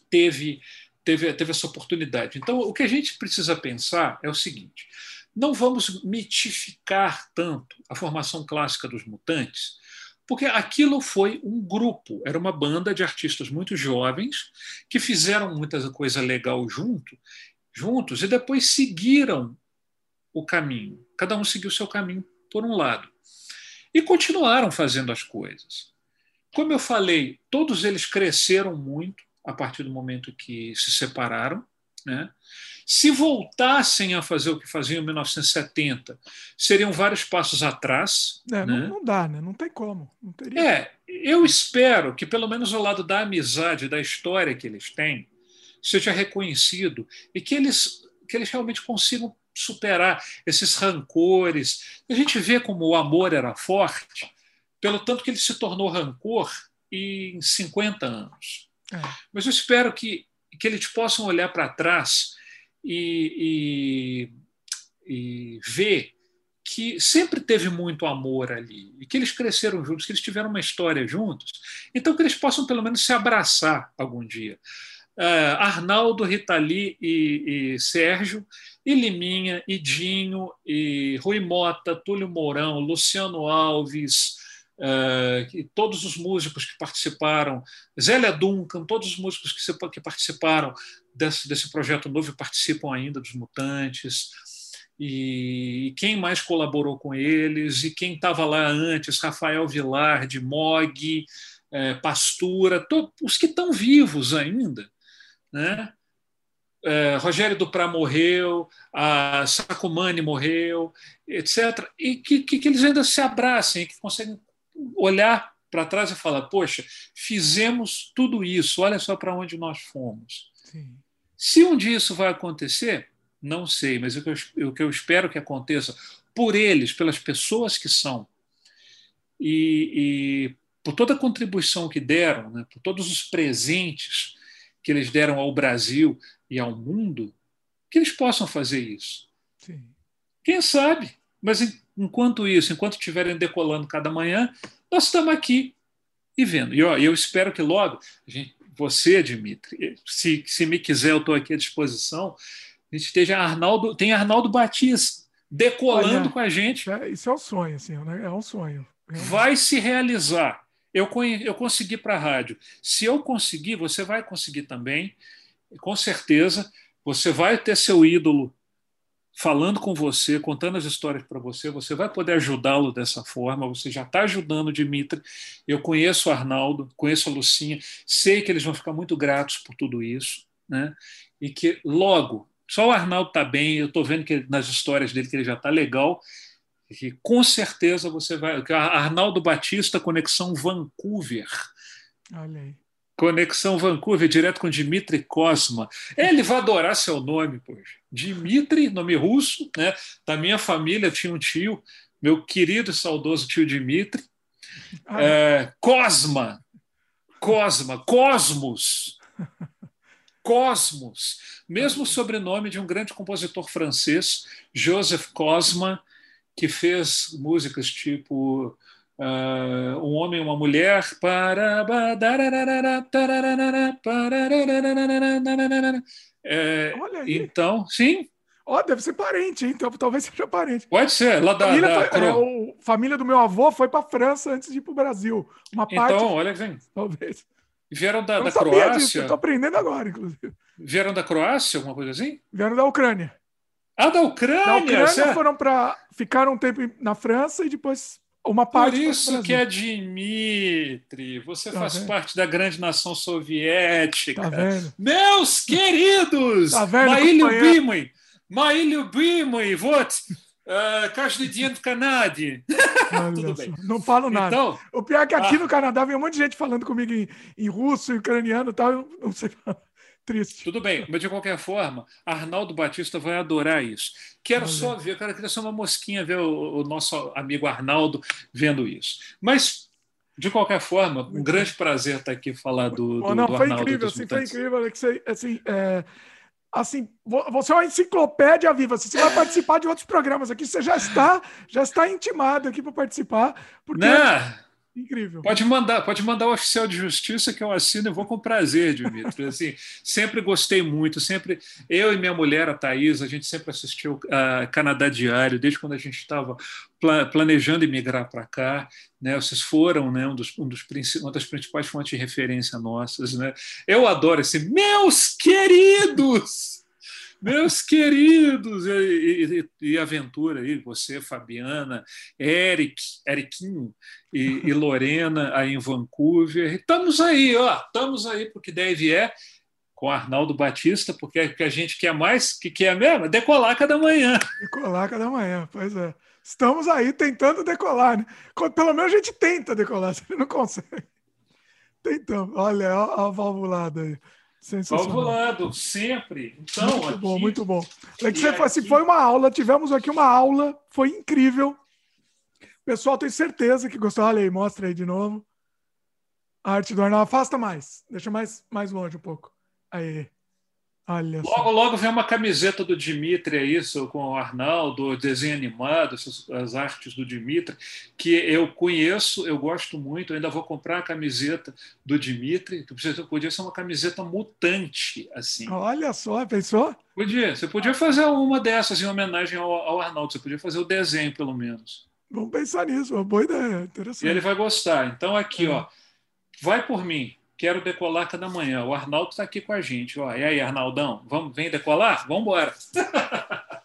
teve, teve, teve essa oportunidade. Então, o que a gente precisa pensar é o seguinte: não vamos mitificar tanto a formação clássica dos mutantes, porque aquilo foi um grupo, era uma banda de artistas muito jovens que fizeram muita coisa legal junto, juntos e depois seguiram o caminho. Cada um seguiu o seu caminho por um lado. E continuaram fazendo as coisas. Como eu falei, todos eles cresceram muito a partir do momento que se separaram. Né? Se voltassem a fazer o que faziam em 1970, seriam vários passos atrás. É, né? não, não, dá, né? Não tem como. Não teria... É, eu espero que pelo menos o lado da amizade, da história que eles têm, seja reconhecido e que eles, que eles realmente consigam superar esses rancores. A gente vê como o amor era forte, pelo tanto que ele se tornou rancor em 50 anos. É. Mas eu espero que, que eles possam olhar para trás e, e, e ver que sempre teve muito amor ali e que eles cresceram juntos, que eles tiveram uma história juntos, então que eles possam pelo menos se abraçar algum dia. Uh, Arnaldo, Ritali e, e, Sérgio, e Liminha, e Dinho, e Rui Mota, Túlio Mourão, Luciano Alves, uh, e todos os músicos que participaram, Zélia Duncan, todos os músicos que, se, que participaram desse, desse projeto novo e participam ainda dos Mutantes, e quem mais colaborou com eles, e quem estava lá antes, Rafael Vilar, de Mog, eh, Pastura, todos, os que estão vivos ainda, né? É, Rogério Duprá morreu, a Sacomani morreu, etc. E que, que, que, eles ainda se abracem, que conseguem olhar para trás e falar: poxa, fizemos tudo isso, olha só para onde nós fomos. Sim. Se um dia isso vai acontecer, não sei, mas o que, eu, o que eu espero que aconteça por eles, pelas pessoas que são, e, e por toda a contribuição que deram, né, por todos os presentes que eles deram ao Brasil e ao mundo, que eles possam fazer isso. Sim. Quem sabe? Mas enquanto isso, enquanto estiverem decolando cada manhã, nós estamos aqui e vendo. E ó, eu espero que logo, gente, você, Dimitri, se, se me quiser, eu estou aqui à disposição. A gente esteja Arnaldo, tem Arnaldo Batista decolando Olha, com a gente. É, isso é um sonho, assim, né? é um sonho. Vai se realizar. Eu, eu consegui para a rádio. Se eu conseguir, você vai conseguir também, com certeza. Você vai ter seu ídolo falando com você, contando as histórias para você, você vai poder ajudá-lo dessa forma, você já está ajudando o Dimitri. Eu conheço o Arnaldo, conheço a Lucinha, sei que eles vão ficar muito gratos por tudo isso, né? e que logo, só o Arnaldo está bem, eu estou vendo que nas histórias dele que ele já está legal, que com certeza você vai. Arnaldo Batista, Conexão Vancouver. Olha aí. Conexão Vancouver, direto com Dmitry Kosma. Ele vai adorar seu nome, poxa. Dmitry, nome russo, né? Da minha família tinha um tio, meu querido e saudoso tio Dmitry. Ah. É, Cosma. Cosma, Cosmos. Cosmos. Mesmo sobrenome de um grande compositor francês, Joseph Cosma, que fez músicas tipo uh, Um Homem e uma Mulher. É, então, sim. Ó, oh, deve ser parente, então talvez seja parente. Pode ser, lá da. Família, da foi, é, o, família do meu avô foi para França antes de ir para o Brasil. Uma parte. Então, olha assim. Talvez. Vieram da, da Croácia. Estou aprendendo agora, inclusive. Vieram da Croácia, alguma coisa assim? Vieram da Ucrânia. Ah, da Ucrânia! Da Ucrânia foram para. Ficaram um tempo na França e depois uma parte. Por isso que é Dimitri. Você tá faz vendo? parte da grande nação soviética. Tá vendo? Meus queridos! Tá vendo? Мои любимые! Мои любимые! Вот! Uh, каждый день в Канаде. Tudo bem. Não falo nada. Então, o pior é que aqui ah, no Canadá vem um monte de gente falando comigo em, em russo, em ucraniano e tal. Eu não sei falar triste. Tudo bem, mas de qualquer forma, Arnaldo Batista vai adorar isso. Quero Valeu. só ver, cara, queria ser uma mosquinha ver o, o, nosso amigo Arnaldo vendo isso. Mas, de qualquer forma, um grande prazer estar aqui falar do, do, não, do foi Incrível, assim, foi incrível, Alexei. Assim, é, assim, você é uma enciclopédia viva. Você vai participar de outros programas aqui. Você já está, já está intimado aqui para participar. Porque... Não. Incrível. Pode mandar, pode mandar o oficial de justiça que eu assino e vou com prazer, Dimitri. Assim, sempre gostei muito, sempre eu e minha mulher, a Thaís, a gente sempre assistiu a Canadá Diário, desde quando a gente estava planejando emigrar para cá, né? Vocês foram, né, um dos, um dos uma das principais fontes de referência nossas, né? Eu adoro esse meus queridos. Meus queridos, e, e, e, Aventura, aí, você, Fabiana, Eric, Eriquinho e, e, Lorena aí em Vancouver. Estamos aí, ó, estamos aí porque deve é com Arnaldo Batista, porque o que a gente quer mais, que quer mesmo, é decolar cada manhã. Decolar cada manhã, pois é. Estamos aí tentando decolar, né? Pelo menos a gente tenta decolar, se não consegue. Tentamos. Olha, a, a valvulada aí. Valvulado, sempre. Então, muito aqui... bom, muito bom. Você aqui... assim, foi uma aula, tivemos aqui uma aula, foi incrível. O pessoal tem certeza que gostou. Olha aí, mostra aí de novo. A arte do Arnaldo. Afasta mais. Deixa mais, mais longe um pouco. Aí. Logo, logo vem uma camiseta do Dimitri, é isso, com o Arnaldo, desenho animado, essas, as artes do Dimitri, que eu conheço, eu gosto muito, eu ainda vou comprar a camiseta do Dimitri, que podia ser uma camiseta mutante, assim. Olha só, pensou? Podia, você podia fazer uma dessas em homenagem ao, ao Arnaldo, você podia fazer o desenho, pelo menos. Vamos pensar nisso, uma boa ideia, interessante. E ele vai gostar. Então, aqui, é. ó, vai por mim, quero decolar cada manhã. O Arnaldo está aqui com a gente. Ó, e aí, Arnaldão, vamos, vem decolar? Vamos embora.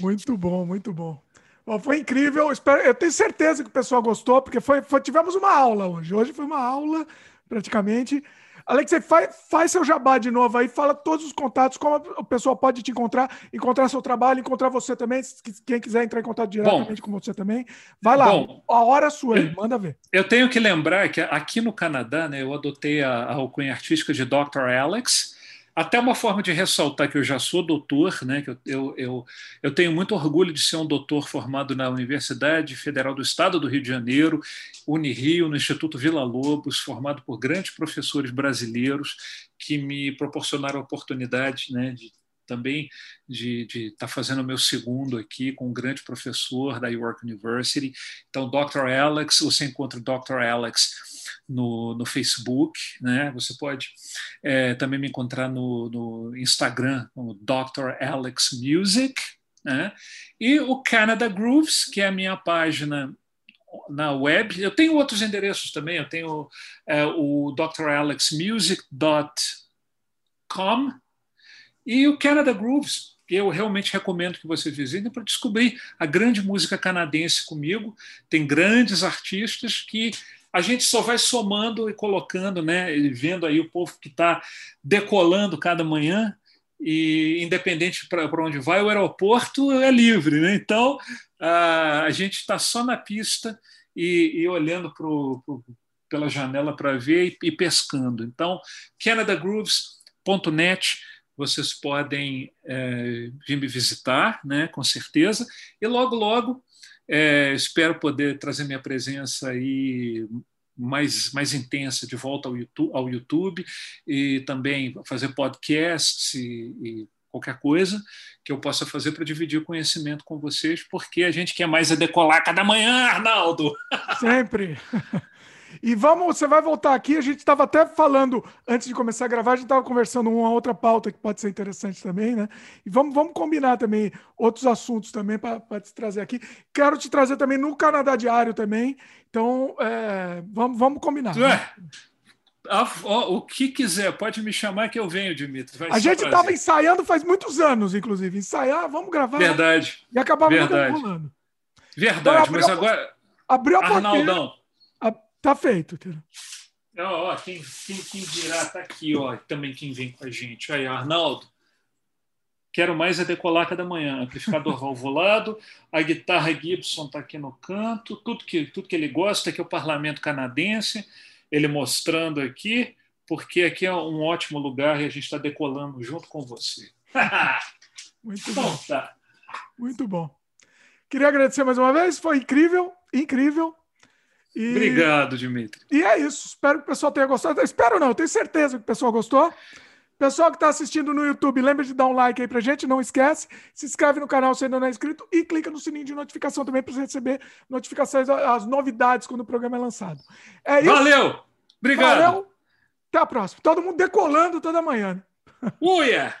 muito bom, muito bom. bom. Foi incrível. Eu tenho certeza que o pessoal gostou, porque foi, foi, tivemos uma aula hoje. Hoje foi uma aula, praticamente. Alex, faz, faz seu jabá de novo aí, fala todos os contatos, como o pessoal pode te encontrar, encontrar seu trabalho, encontrar você também, quem quiser entrar em contato diretamente Bom, com você também. Vai lá, Bom, a hora é sua aí, manda ver. Eu tenho que lembrar que aqui no Canadá, né, eu adotei a, a alcunha artística de Dr. Alex, até uma forma de ressaltar que eu já sou doutor, né? que eu, eu, eu tenho muito orgulho de ser um doutor formado na Universidade Federal do Estado do Rio de Janeiro, Unirio, no Instituto Vila Lobos, formado por grandes professores brasileiros que me proporcionaram a oportunidade né, de também de estar tá fazendo o meu segundo aqui com um grande professor da York University. Então, Dr. Alex, você encontra o Dr. Alex no, no Facebook, né? Você pode é, também me encontrar no, no Instagram, Dr. Alex Music, né? E o Canada Grooves, que é a minha página na web. Eu tenho outros endereços também. Eu tenho é, o dralexmusic.com e o Canada Grooves, eu realmente recomendo que você visite para descobrir a grande música canadense comigo. Tem grandes artistas que a gente só vai somando e colocando, né, e vendo aí o povo que está decolando cada manhã, e independente para onde vai, o aeroporto é livre. Né? Então, a, a gente está só na pista e, e olhando pro, pro, pela janela para ver e, e, pescando. Então, canadagrooves.net, vocês podem é, vir me visitar, né, com certeza, e logo, logo é, espero poder trazer minha presença aí mais, mais intensa de volta ao YouTube, ao YouTube e também fazer podcasts e, e qualquer coisa que eu possa fazer para dividir o conhecimento com vocês, porque a gente quer mais é decolar cada manhã, Arnaldo. Sempre. E vamos, você vai voltar aqui. A gente estava até falando antes de começar a gravar, a gente estava conversando uma outra pauta que pode ser interessante também, né? E vamos, vamos combinar também outros assuntos também para te trazer aqui. Quero te trazer também no Canadá Diário também. Então, é, vamos, vamos combinar. Né? o que quiser, pode me chamar que eu venho, Dimitri. Vai a gente estava ensaiando faz muitos anos, inclusive. Ensaiar, vamos gravar. Verdade. E acabava Verdade. Verdade, então, mas agora. Abriu a Arnaldão. Tá feito, ó, quem, quem, quem virá tá aqui, ó. Também quem vem com a gente. Aí, Arnaldo. Quero mais é decolar cada manhã. Amplificador valvulado, a guitarra Gibson está aqui no canto, tudo que, tudo que ele gosta, aqui é o parlamento canadense, ele mostrando aqui, porque aqui é um ótimo lugar e a gente está decolando junto com você. Muito então bom. Tá. Muito bom. Queria agradecer mais uma vez, foi incrível, incrível. E... Obrigado, Dimitri. E é isso. Espero que o pessoal tenha gostado. Espero não, tenho certeza que o pessoal gostou. Pessoal que está assistindo no YouTube, lembra de dar um like aí pra gente, não esquece. Se inscreve no canal se ainda não é inscrito e clica no sininho de notificação também para receber notificações, as novidades quando o programa é lançado. É isso. Valeu! Obrigado! Valeu! Até a próxima. Todo mundo decolando toda manhã. Uia!